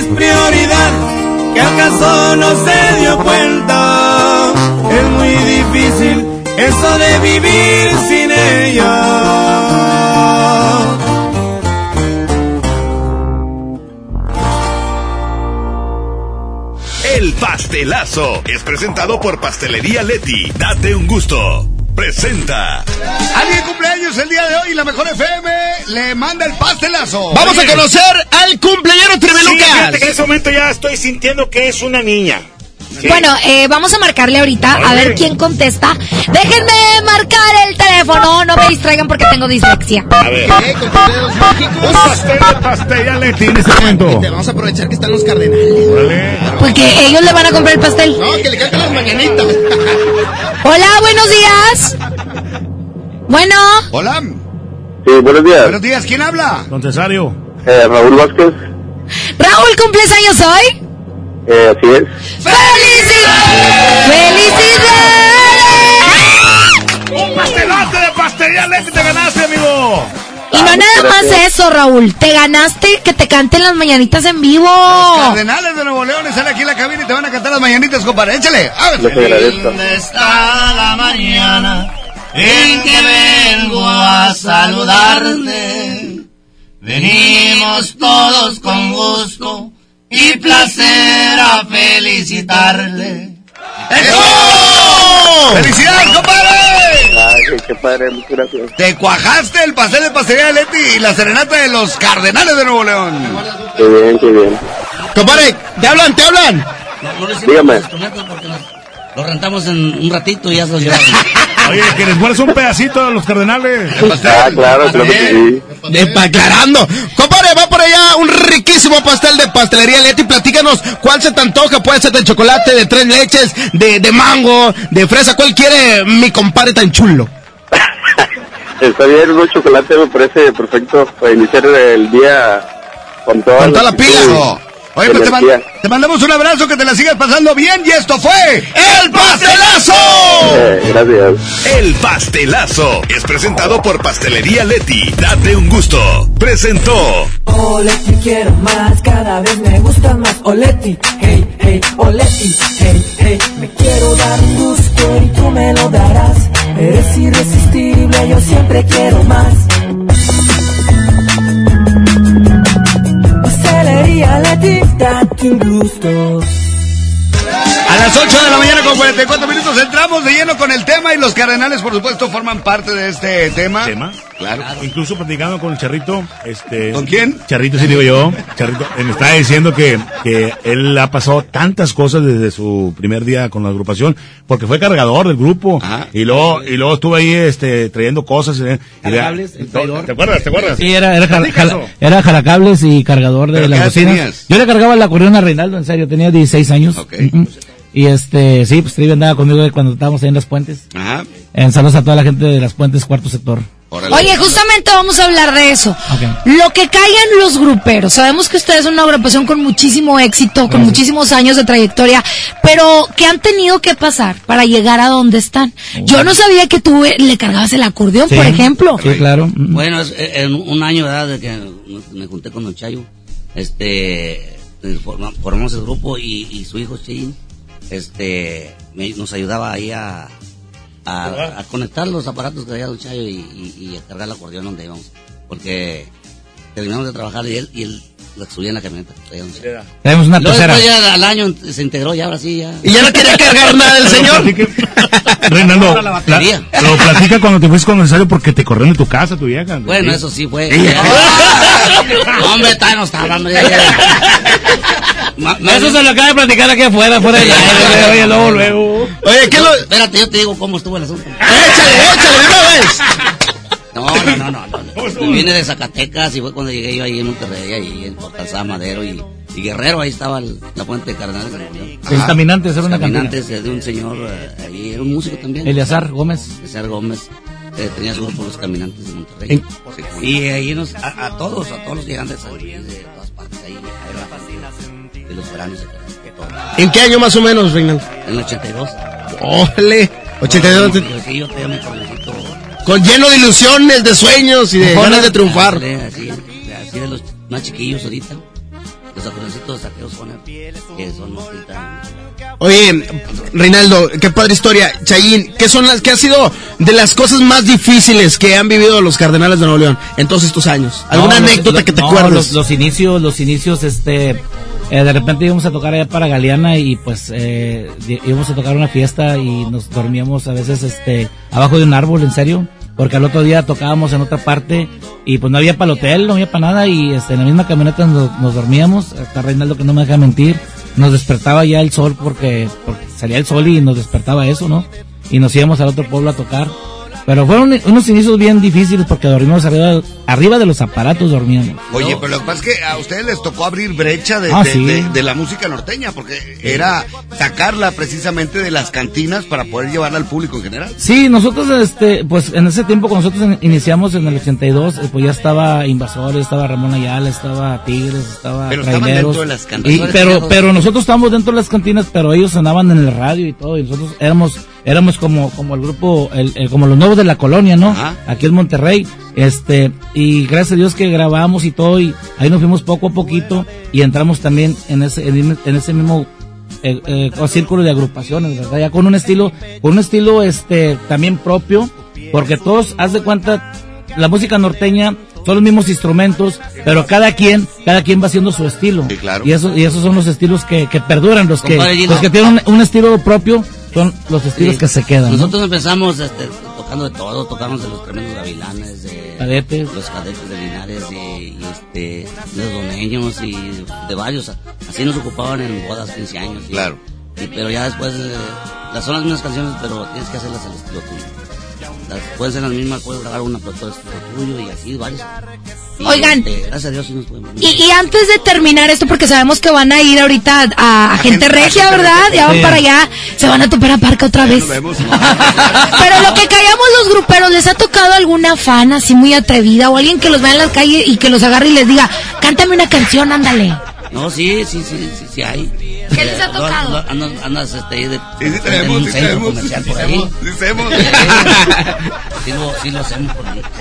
Mis prioridades, que acaso no se dio cuenta. Es muy difícil eso de vivir sin ella. El pastelazo es presentado por Pastelería Leti. Date un gusto. Presenta. Alguien cumpleaños el día de hoy y la mejor FM le manda el pastelazo. Vamos a conocer al cumpleañero Sí, Tribelucas. fíjate que en ese momento ya estoy sintiendo que es una niña. Sí. Bueno, eh, vamos a marcarle ahorita a ver quién contesta. Déjenme marcar el teléfono, no me distraigan porque tengo dislexia. A ver. Un pastel de Leti en este momento. Vamos a aprovechar que están los cardenales. Porque ellos le van a comprar el pastel. No, que le canten las mañanitas. Hola, buenos días. Bueno, Hola. Sí, buenos días. Buenos días, ¿quién habla? Don Cesario. Eh, Raúl Vázquez. Raúl, ¿cumples años hoy? Eh, así es. ¡Felicidades! ¡Felicidades! Un pastelote de pastelería Leti te ganaste, amigo. Y no nada más eso, Raúl. Te ganaste que te canten las mañanitas en vivo. Los Cardenales de Nuevo León están aquí en la cabina y te van a cantar las mañanitas, compadre. Échale. Les agradezco. ¿Dónde está la mañana en que vengo a saludarte? Venimos todos con gusto y placer a felicitarle. ¡Eso! ¡Felicidades, compadre! Ay, qué- padre, muchas gracias. Te cuajaste el pastel de pastelería de Leti y la serenata de los Cardenales de Nuevo León. Qué bien, qué bien. Compadre, te hablan, te hablan. No, no Dígame. porque los rentamos en un ratito y ya se los llevamos. Oye, que les guardes un pedacito a los cardenales. Ah, claro, claro que sí. De aclarando. Compadre, va por allá un riquísimo pastel de pastelería Leti. Platícanos cuál se te antoja. Puede ser de chocolate, de tres leches, de, de mango, de fresa. ¿Cuál quiere mi compadre tan chulo? Está bien, unos chocolates me parece perfecto para iniciar el día con toda, Con toda la pila. Oye, pues te, man- te mandamos un abrazo, que te la sigas pasando bien y esto fue El Pastelazo. Eh, gracias. El pastelazo es presentado por Pastelería Leti. Date un gusto. Presentó. Oleti quiero más, cada vez me gusta más Oleti, hey, hey, Oleti, hey, hey Me quiero dar un gusto y tú me lo darás Eres irresistible, yo siempre quiero más Leti, date un A las 8 de la mañana con 44 minutos entramos de lleno con el tema y los cardenales, por supuesto, forman parte de este tema. ¿Tema? Claro. Incluso platicando con el Charrito, este... ¿Con quién? Charrito, sí digo yo. Charrito, eh, me estaba diciendo que, que él ha pasado tantas cosas desde su primer día con la agrupación, porque fue cargador del grupo. Y luego, y luego estuvo ahí, este, trayendo cosas. eh, y el traidor. ¿Te acuerdas? ¿Te acuerdas? Sí, era, era, jala- era jalacables y cargador de ¿Pero la? Yo le cargaba la acordeón a Reinaldo, en serio, tenía 16 años. Y este, sí, pues Trivi andaba conmigo cuando estábamos ahí en las puentes. Ajá. En saludos a toda la gente de las puentes, cuarto sector. Oye, justamente vamos a hablar de eso. Ok. Lo que caigan los gruperos. Sabemos que ustedes son una agrupación con muchísimo éxito, con muchísimos años de trayectoria, pero ¿qué han tenido que pasar para llegar a donde están? Yo no sabía que tú eh, le cargabas el acordeón, por ejemplo. Sí, claro. Bueno, es- eh, en un año ¿verdad? de que me junté con Don Chayo, este, forma- formamos el grupo y, y su hijo Chin, este, me- nos ayudaba ahí a, a, a conectar los aparatos que traía Don Chayo y, y- y a cargar el acordeón donde íbamos, porque terminamos de trabajar y él, y él lo subía en la camioneta. traía Don Chayo. Tenemos una tercera. ya al año se integró y ahora sí ya. ¿Y ya no quería cargar nada del señor? Reinaldo, la la- lo platica cuando te fuiste con necesario porque te corrieron de tu casa, tu vieja. Bueno, eso sí fue. Hombre, está no está hablando ya. Ma- ma- Eso se lo acaba de platicar aquí afuera, fuera de allá. Oye, luego, luego. Oye, ¿qué No, lo...? Espérate, yo te digo cómo estuvo el asunto. Échale, échale, de una vez. No, no, no, no. no. Yo Vine de Zacatecas y fue cuando llegué yo ahí en Monterrey, ahí en Portalzá, Madero y, y Guerrero, ahí estaba el- la puente de Cardenales. de Caminantes, era una Caminantes eh, de un señor eh, ahí, era un músico también. Eleazar Gómez. Eleazar Gómez. eh, tenía su grupo Los Caminantes de Monterrey. Sí, Y ahí nos, a, a todos, a todos los llegantes ahí, de todas partes, ahí, era la familia de los veranos, de todo. ¿En qué año más o menos, Reinaldo? En el 82. ¡Ole! 82. Sí, sí, yo mi jovencito. Con lleno de ilusiones, de sueños y de ganas de triunfar. Así, así de los más chiquillos ahorita. Los acordeoncitos saqueos son que son ahorita. Oye, Reinaldo, qué padre historia. Chayín, ¿qué son las, qué ha sido de las cosas más difíciles que han vivido los Cardenales de Nuevo León en todos estos años? ¿Alguna No, anécdota los- que te no, acuerdes? Los, los inicios, los inicios, este, eh, de repente íbamos a tocar allá para Galeana y pues eh, íbamos a tocar una fiesta y nos dormíamos a veces, este, abajo de un árbol, en serio, porque al otro día tocábamos en otra parte y pues no había para el hotel, no había para nada y este, en la misma camioneta nos, nos dormíamos, hasta Reinaldo que no me deja mentir, nos despertaba ya el sol porque, porque salía el sol y nos despertaba eso, ¿no? Y nos íbamos al otro pueblo a tocar. Pero fueron unos inicios bien difíciles porque dormimos arriba, arriba de los aparatos dormíamos. Oye, pero lo que pasa es que a ustedes les tocó abrir brecha de, Ah, de- sí. de- de la música norteña, porque era sacarla precisamente de las cantinas para poder llevarla al público en general. Sí, nosotros, este, pues en ese tiempo cuando nosotros in- iniciamos en el 82, eh, pues ya estaba Invasores, estaba Ramón Ayala, estaba Tigres, estaba Pero estaban dentro de las cantinas. Y- pero, pero nosotros estábamos dentro de las cantinas, pero ellos sonaban en el radio y todo, y nosotros éramos éramos como, como el grupo, el, el- como los nuevos de la colonia, ¿no? Aquí en Monterrey, este, y gracias a Dios que grabamos y todo, y ahí nos fuimos poco a poquito, y entramos también en ese, en, ese mismo eh, eh, círculo de agrupaciones, ¿verdad? Ya con un estilo, con un estilo este también propio, porque todos, haz de cuenta, la música norteña son los mismos instrumentos, pero cada quien, cada quien va haciendo su estilo. Y eso, y esos son los estilos que, que perduran, los que, los que tienen un, un estilo propio son los estilos Sí. que se quedan. ¿no? Nosotros empezamos este, tocando de todo, tocamos de los tremendos gavilanes, de Cadetes. los cadetes de Linares y, y, este, de los doneños y de varios. Así nos ocupaban en bodas, 15 años. y- Claro. y- pero ya después, eh, las son las mismas canciones, pero tienes que hacerlas al estilo tuyo. Las, pueden ser las mismas, puedes grabar una, pero todo tuyo y así, varios. Y, Oigan. este, gracias a Dios sí nos podemos. Y, y antes de terminar esto, porque sabemos que van a ir ahorita a, a gente regia, ¿verdad? Ya van Sí. para allá, se van a topar a Parca otra vez. Pero lo que callamos los gruperos, ¿les ha tocado alguna fan así muy atrevida o alguien que los vea en la calle y que los agarre y les diga, cántame una canción, ándale? No, sí, sí, sí, sí, sí hay. ¿Qué les ha Eh, tocado? Andas, andas este, ahí de, Sí, sí en tenemos, un sí centro tenemos, comercial sí por ahí. hacemos, sí hacemos. Sí lo, sí lo hacemos por ahí.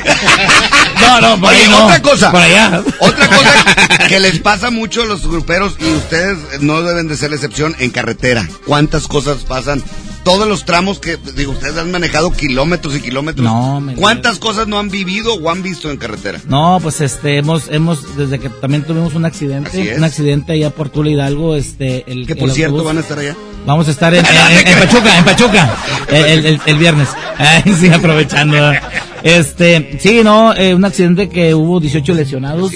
No, no, por Oye, ahí no. otra cosa. Por allá. Otra cosa que les pasa mucho a los gruperos y ustedes no deben de ser la excepción en carretera. ¿Cuántas cosas pasan? Todos los tramos que, digo, ustedes han manejado kilómetros y kilómetros. No, me- ¿Cuántas cosas no han vivido o han visto en carretera? No, pues este, hemos, hemos, desde que también tuvimos un Así accidente, es. un accidente allá por Tula Hidalgo, este, el Que por el cierto autobús- van a estar allá. Vamos a estar en, en- en Pachuca, en Pachuca, el, el- viernes. Ay, sí, aprovechando. Este, sí, no, eh, un accidente que hubo 18 lesionados.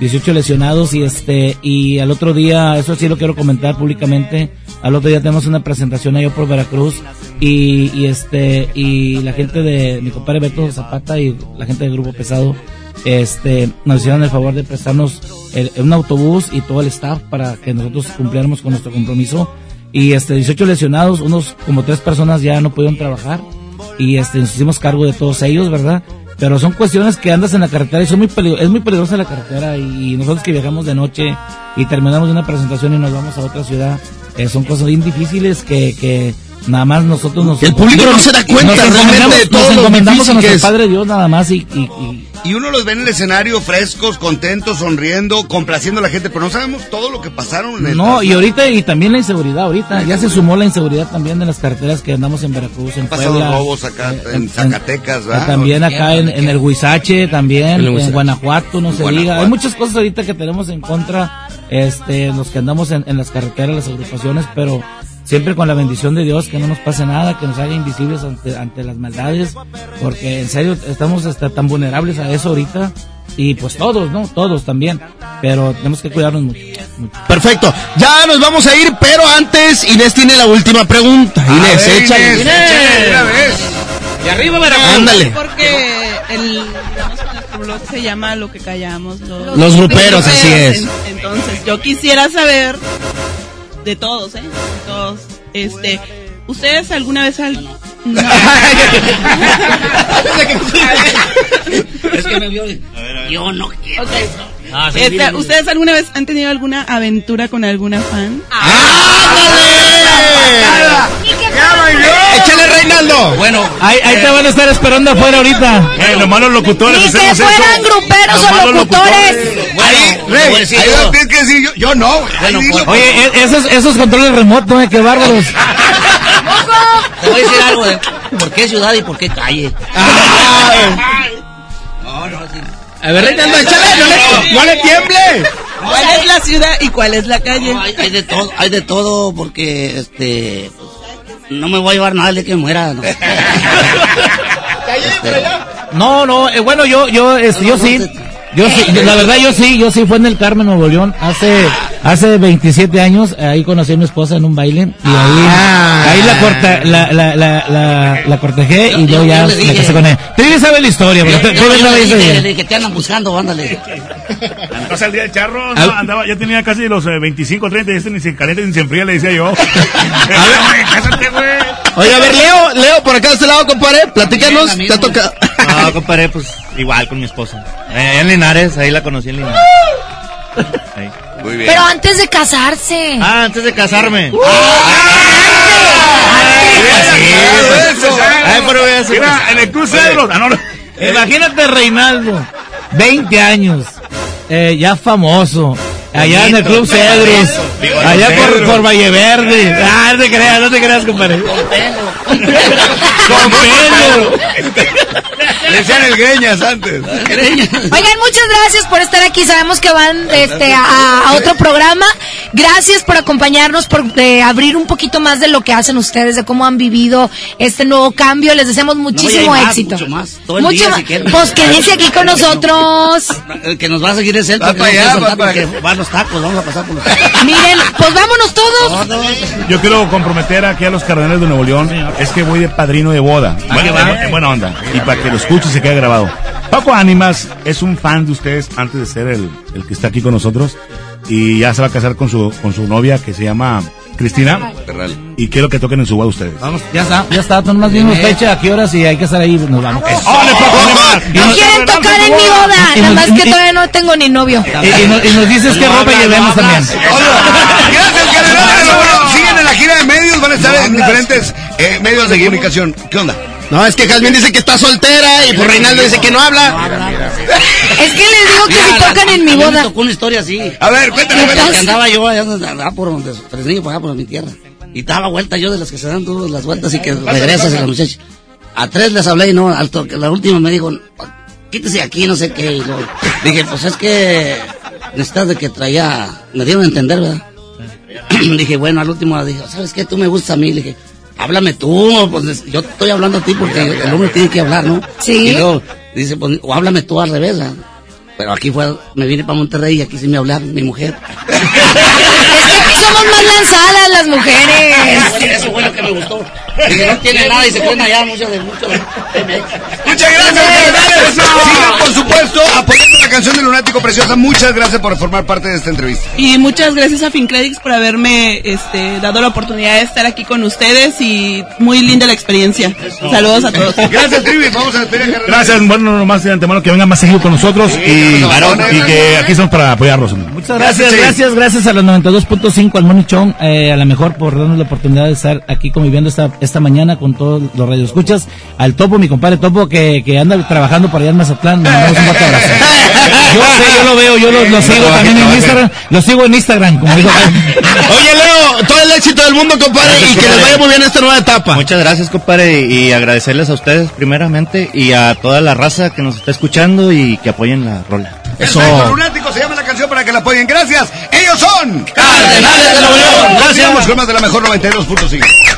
18 lesionados y este, y al otro día, eso sí lo quiero comentar públicamente, al otro día tenemos una presentación allá por Veracruz y, este, y la gente de mi compadre Beto Zapata y la gente del Grupo Pesado, este, nos hicieron el favor de prestarnos un autobús y todo el staff para que nosotros cumpliéramos con nuestro compromiso. Y este, 18 lesionados, unos como tres personas ya no pudieron trabajar. Y este, nos hicimos cargo de todos ellos, ¿verdad? Pero son cuestiones que andas en la carretera y son muy peligo- es muy peligrosa la carretera. Y nosotros que viajamos de noche y terminamos una presentación y nos vamos a otra ciudad, eh, son cosas bien difíciles que, que nada más nosotros nos. El público no se da cuenta nos realmente de todo Nos encomendamos a nuestro es. Padre Dios nada más y, y- y- Y uno los ve en el escenario frescos, contentos, sonriendo, complaciendo a la gente, pero no sabemos todo lo que pasaron en el No, y ahorita, y también la inseguridad, ahorita, ya se sumó la inseguridad también de las carreteras que andamos en Veracruz, en Han pasado Puebla. robos acá eh, en Zacatecas, ¿verdad? También acá en, en el Huizache, también, En el en, Huizache. Guanajuato, no se Guanajuato. diga. Hay muchas cosas ahorita que tenemos en contra, este, los que andamos en, en las carreteras, las agrupaciones, pero siempre con la bendición de Dios, que no nos pase nada, que nos haga invisibles ante, ante las maldades, porque en serio estamos hasta tan vulnerables a eso ahorita, y pues todos, ¿no? Todos también, pero tenemos que cuidarnos mucho. mucho. Perfecto. Ya nos vamos a ir, pero antes Inés tiene la última pregunta. Inés, ver, échale. Inés, échale una vez. Y arriba Veracruz. Ándale. Porque el, blog se llama Lo que callamos. Los, Los gruperos, así es. En- Entonces, yo quisiera saber de todos, ¿eh? Todos. Este, ¿ustedes alguna vez al... no. Es que me vio. Yo no quiero eso. Ah, sí, Este, dile, dile. ¿Ustedes alguna vez han tenido alguna aventura con alguna fan? Échale, Reinaldo. Bueno, Ahí, ahí te van a estar esperando afuera ahorita. Eh, los malos locutores Ni que fueran gruperos Los o malos locutores. bueno, Rey, ahí yo. lo tienes que decir yo, yo no. güey. Bueno, Ahí pues, Oye, e- esos, esos controles remotos, eh, qué bárbaros. Te voy a decir algo de por qué ciudad y por qué calle. No, no, sí. A ver, Reinaldo, échale, no le, no le tiemble. ¿Cuál es la ciudad y cuál es la calle? No, hay, hay de todo, hay de todo porque este pues, no me voy a llevar nada de que muera. ¿no? Este, No, no, eh, bueno, yo, yo, este, yo sí. Yo sí, la verdad yo sí, yo sí fue en el Carmen Nuevo León hace hace 27 años, ahí conocí a mi esposa en un baile y ahí ahí la corta la la la la, la cortejé y luego ya yo me casé con ella. Trivi sabe la historia, porque yo, Trivi yo- yo sabe dije, idea. le dije, te andan buscando, ándale. Pasa el día del charro, no, Al- andaba, ya tenía casi los eh, 25, 30, y este ni se calienta ni se enfría, le decía yo. Güey, Cásate, güey. Oye, a ver, Leo, Leo, por acá de este lado, compadre, platícanos, te ha tocado. No, compadre, pues igual con mi esposa. Eh, en Linares, ahí la conocí en Linares. Ahí. Muy bien. Pero antes de casarse. Ah, antes de casarme. Antes. Ay, pero voy a hacer- Mira, en el. Ah, no, no. Imagínate Reinaldo, 20 años, eh, ya famoso, allá en el Club Cedros, allá por, por Valle Verde. Ah, no te creas, no te creas, compadre. Con pelo. Le decían el greñas antes. Oigan, muchas gracias por estar aquí. Sabemos que van este, a, a otro programa. Gracias por acompañarnos, por eh, abrir un poquito más de lo que hacen ustedes, de cómo han vivido este nuevo cambio. Les deseamos muchísimo No, más, éxito. mucho más. Todo el día, más. si. Pues quédense aquí con nosotros. El que nos va a seguir es él, Va porque para allá, va para van los tacos, vamos a pasar por los tacos. Miren, pues vámonos todos. Yo quiero comprometer aquí a los cardenales de Nuevo León. Es que voy de padrino de boda. Bueno, en, en buena onda. Y para que lo escuche y se quede grabado. Paco Ánimas es un fan de ustedes antes de ser el, el que está aquí con nosotros. Y ya se va a casar con su, con su novia que se llama Cristina. Y quiero que toquen en su boda ustedes. Vamos, ya está, ya está. Tú nomás dimos fecha, a qué horas y hay que estar ahí. Nos vamos. ¡Órale, Paco Ánimas! No nos- quieren tocar en mi boda. Nada nos- más que todavía no tengo ni novio. Y, y nos, y nos dices qué ropa llevemos también. Gracias. Siguen en la gira de medios, van a estar en diferentes eh, medios de comunicación. ¿Qué onda? No, es que Jazmín dice que está soltera y pues Reinaldo dice que no habla. Es que les digo que si tocan en mi A mí me boda. tocó una historia así. A ver, cuéntame, ¿Qué cuéntame. Que andaba yo allá, allá por donde Fresnillo, allá por mi tierra. Y daba vuelta yo de las que se dan todas las vueltas y que regresas a la muchacha. A tres les hablé y no, al to- la última me dijo, quítese aquí, no sé qué. Y luego dije, pues es que necesitas de que traía, me dieron a entender, ¿verdad? dije, bueno, al último dije, ¿sabes qué? Tú me gustas a mí. Le dije, háblame tú, pues yo estoy hablando a ti porque el hombre tiene que hablar, ¿no? Sí. Y luego dice, pues, o háblame tú al revés, ¿verdad? Pero aquí fue, me vine para Monterrey y aquí sí me hablaron, mi mujer. Es que aquí somos más lanzadas las mujeres. Eso fue lo que me gustó. Dije, no tiene nada y se creen allá mucho de mucho. Muchas gracias. Sigan, por supuesto, apoyando la canción de Lunático Preciosa. Muchas gracias por formar parte de esta entrevista. Y muchas gracias a FinCredits por haberme este, dado la oportunidad de estar aquí con ustedes y muy linda la experiencia. Saludos a todos. Gracias, Trivi. Vamos a despedir a. Gracias, bueno, nomás de antemano que vengan más seguido con nosotros y, y que aquí estamos para apoyarlos. Muchas gracias, gracias, gracias a los 92.5 al Money Show, eh, a la mejor por darnos la oportunidad de estar aquí conviviendo esta, esta mañana con todos los radioescuchas. Al Topo, mi compadre Topo, que, que anda trabajando por allá en Mazatlán, le mandamos un fuerte abrazo. Yo sé, yo lo veo, yo lo, lo sigo también en Instagram, lo sigo en Instagram, como dijo. Oye, Leo, todo el éxito del mundo, compadre, y que les vaya muy bien esta nueva etapa. Muchas gracias, compadre, y agradecerles a ustedes primeramente y a toda la raza que nos está escuchando y que apoyen la rola. Perfecto, Lunático se llama la canción para que la apoyen. Gracias. Ellos son Cardenales de Nuevo León. Gracias. Vamos con más de la mejor 92.5.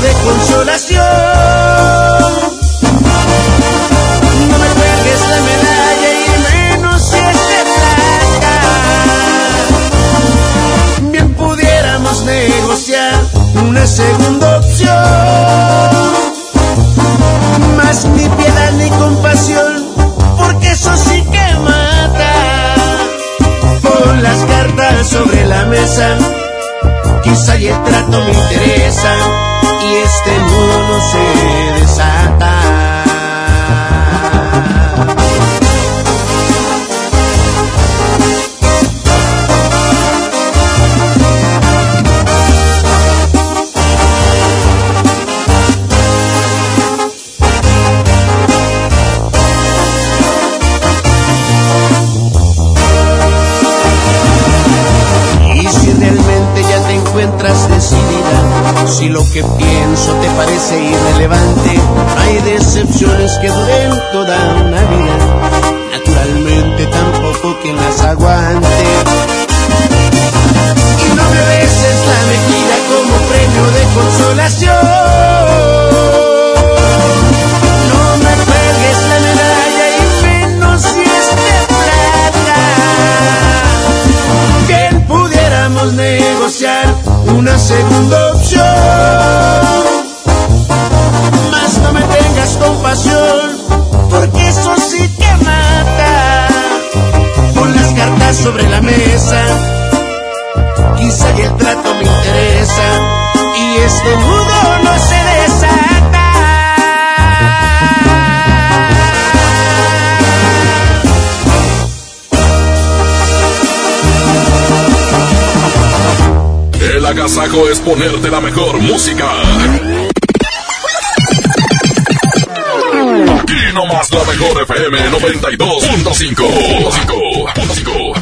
de consolación. No me cuelgues la medalla y menos si es de. Bien pudiéramos negociar una segunda opción. Más ni piedad ni compasión, porque eso sí que mata. Pon las cartas sobre la mesa quizá y el trato me interesa este no se que pienso te parece irrelevante, hay decepciones que duren toda una vida. Naturalmente tampoco quien las aguante. Y no me beses la mejilla como premio de consolación. No me pegues la medalla y menos si es de plata. Bien pudiéramos negociar una segunda no se desata. El agasajo es ponerte la mejor música. Aquí nomás la mejor FM 92.5.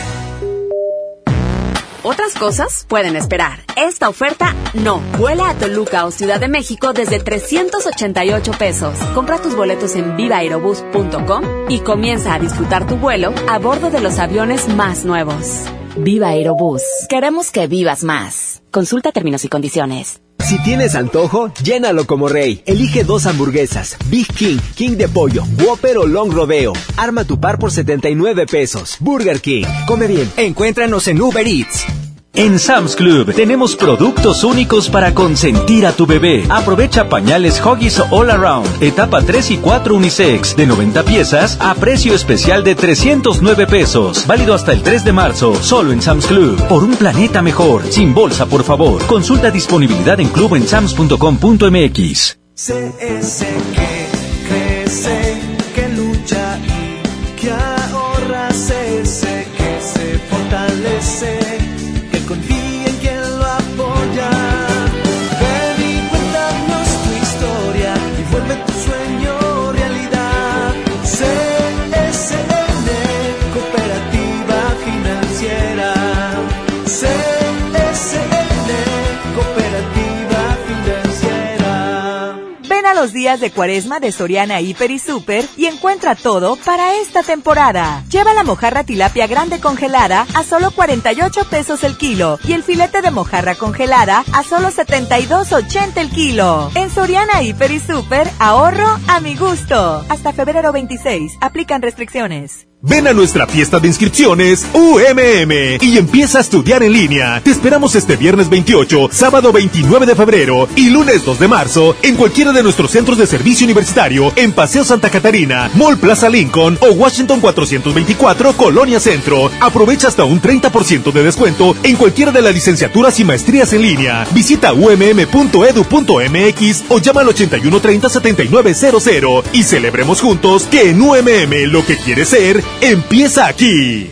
Cosas pueden esperar. Esta oferta no. Vuela a Toluca o Ciudad de México desde 388 pesos. Compra tus boletos en vivaerobus.com y comienza a disfrutar tu vuelo a bordo de los aviones más nuevos. Viva Aerobús. Queremos que vivas más. Consulta términos y condiciones. Si tienes antojo, llénalo como rey. Elige dos hamburguesas, Big King, King de pollo, Whopper o Long Rodeo. Arma tu par por 79 pesos. Burger King. Come bien. Encuéntranos en Uber Eats. En Sam's Club tenemos productos únicos para consentir a tu bebé. Aprovecha pañales Huggies All Around, etapa 3 y 4 unisex, de 90 piezas a precio especial de 309 pesos. Válido hasta el 3 de marzo, solo en Sam's Club. Por un planeta mejor, sin bolsa por favor. Consulta disponibilidad en club en sams.com.mx. CS que crece, de cuaresma de Soriana Hiper y Super y encuentra todo para esta temporada. Lleva la mojarra tilapia grande congelada a solo 48 pesos el kilo y el filete de mojarra congelada a solo 72.80 el kilo. En Soriana Hiper y Super, ahorro a mi gusto. Hasta febrero 26, aplican restricciones. Ven a nuestra fiesta de inscripciones UMM y empieza a estudiar en línea. Te esperamos este viernes 28, sábado 29 de febrero y lunes 2 de marzo en cualquiera de nuestros centros de servicio universitario en Paseo Santa Catarina, Mall Plaza Lincoln o Washington 424 Colonia Centro. Aprovecha hasta un 30% de descuento en cualquiera de las licenciaturas y maestrías en línea. Visita umm.edu.mx o llama al 8130 7900 y celebremos juntos que en UMM lo que quieres ser empieza aquí.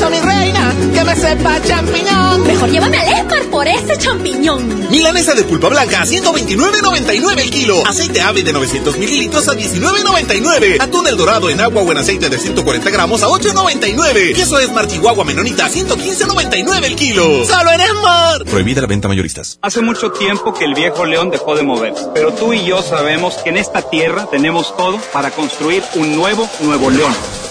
mi reina, que me sepa champiñón. Mejor llévame al Esmar por ese champiñón. Milanesa de pulpa blanca a 129.99 el kilo. Aceite ave de 900 mililitros a 19.99. Atún el dorado en agua o en aceite de 140 gramos a 8.99. Queso Esmar Chihuahua Menonita a 115.99 el kilo. ¡Solo en Esmar! Prohibida la venta mayoristas. Hace mucho tiempo que el viejo león dejó de moverse, pero tú y yo sabemos que en esta tierra tenemos todo para construir un nuevo Nuevo León.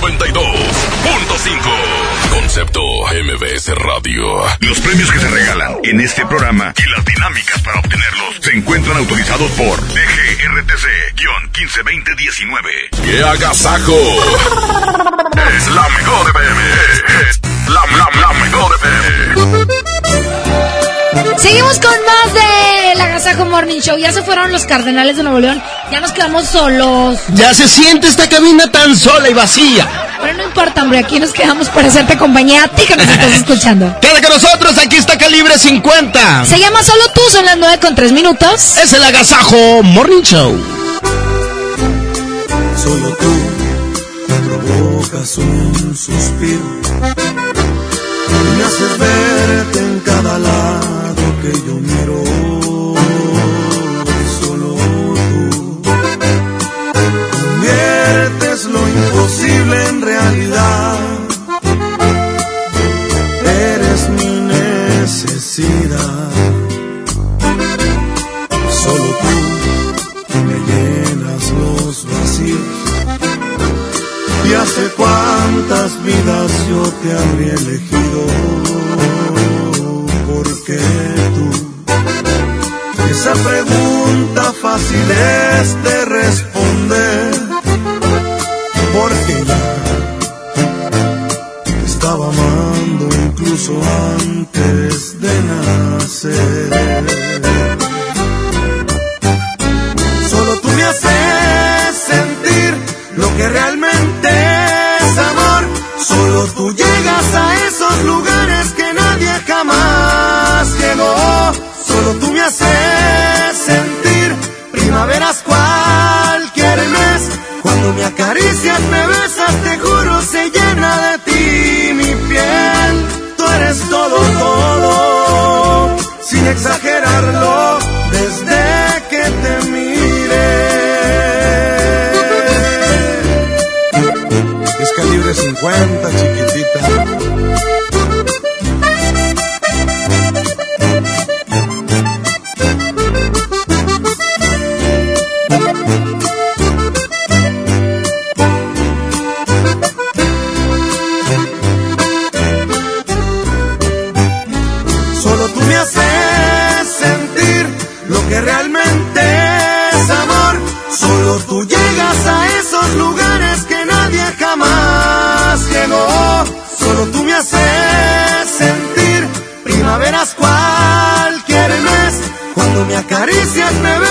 92.5. Con Concepto MBS Radio. Los premios que se regalan en este programa y las dinámicas para obtenerlos se encuentran autorizados por DGRTC-152019. ¡Qué agasajo! es la mejor FM. Es la, mejor FM. Seguimos con más de la Agasajo Morning Show. Ya se fueron los cardenales de Nuevo León. Ya nos quedamos solos. Ya se siente esta cabina tan sola y vacía. Pero no importa, hombre. Aquí nos quedamos para hacerte compañía a ti que nos estás escuchando. Queda con nosotros. Aquí está Calibre 50. Se llama Solo tú. Son las 9 con 3 minutos. Es el Agasajo Morning Show. Solo tú provocas un suspiro. Me haces verte cada lado que yo miro. Solo tú conviertes lo imposible en realidad. Eres mi necesidad. Solo tú me llenas los vacíos. Y hace cuántas vidas yo te habría elegido porque tú. Esa pregunta fácil es de responder porque ya estaba amando incluso antes de nacer. Solo tú me haces sentir lo que realmente es amor. Solo tú llegas a esos lugares que nadie jamás llegó. Solo tú me haces sentir primaveras cualquier mes. Cuando me acaricias, me besas, te juro, se llena de ti acaricias, me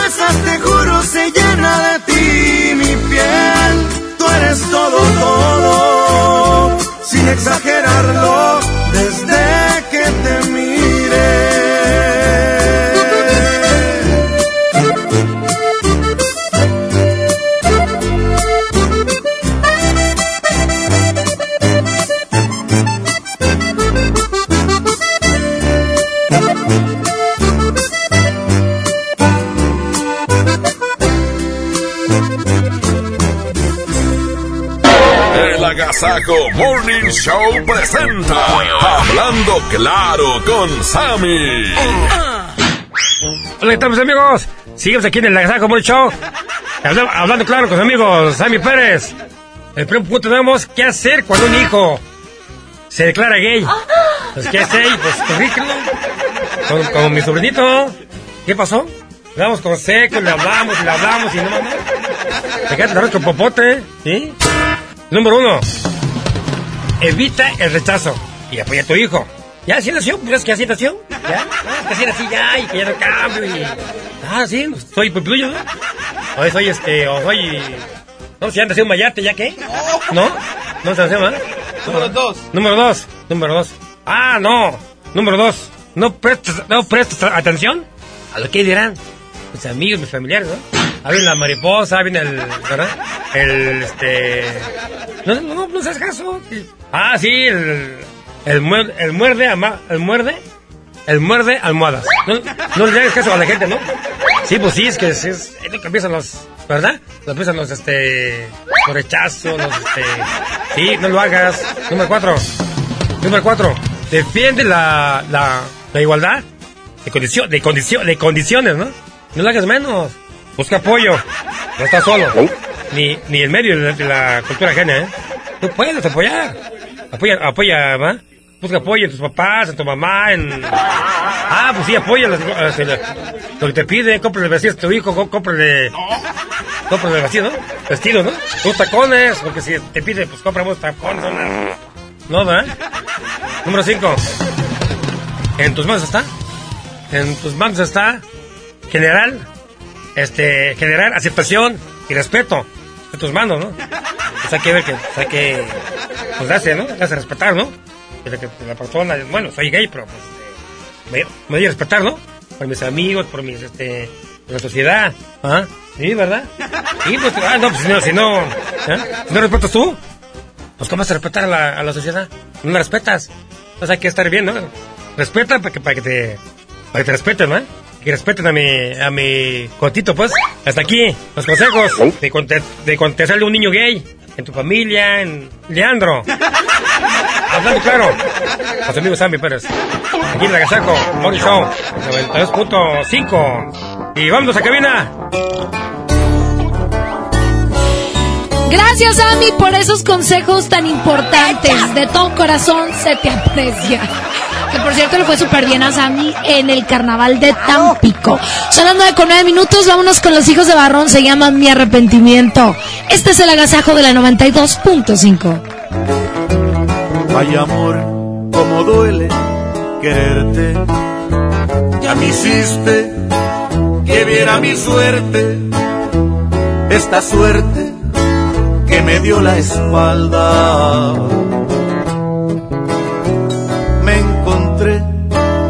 Agasajo Morning Show presenta Hablando Claro con Sammy. Hola, ¿qué tal, mis amigos? Seguimos aquí en el Agasajo Morning Show. Habla- Hablando claro con amigos, Sammy Pérez. El primer punto tenemos qué hacer cuando un hijo se declara gay. Pues, ¿qué hacer? Pues, corrígelo. Con, con mi sobrinito. ¿Qué pasó? Le damos consejos, le hablamos, le hablamos y no mamá. Te quedas la con popote, ¿sí? Número uno. Evita el rechazo y apoya a tu hijo. Ya, así nació, pues que así nació. Ya, que así nací ya y que ya no cambio y... Ah, sí, soy pipluyo, ¿no? O soy este, o soy... No, si ya nació un mayate, ¿ya qué? ¿No? ¿No se nació, ¿verdad? Número dos. Número dos, número dos. Ah, no, número dos. No prestes, no prestes atención a lo que dirán mis amigos, mis familiares, ¿no? Ah, viene la mariposa, viene el, ¿verdad? El, este... No, no, no, no seas caso. Ah, sí, el, el, muer- el muerde, ama- el muerde, el muerde almohadas. No, no le hagas caso a la gente, ¿no? Sí, pues sí, es que es, es, lo que empiezan los, ¿verdad? Lo empiezan los, este, los rechazos, los, este... Sí, no lo hagas. Número cuatro. Número cuatro. Defiende la, la, la igualdad de, condición, de, de condiciones, ¿no? No lo hagas menos. Busca apoyo. No estás solo. Ni, ni en medio de la, de la cultura ajena, ¿eh? Tú puedes apoyar. Apoya, apoya, ¿va? busca apoyo en tus papás, en tu mamá, en... Ah, pues sí, apoya las- las- las- lo que te pide, cómprale vestido a tu hijo, có- cómprale... Cómprale vestido, ¿no? Vestido, ¿no? Tus tacones, porque si te pide, pues compramos tacones, ¿no? ¿verdad? Número 5. En tus manos está. En tus manos está general, este, generar aceptación y respeto tus manos, ¿no? Pues hay que ver que, pues hay que, pues darse, ¿no? A respetar, ¿no? Que la, persona, bueno, soy gay, pero pues, me, me doy a respetar, ¿no? Por mis amigos, por mis, este, por la sociedad, ¿ah? Sí, ¿verdad? Sí, pues, ah, no, pues si no, si no, ¿ah? si no respetas tú, pues ¿cómo vas a respetar a la, a la sociedad? No la respetas. Entonces hay que estar bien, ¿no? Respeta para que, para que te, para que te respeten, ¿no? Que respeten a mi, a mi cotito, pues. Hasta aquí, los consejos de cuando te, de te sale un niño gay. En tu familia, en Leandro. Hablando claro. Los amigos Sammy Pérez. Aquí en Nagasaco, Morning Show, 92.5. Y vámonos a cabina. Gracias, Ami, por esos consejos tan importantes. De todo corazón se te aprecia. Que por cierto le fue súper bien a Sammy en el carnaval de Tampico. Son las nueve con nueve minutos. Vámonos con los hijos de Barrón. Se llama Mi Arrepentimiento. Este es el agasajo de la 92.5. Ay amor, como duele quererte. Ya me hiciste que viera mi suerte, esta suerte que me dio la espalda.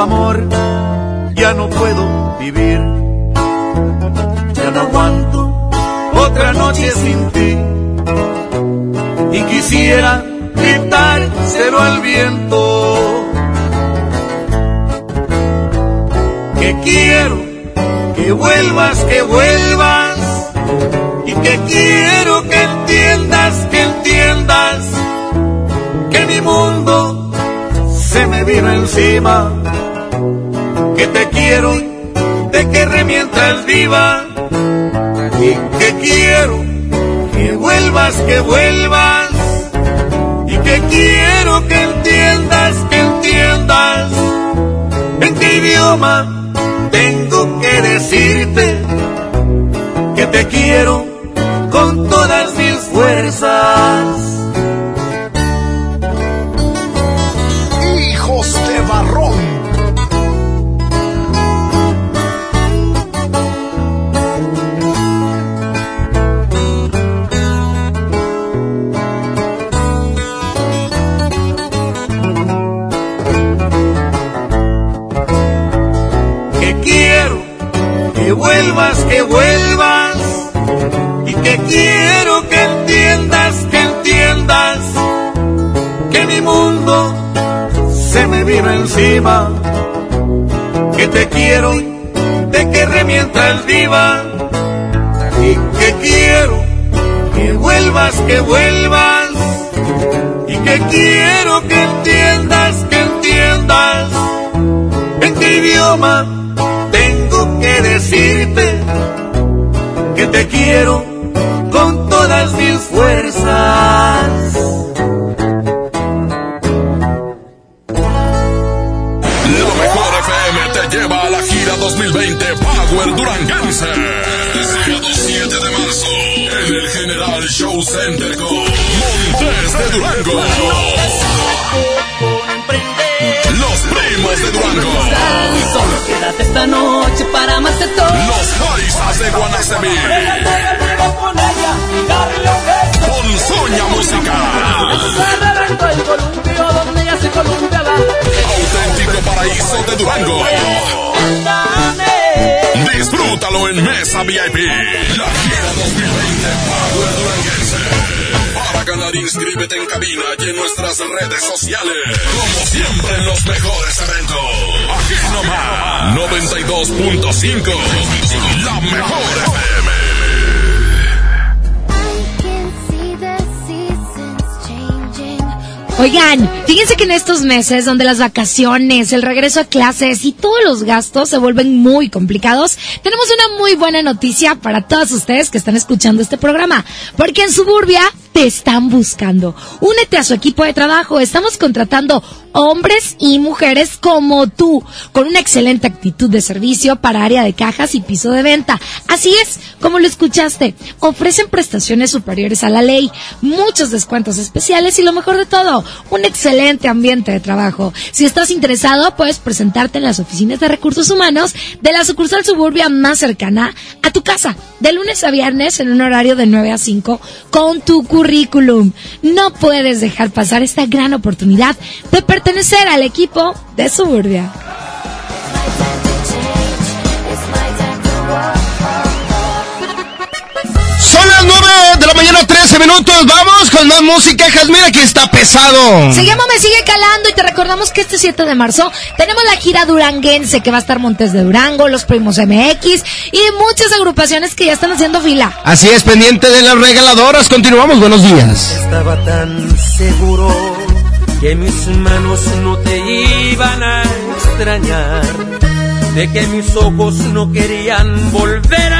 Amor ya no puedo vivir. Ya no aguanto otra noche sin ti y quisiera gritárselo al viento. Que quiero que vuelvas, que vuelvas y que quiero que entiendas, que entiendas que mi mundo se me vino encima. Que te quiero de que remientas viva. Y que quiero que vuelvas, que vuelvas. Y que quiero que entiendas, que entiendas. En qué idioma tengo que decirte que te quiero con todas mis fuerzas. Vuelvas, que vuelvas. Y que quiero que entiendas, que entiendas que mi mundo se me vino encima, que te quiero de que remientas viva. Y que quiero que vuelvas, que vuelvas. Y que quiero que entiendas, que entiendas en qué idioma decirte que te quiero con todas mis fuerzas. La mejor FM te lleva a la gira 2020 Power Duranguense. Sábado 7 de marzo en el General Show Center con Montes de Durango. Primos de Durango. Solo quédate esta noche para más de todo. Los paisas de Guanacemí. con. Ponzoña musical. Auténtico paraíso de Durango. Disfrútalo en Mesa VIP. La gira 2020 Power Duranguense. Para ganar, inscríbete en cabina y en nuestras redes sociales. Como siempre en los mejores eventos. Aquí nomás. 92.5. La mejor FM. Oigan, fíjense que en estos meses donde las vacaciones, el regreso a clases y todos los gastos se vuelven muy complicados, tenemos una muy buena noticia para todos ustedes que están escuchando este programa, porque en Suburbia te están buscando. Únete a su equipo de trabajo, estamos contratando hombres y mujeres como tú, con una excelente actitud de servicio para área de cajas y piso de venta. Así es, como lo escuchaste, ofrecen prestaciones superiores a la ley, muchos descuentos especiales y lo mejor de todo, un excelente ambiente de trabajo. Si estás interesado, puedes presentarte en las oficinas de recursos humanos de la sucursal suburbia más cercana a tu casa, de lunes a viernes en un horario de 9 a 5 con tu currículum. No puedes dejar pasar esta gran oportunidad de pertenecer al equipo de Suburbia. Minutos. Vamos con más música. Mira aquí está pesado. Se llama Me Sigue Calando y te recordamos que este 7 de marzo tenemos la gira duranguense que va a estar Montes de Durango, Los Primos MX y muchas agrupaciones que ya están haciendo fila. Así es, pendiente de las regaladoras. Continuamos. Buenos días. Estaba tan seguro que mis manos no te iban a extrañar, de que mis ojos no querían volver a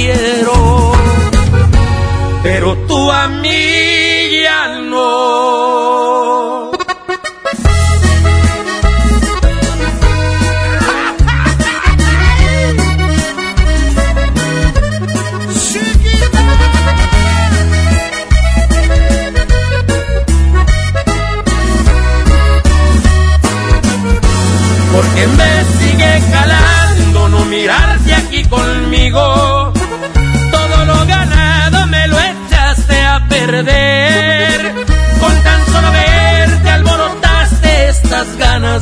Quiero. Pero tú a mí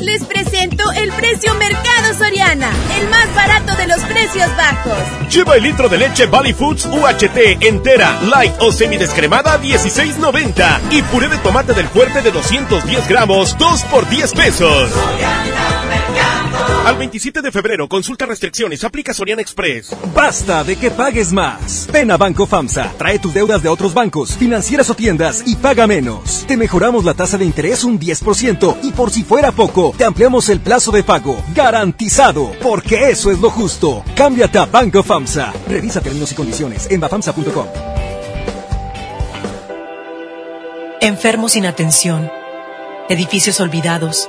Les presento el precio Mercado Soriana, el más barato de los precios bajos. Lleva el litro de leche Valley Foods UHT entera, light o semidescremada a 16.90 y puré de tomate del fuerte de 210 gramos, 2 por 10 pesos. Al 27 de febrero, consulta restricciones, aplica Soriana Express. Basta de que pagues más. Ven a Banco FAMSA, trae tus deudas de otros bancos, financieras o tiendas y paga menos. Te mejoramos la tasa de interés un 10% y por si fuera poco, te ampliamos el plazo de pago. Garantizado, porque eso es lo justo. Cámbiate a Banco FAMSA. Revisa términos y condiciones en bafamsa.com. Enfermos sin atención, edificios olvidados,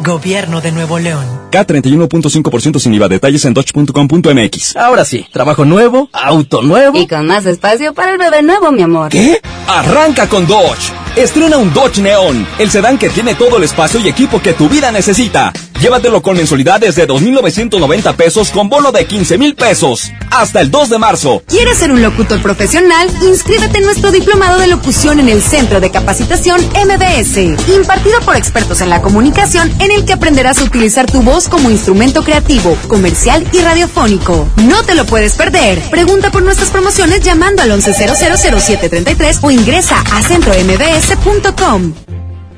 Gobierno de Nuevo León. K31.5% sin IVA. Detalles en dodge.com.mx. Ahora sí, trabajo nuevo, auto nuevo. Y con más espacio para el bebé nuevo, mi amor. ¿Qué? Arranca con Dodge. Estrena un Dodge Neon, el sedán que tiene todo el espacio y equipo que tu vida necesita. Llévatelo con mensualidades de 2.990 pesos con bono de 15.000 pesos. Hasta el 2 de marzo. ¿Quieres ser un locutor profesional? Inscríbete en nuestro diplomado de locución en el Centro de Capacitación MBS, impartido por expertos en la comunicación, en el que aprenderás a utilizar tu voz como instrumento creativo, comercial y radiofónico. No te lo puedes perder. Pregunta por nuestras promociones llamando al 11000733 o ingresa a centrombs.com.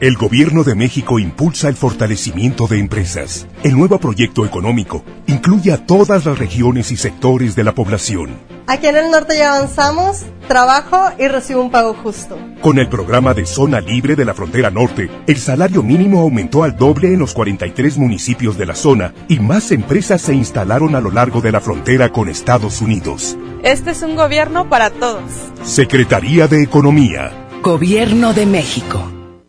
El Gobierno de México impulsa el fortalecimiento de empresas. El nuevo proyecto económico incluye a todas las regiones y sectores de la población. Aquí en el norte ya avanzamos, trabajo y recibo un pago justo. Con el programa de Zona Libre de la Frontera Norte, el salario mínimo aumentó al doble en los 43 municipios de la zona y más empresas se instalaron a lo largo de la frontera con Estados Unidos. Este es un gobierno para todos. Secretaría de Economía. Gobierno de México.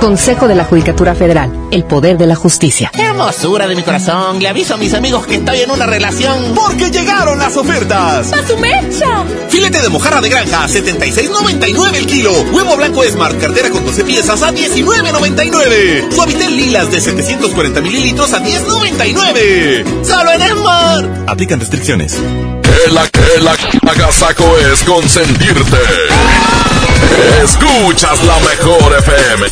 Consejo de la Judicatura Federal, el poder de la justicia. ¡Qué hermosura de mi corazón! Le aviso a mis amigos que estoy en una relación. Porque llegaron las ofertas. ¡A su mecha! Filete de mojarra de granja, 76.99 el kilo. Huevo blanco Smart, cartera con 12 piezas a 19.99. Suavitel lilas de 740 mililitros a 10.99. ¡Solo en Smart! Aplican restricciones. Que la que la agasaco es consentirte. Escuchas la mejor FM.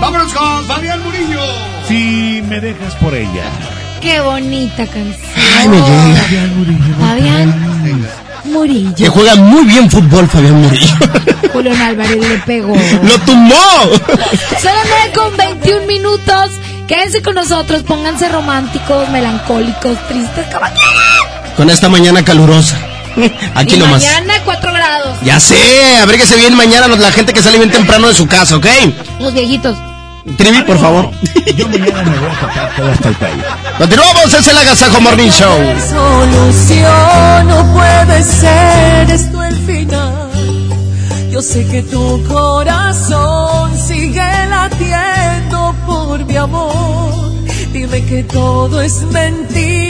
Vámonos con Fabián Murillo. Si me dejas por ella. Qué bonita canción. Ay, me llega. Fabián Murillo. Que juega muy bien fútbol, Fabián Murillo. Julián Álvarez le pegó. ¡Lo tumbó! Solamente con 21 minutos. Quédense con nosotros, pónganse románticos, melancólicos, tristes, quieran. Con esta mañana calurosa. Aquí y nomás. mañana 4 grados. Ya sé, abríguese bien mañana la gente que sale bien temprano de su casa, ¿ok? Los viejitos. Trivi, por favor. Yo mañana me voy a tocar todo hasta el país. Continuamos, es el Agasajo Morning Show. solución no puede ser esto el final. Yo sé que tu corazón sigue latiendo por mi amor. Dime que todo es mentira,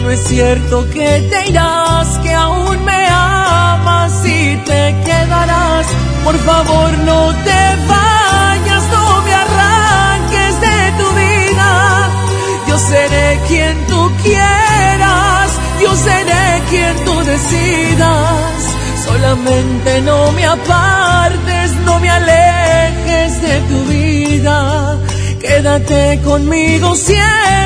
No es cierto que te irás, que aún me amas y te quedarás. Por favor no te vayas, no me arranques de tu vida. Yo seré quien tú quieras, yo seré quien tú decidas. Solamente no me apartes, no me alejes de tu vida. Quédate conmigo siempre,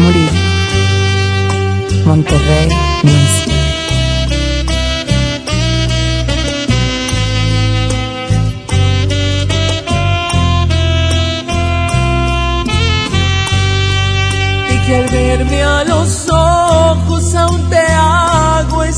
Murillo, Monterrey, México. y que al verme a los ojos aún te hago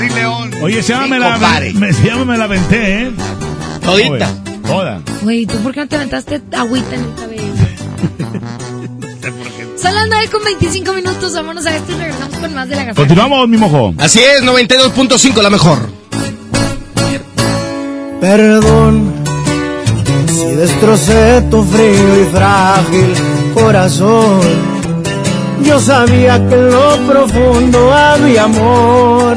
Karim León. Oye, se llama me la, me, se llama me la aventé, ¿eh? Todita. Toda. Güey, ¿tú por qué no te aventaste agüita en el cabello? Son las 9 con 25 minutos, vámonos a esto y regresamos con más de la gafeta. Continuamos, mi mojo. Así es, 92.5 la mejor. Perdón si destrocé tu frío y frágil corazón. Yo sabía que en lo profundo había amor,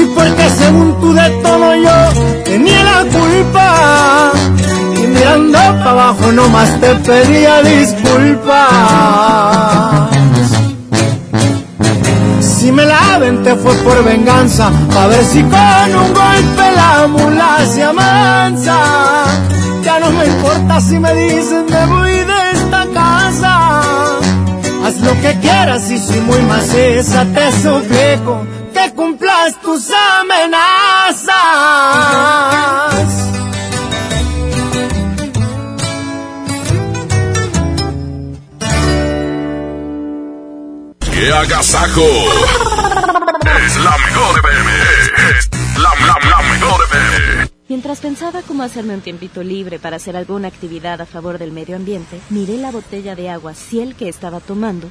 Y porque según tú de todo yo tenía la culpa. Y mirando para abajo nomás te pedía disculpas. Si me la aventé fue por venganza, a ver si con un golpe la mula se amansa. Ya no me importa si me dicen me voy de esta casa. Haz lo que quieras y soy muy maciza, te suplico cumplas tus amenazas. ¡Qué agasajo! Es la mejor FM. Es la, la, la mejor FM. Mientras pensaba cómo hacerme un tiempito libre para hacer alguna actividad a favor del medio ambiente, miré la botella de agua Ciel que estaba tomando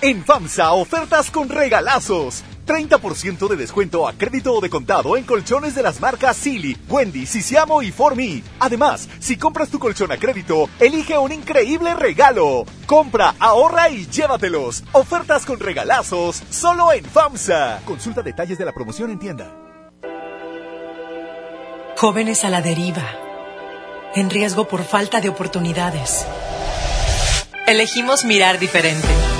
En FAMSA, ofertas con regalazos. 30% de descuento a crédito o de contado en colchones de las marcas Silly, Wendy, Sisiamo y Me. Además, si compras tu colchón a crédito, elige un increíble regalo. Compra, ahorra y llévatelos. Ofertas con regalazos, solo en FAMSA. Consulta detalles de la promoción en tienda. Jóvenes a la deriva, en riesgo por falta de oportunidades. Elegimos mirar diferente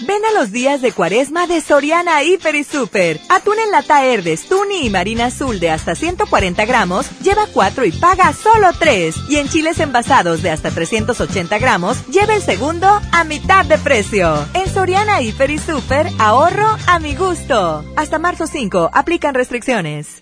Ven a los días de cuaresma de Soriana Hiper y Super. Atún en lata Herdes, Tuni y Marina Azul de hasta 140 gramos, lleva 4 y paga solo 3. Y en chiles envasados de hasta 380 gramos, lleva el segundo a mitad de precio. En Soriana Hiper y Super, ahorro a mi gusto. Hasta marzo 5, aplican restricciones.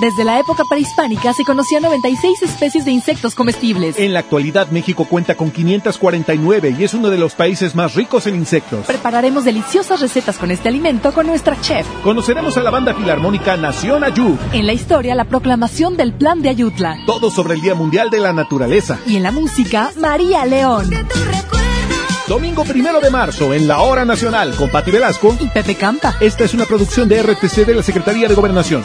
Desde la época prehispánica se conocían 96 especies de insectos comestibles. En la actualidad México cuenta con 549 y es uno de los países más ricos en insectos. Prepararemos deliciosas recetas con este alimento con nuestra chef. Conoceremos a la banda filarmónica Nación Ayud. En la historia, la proclamación del Plan de Ayutla. Todo sobre el Día Mundial de la Naturaleza. Y en la música, María León. Domingo primero de marzo en la Hora Nacional con Pati Velasco y Pepe Campa. Esta es una producción de RTC de la Secretaría de Gobernación.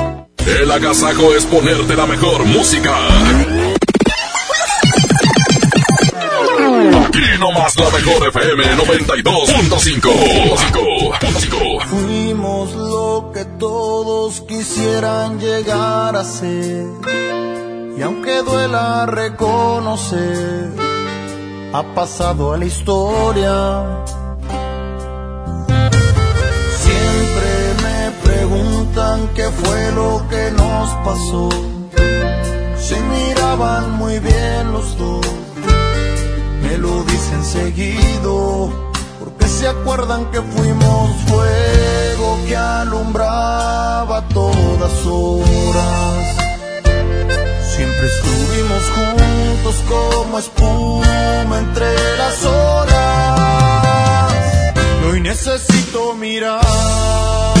El agasajo es ponerte la mejor música. Aquí nomás la mejor FM 92.5. Fuimos lo que todos quisieran llegar a ser. Y aunque duela reconocer, ha pasado a la historia. Qué fue lo que nos pasó. Se miraban muy bien los dos, me lo dicen seguido, porque se acuerdan que fuimos fuego que alumbraba todas horas. Siempre estuvimos juntos como espuma entre las horas. Hoy necesito mirarte,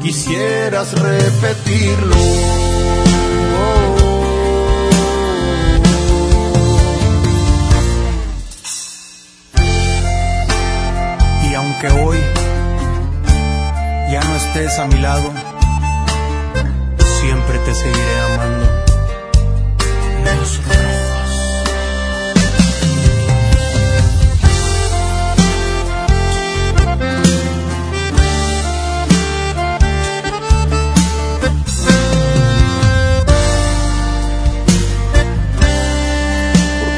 quisieras repetirlo. Y aunque hoy ya no estés a mi lado, siempre te seguiré amando.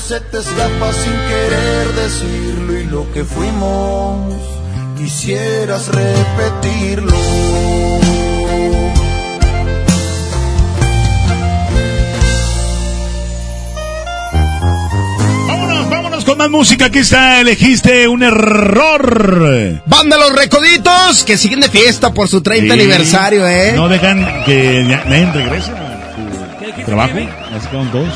se te escapa sin querer decirlo. Y lo que fuimos, quisieras repetirlo. Vámonos, vámonos con más música. Aquí está, elegiste un error. Banda Los Recoditos, que siguen de fiesta por su 30 Sí. aniversario, ¿eh? No dejan que na- nadie regrese a su trabajo. Así que son dos.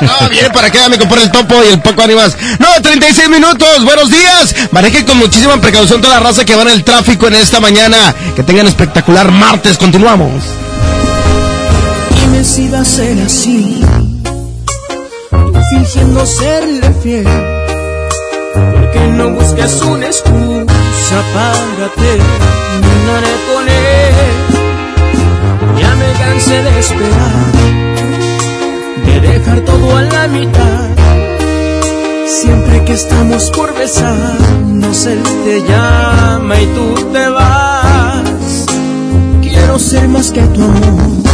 No, viene para acá, me compré el topo y el Paco Ánimas. No, 36 minutos, buenos días. Manejen con muchísima precaución toda la raza que va en el tráfico en esta mañana. Que tengan espectacular martes, continuamos. Dime si va a ser así, fingiendo serle fiel. Porque no buscas una excusa para terminar con él. Ya me cansé de esperar, dejar todo a la mitad. Siempre que estamos por besarnos, él te llama y tú te vas. Quiero ser más que tu amor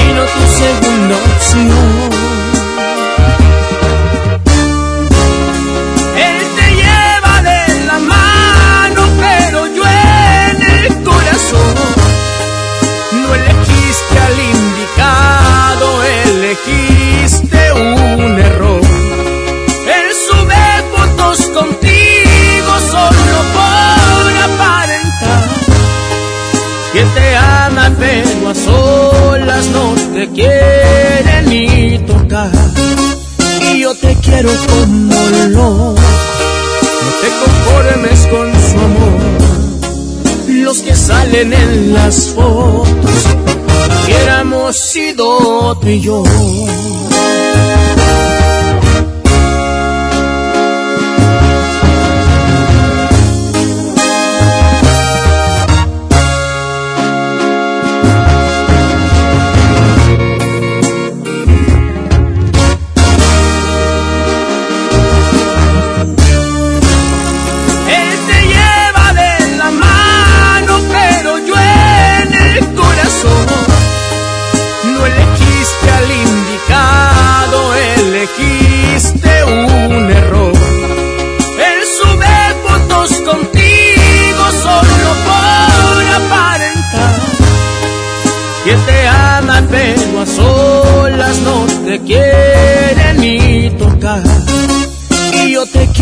y no tu segunda opción. cometiste un error. Él sube fotos contigo solo por aparentar. Quien te ama pero a solas no te quiere ni tocar. Y yo te quiero como loco. No te conformes con su amor. Los que salen en las fotos hubiéramos sido tú y yo.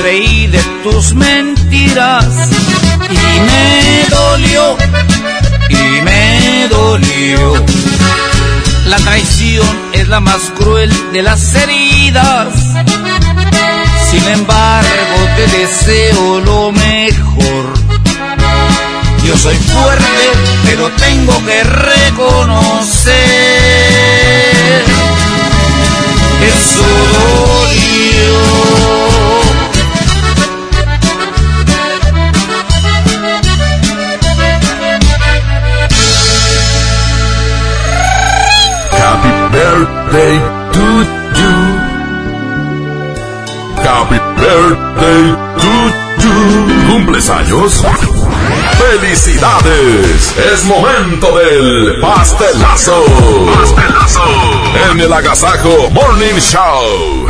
Creí de tus mentiras y me dolió, y me dolió. La traición es la más cruel de las heridas. Sin embargo, te deseo lo mejor. Yo soy fuerte, pero tengo que reconocer que eso dolió. Birthday to you. Happy birthday to you. ¿Cumples años? ¡Felicidades! Es momento del pastelazo. Pastelazo. En el Agasajo Morning Show.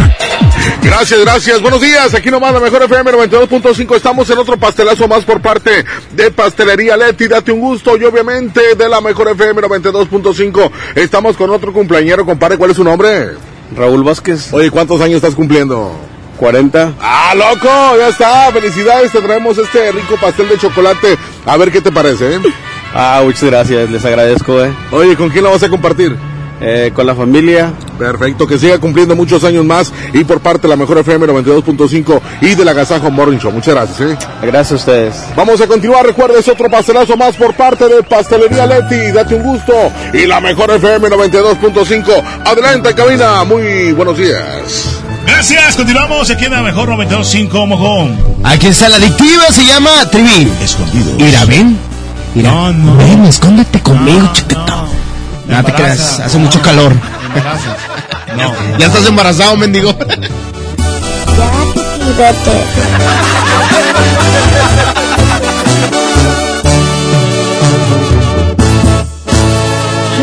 Gracias, gracias. Buenos días. Aquí nomás la mejor FM 92.5. Estamos en otro pastelazo más por parte de Pastelería Leti. Date un gusto y obviamente de la mejor FM 92.5. Estamos con otro cumpleañero, compadre. ¿Cuál es su nombre? Raúl Vázquez. Oye, ¿cuántos años estás cumpliendo? 40. ¡Ah, loco! Ya está. Felicidades. Te traemos este rico pastel de chocolate. A ver qué te parece, ¿eh? Ah, muchas gracias. Les agradezco, ¿eh? Oye, ¿con quién lo vas a compartir? Eh, con la familia. Perfecto, que siga cumpliendo muchos años más y por parte de la Mejor FM 92.5 y del Agasajo Morning Show. Muchas gracias. ¿eh? Gracias a ustedes. Vamos a continuar. Recuerdes otro pastelazo más por parte de Pastelería Leti. Date un gusto. Y la Mejor FM 92.5. Adelante, cabina. Muy buenos días. Gracias, continuamos aquí en la mejor 92.5 Mojón. Aquí está la adictiva, se llama Trivi. Escondido. Mira, ven. Mira, No, no. ven, escóndete conmigo, chiquito. No, te creas, hace mucho calor. No. Ya estás embarazado, mendigo.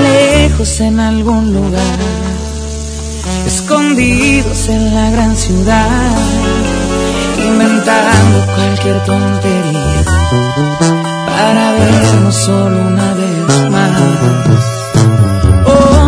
lejos en algún lugar, escondidos en la gran ciudad, inventando cualquier tontería para vernos solo una vez más.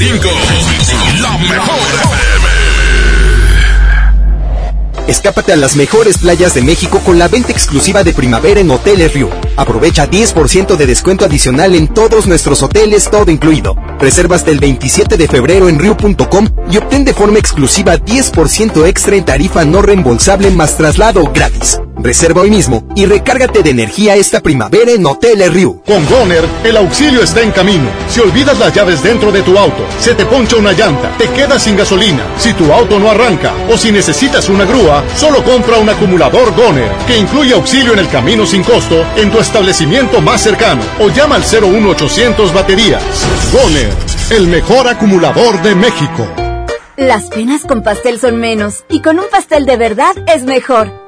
La mejor Escápate a las mejores playas de México con la venta exclusiva de primavera en Hoteles Rio. Aprovecha 10% de descuento adicional en todos nuestros hoteles, todo incluido. Reservas del 27 de febrero en Rio.com y obtén de forma exclusiva 10% extra en tarifa no reembolsable más traslado gratis. Reserva hoy mismo y recárgate de energía esta primavera en Hoteles Rio. Con Goner, el auxilio está en camino. Si olvidas las llaves dentro de tu auto, se te poncha una llanta, te quedas sin gasolina, si tu auto no arranca o si necesitas una grúa, solo compra un acumulador Goner, que incluye auxilio en el camino sin costo en tu establecimiento más cercano o llama al 01800 baterías. Goner, el mejor acumulador de México. Las penas con pastel son menos y con un pastel de verdad es mejor.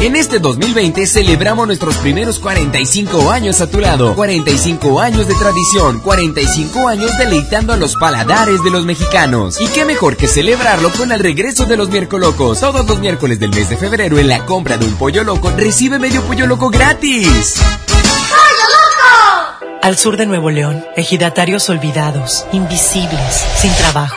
En este 2020 celebramos nuestros primeros 45 años a tu lado. 45 años de tradición, 45 años deleitando a los paladares de los mexicanos. Y qué mejor que celebrarlo con el regreso de los miércoles locos. Todos los miércoles del mes de febrero en la compra de un pollo loco recibe medio pollo loco gratis. ¡Pollo loco! Al sur de Nuevo León, ejidatarios olvidados, invisibles, sin trabajo.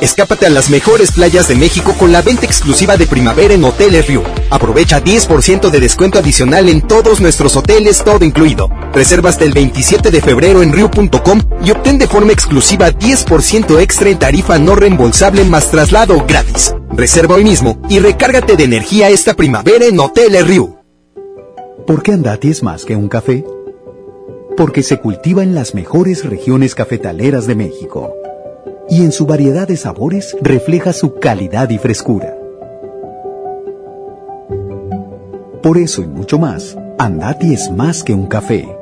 Escápate a las mejores playas de México con la venta exclusiva de primavera en Hoteles Rio. Aprovecha 10% de descuento adicional en todos nuestros hoteles, todo incluido. Reserva hasta el 27 de febrero en Rio.com y obtén de forma exclusiva 10% extra en tarifa no reembolsable más traslado gratis. Reserva hoy mismo y recárgate de energía esta primavera en Hoteles Rio. ¿Por qué Andati es más que un café? Porque se cultiva en las mejores regiones cafetaleras de México y en su variedad de sabores refleja su calidad y frescura. Por eso y mucho más, Andati es más que un café.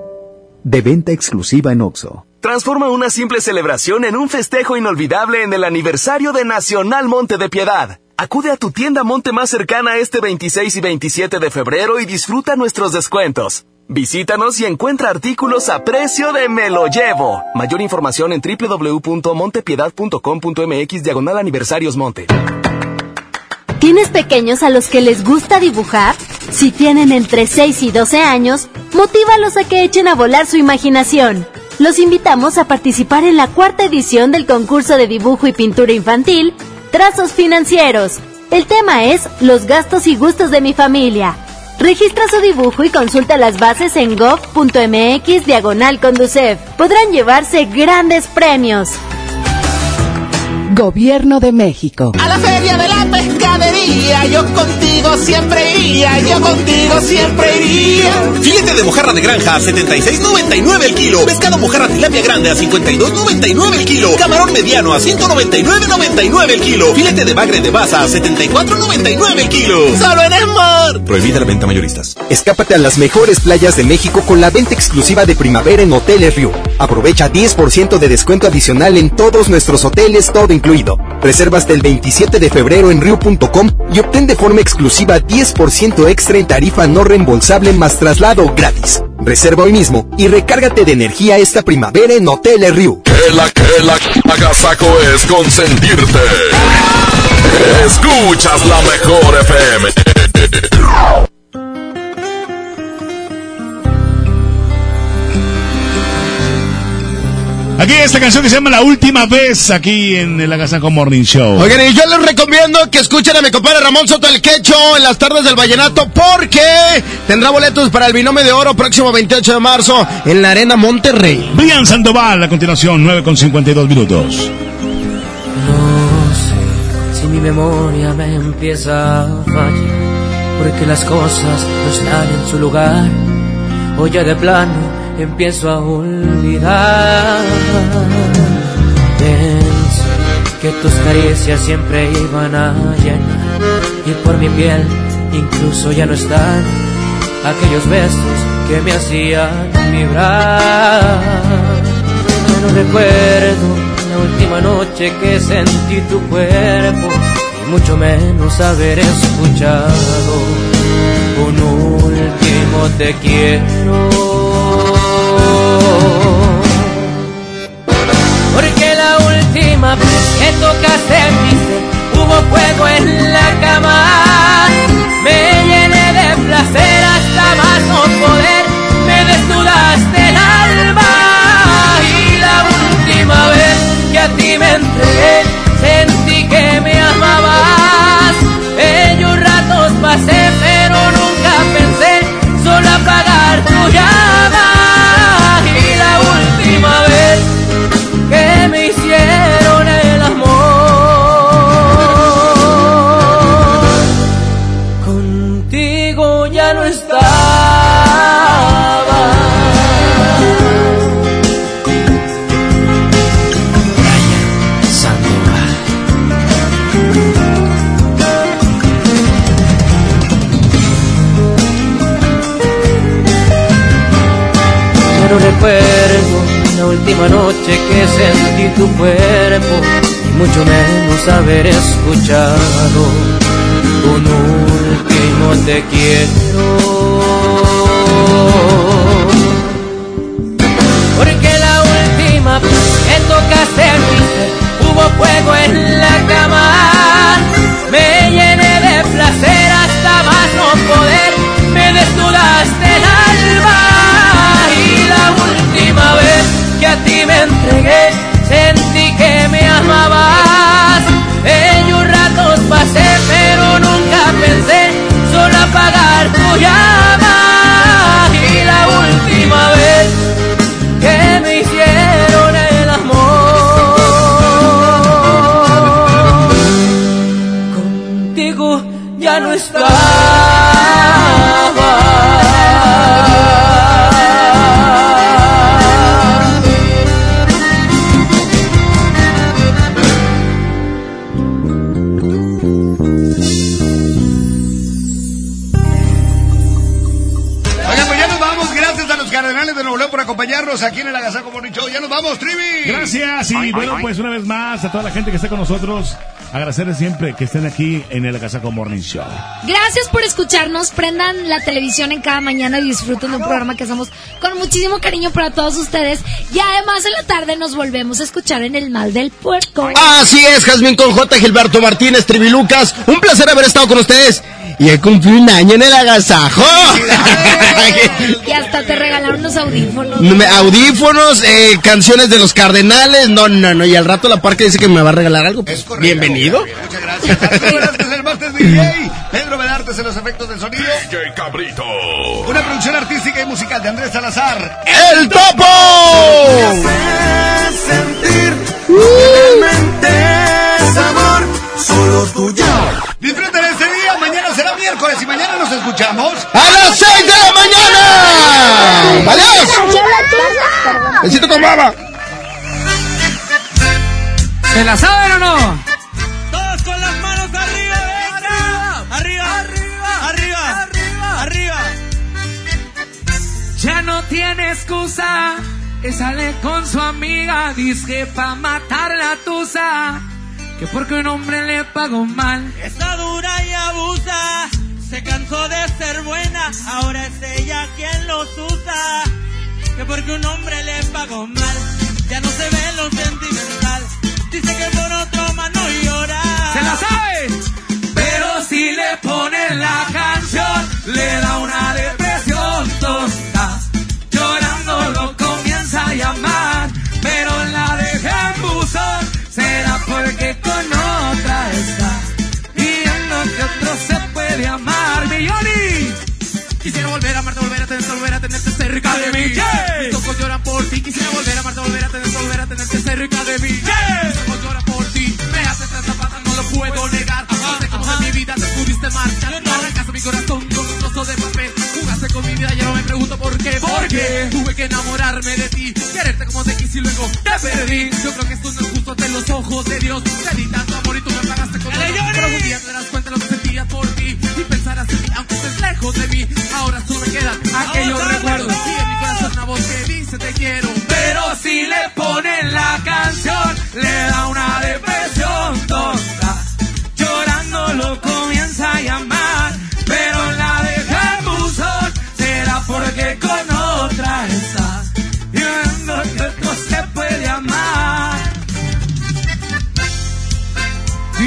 De venta exclusiva en Oxo. Transforma una simple celebración en un festejo inolvidable en el aniversario de Nacional Monte de Piedad. Acude a tu tienda Monte más cercana este 26 y 27 de febrero y disfruta nuestros descuentos. Visítanos y encuentra artículos a precio de me lo llevo. Mayor información en www.montepiedad.com.mx diagonal aniversarios monte. ¿Tienes pequeños a los que les gusta dibujar? Si tienen entre 6 y 12 años, motívalos a que echen a volar su imaginación. Los invitamos a participar en la cuarta edición del concurso de dibujo y pintura infantil, Trazos Financieros. El tema es Los gastos y gustos de mi familia. Registra su dibujo y consulta las bases en gov.mx diagonal conducef. Podrán llevarse grandes premios. Gobierno de México. A la feria de la pescadería, yo contigo siempre iría, yo contigo siempre iría. Filete de mojarra de granja a 76.99 el kilo. Pescado mojarra tilapia grande a 52.99 el kilo. Camarón mediano a 199.99 el kilo. Filete de bagre de baza a 74.99 el kilo. Solo en Esmar. Prohibida la venta mayoristas. Escápate a las mejores playas de México con la venta exclusiva de primavera en Hoteles Rio. Aprovecha 10% de descuento adicional en todos nuestros hoteles, todo incluido. Reserva hasta el 27 de febrero en Rio.com y obtén de forma exclusiva 10% extra en tarifa no reembolsable más traslado gratis. Reserva hoy mismo y recárgate de energía esta primavera en Hoteles Rio. Que la que la es consentirte. Escuchas la mejor FM. Aquí esta canción que se llama La Última Vez, aquí en el Agasaco Morning Show. Oigan, y yo les recomiendo que escuchen a mi compadre Ramón Soto el Quecho en las tardes del Vallenato porque tendrá boletos para el binomio de oro próximo 28 de marzo en la Arena Monterrey. Brian Sandoval, a continuación, 9 con 52 minutos. No sé si mi memoria me empieza a fallar, porque las cosas no están en su lugar, o ya de plano empiezo a olvidar. Pensé que tus caricias siempre iban a llenar y por mi piel incluso ya no están aquellos besos que me hacían vibrar. No recuerdo la última noche que sentí tu cuerpo y mucho menos haber escuchado un último te quiero. Última vez que tocaste mi ser hubo fuego en la cama. Me llené de placer hasta más no poder. Me desnudaste el alma. Y la última vez que a ti me entregué, sentí que me amabas. Ellos ratos pasé, pero nunca pensé solo apagar tu llama. Última noche que sentí tu cuerpo y mucho menos haber escuchado un último te quiero. Porque la última vez que tocaste mi hubo fuego en la cama. Me llené de placer hasta más no poder. Entregué, sentí que me amabas. Ellos ratos pasé, pero nunca pensé solo apagar tu llama. Y la última vez que me hicieron el amor. Contigo ya no estaba. Vamos, Trivi. Gracias y bueno, pues una vez más a toda la gente que está con nosotros, agradecerles siempre que estén aquí en el Agasajo Morning Show. Gracias por escucharnos. Prendan la televisión en cada mañana y disfruten de un programa que hacemos con muchísimo cariño para todos ustedes. Y además en la tarde nos volvemos a escuchar en el Mal del Puerco. Así es, Jazmín con J. Gilberto Martínez, Trivilucas. Un placer haber estado con ustedes. Y he cumplido un año en el agasajo. Y hasta te regalaron unos audífonos. Audífonos, eh, canciones de los Cardenales. No, no, no. Y al rato la parque dice que me va a regalar algo. Pues, bienvenido. Muchas gracias. Velázquez, el martes DJ. Pedro Vedartes en los efectos del sonido. DJ Cabrito. Una producción artística y musical de Andrés Salazar. ¡El Topo! sentir es amor solo tuyo. Disfruten este miércoles y mañana nos escuchamos. ¡A las 6 de la mañana! ¡Adiós! Besito con baba. ¿Se la saben o no? Todos con las manos arriba, venga. Arriba, arriba, arriba, arriba, arriba. Ya no tiene excusa. Que sale con su amiga. Dice pa' matar la tusa. Que porque un hombre le pagó mal. Está dura y abusa. Se cansó de ser buena. Ahora es ella quien los usa. Que porque un hombre le pagó mal. Ya no se ve lo sentimental. Dice que por otro más no llora. ¿Se la sabe? Pero si le ponen la canción, le da una depresión tonta. Llorando lo comienza a llamar, puede amar. ¡Milloni! Quisiera volver a amarte, volver a tenerte, volver a tenerte cerca de mí. Mis ojos lloran por ti. Quisiera volver a amarte, volver a tenerte, volver a tenerte cerca de mí. Mis ojos lloran por ti. Me haces esta pata, no lo puedo negar. No sé cómo de mi vida te pudiste marchar. No arrancaste mi corazón con un trozo de papel. Jugaste con mi vida, ya no me pregunto por qué. Porque tuve que enamorarme de ti. Quererte como te quise y luego te perdí. Yo creo que esto no es justo ante los ojos de Dios. Te di tanto amor y tú me pagaste con dolor. Pero un día te darás cuenta de lo que sentía por si pensaras en mí, aunque estés lejos de mí, ahora solo me quedan aquellos recuerdos. Sigue sí, en mi corazón una voz que dice te quiero. Pero si le ponen la canción, le da una de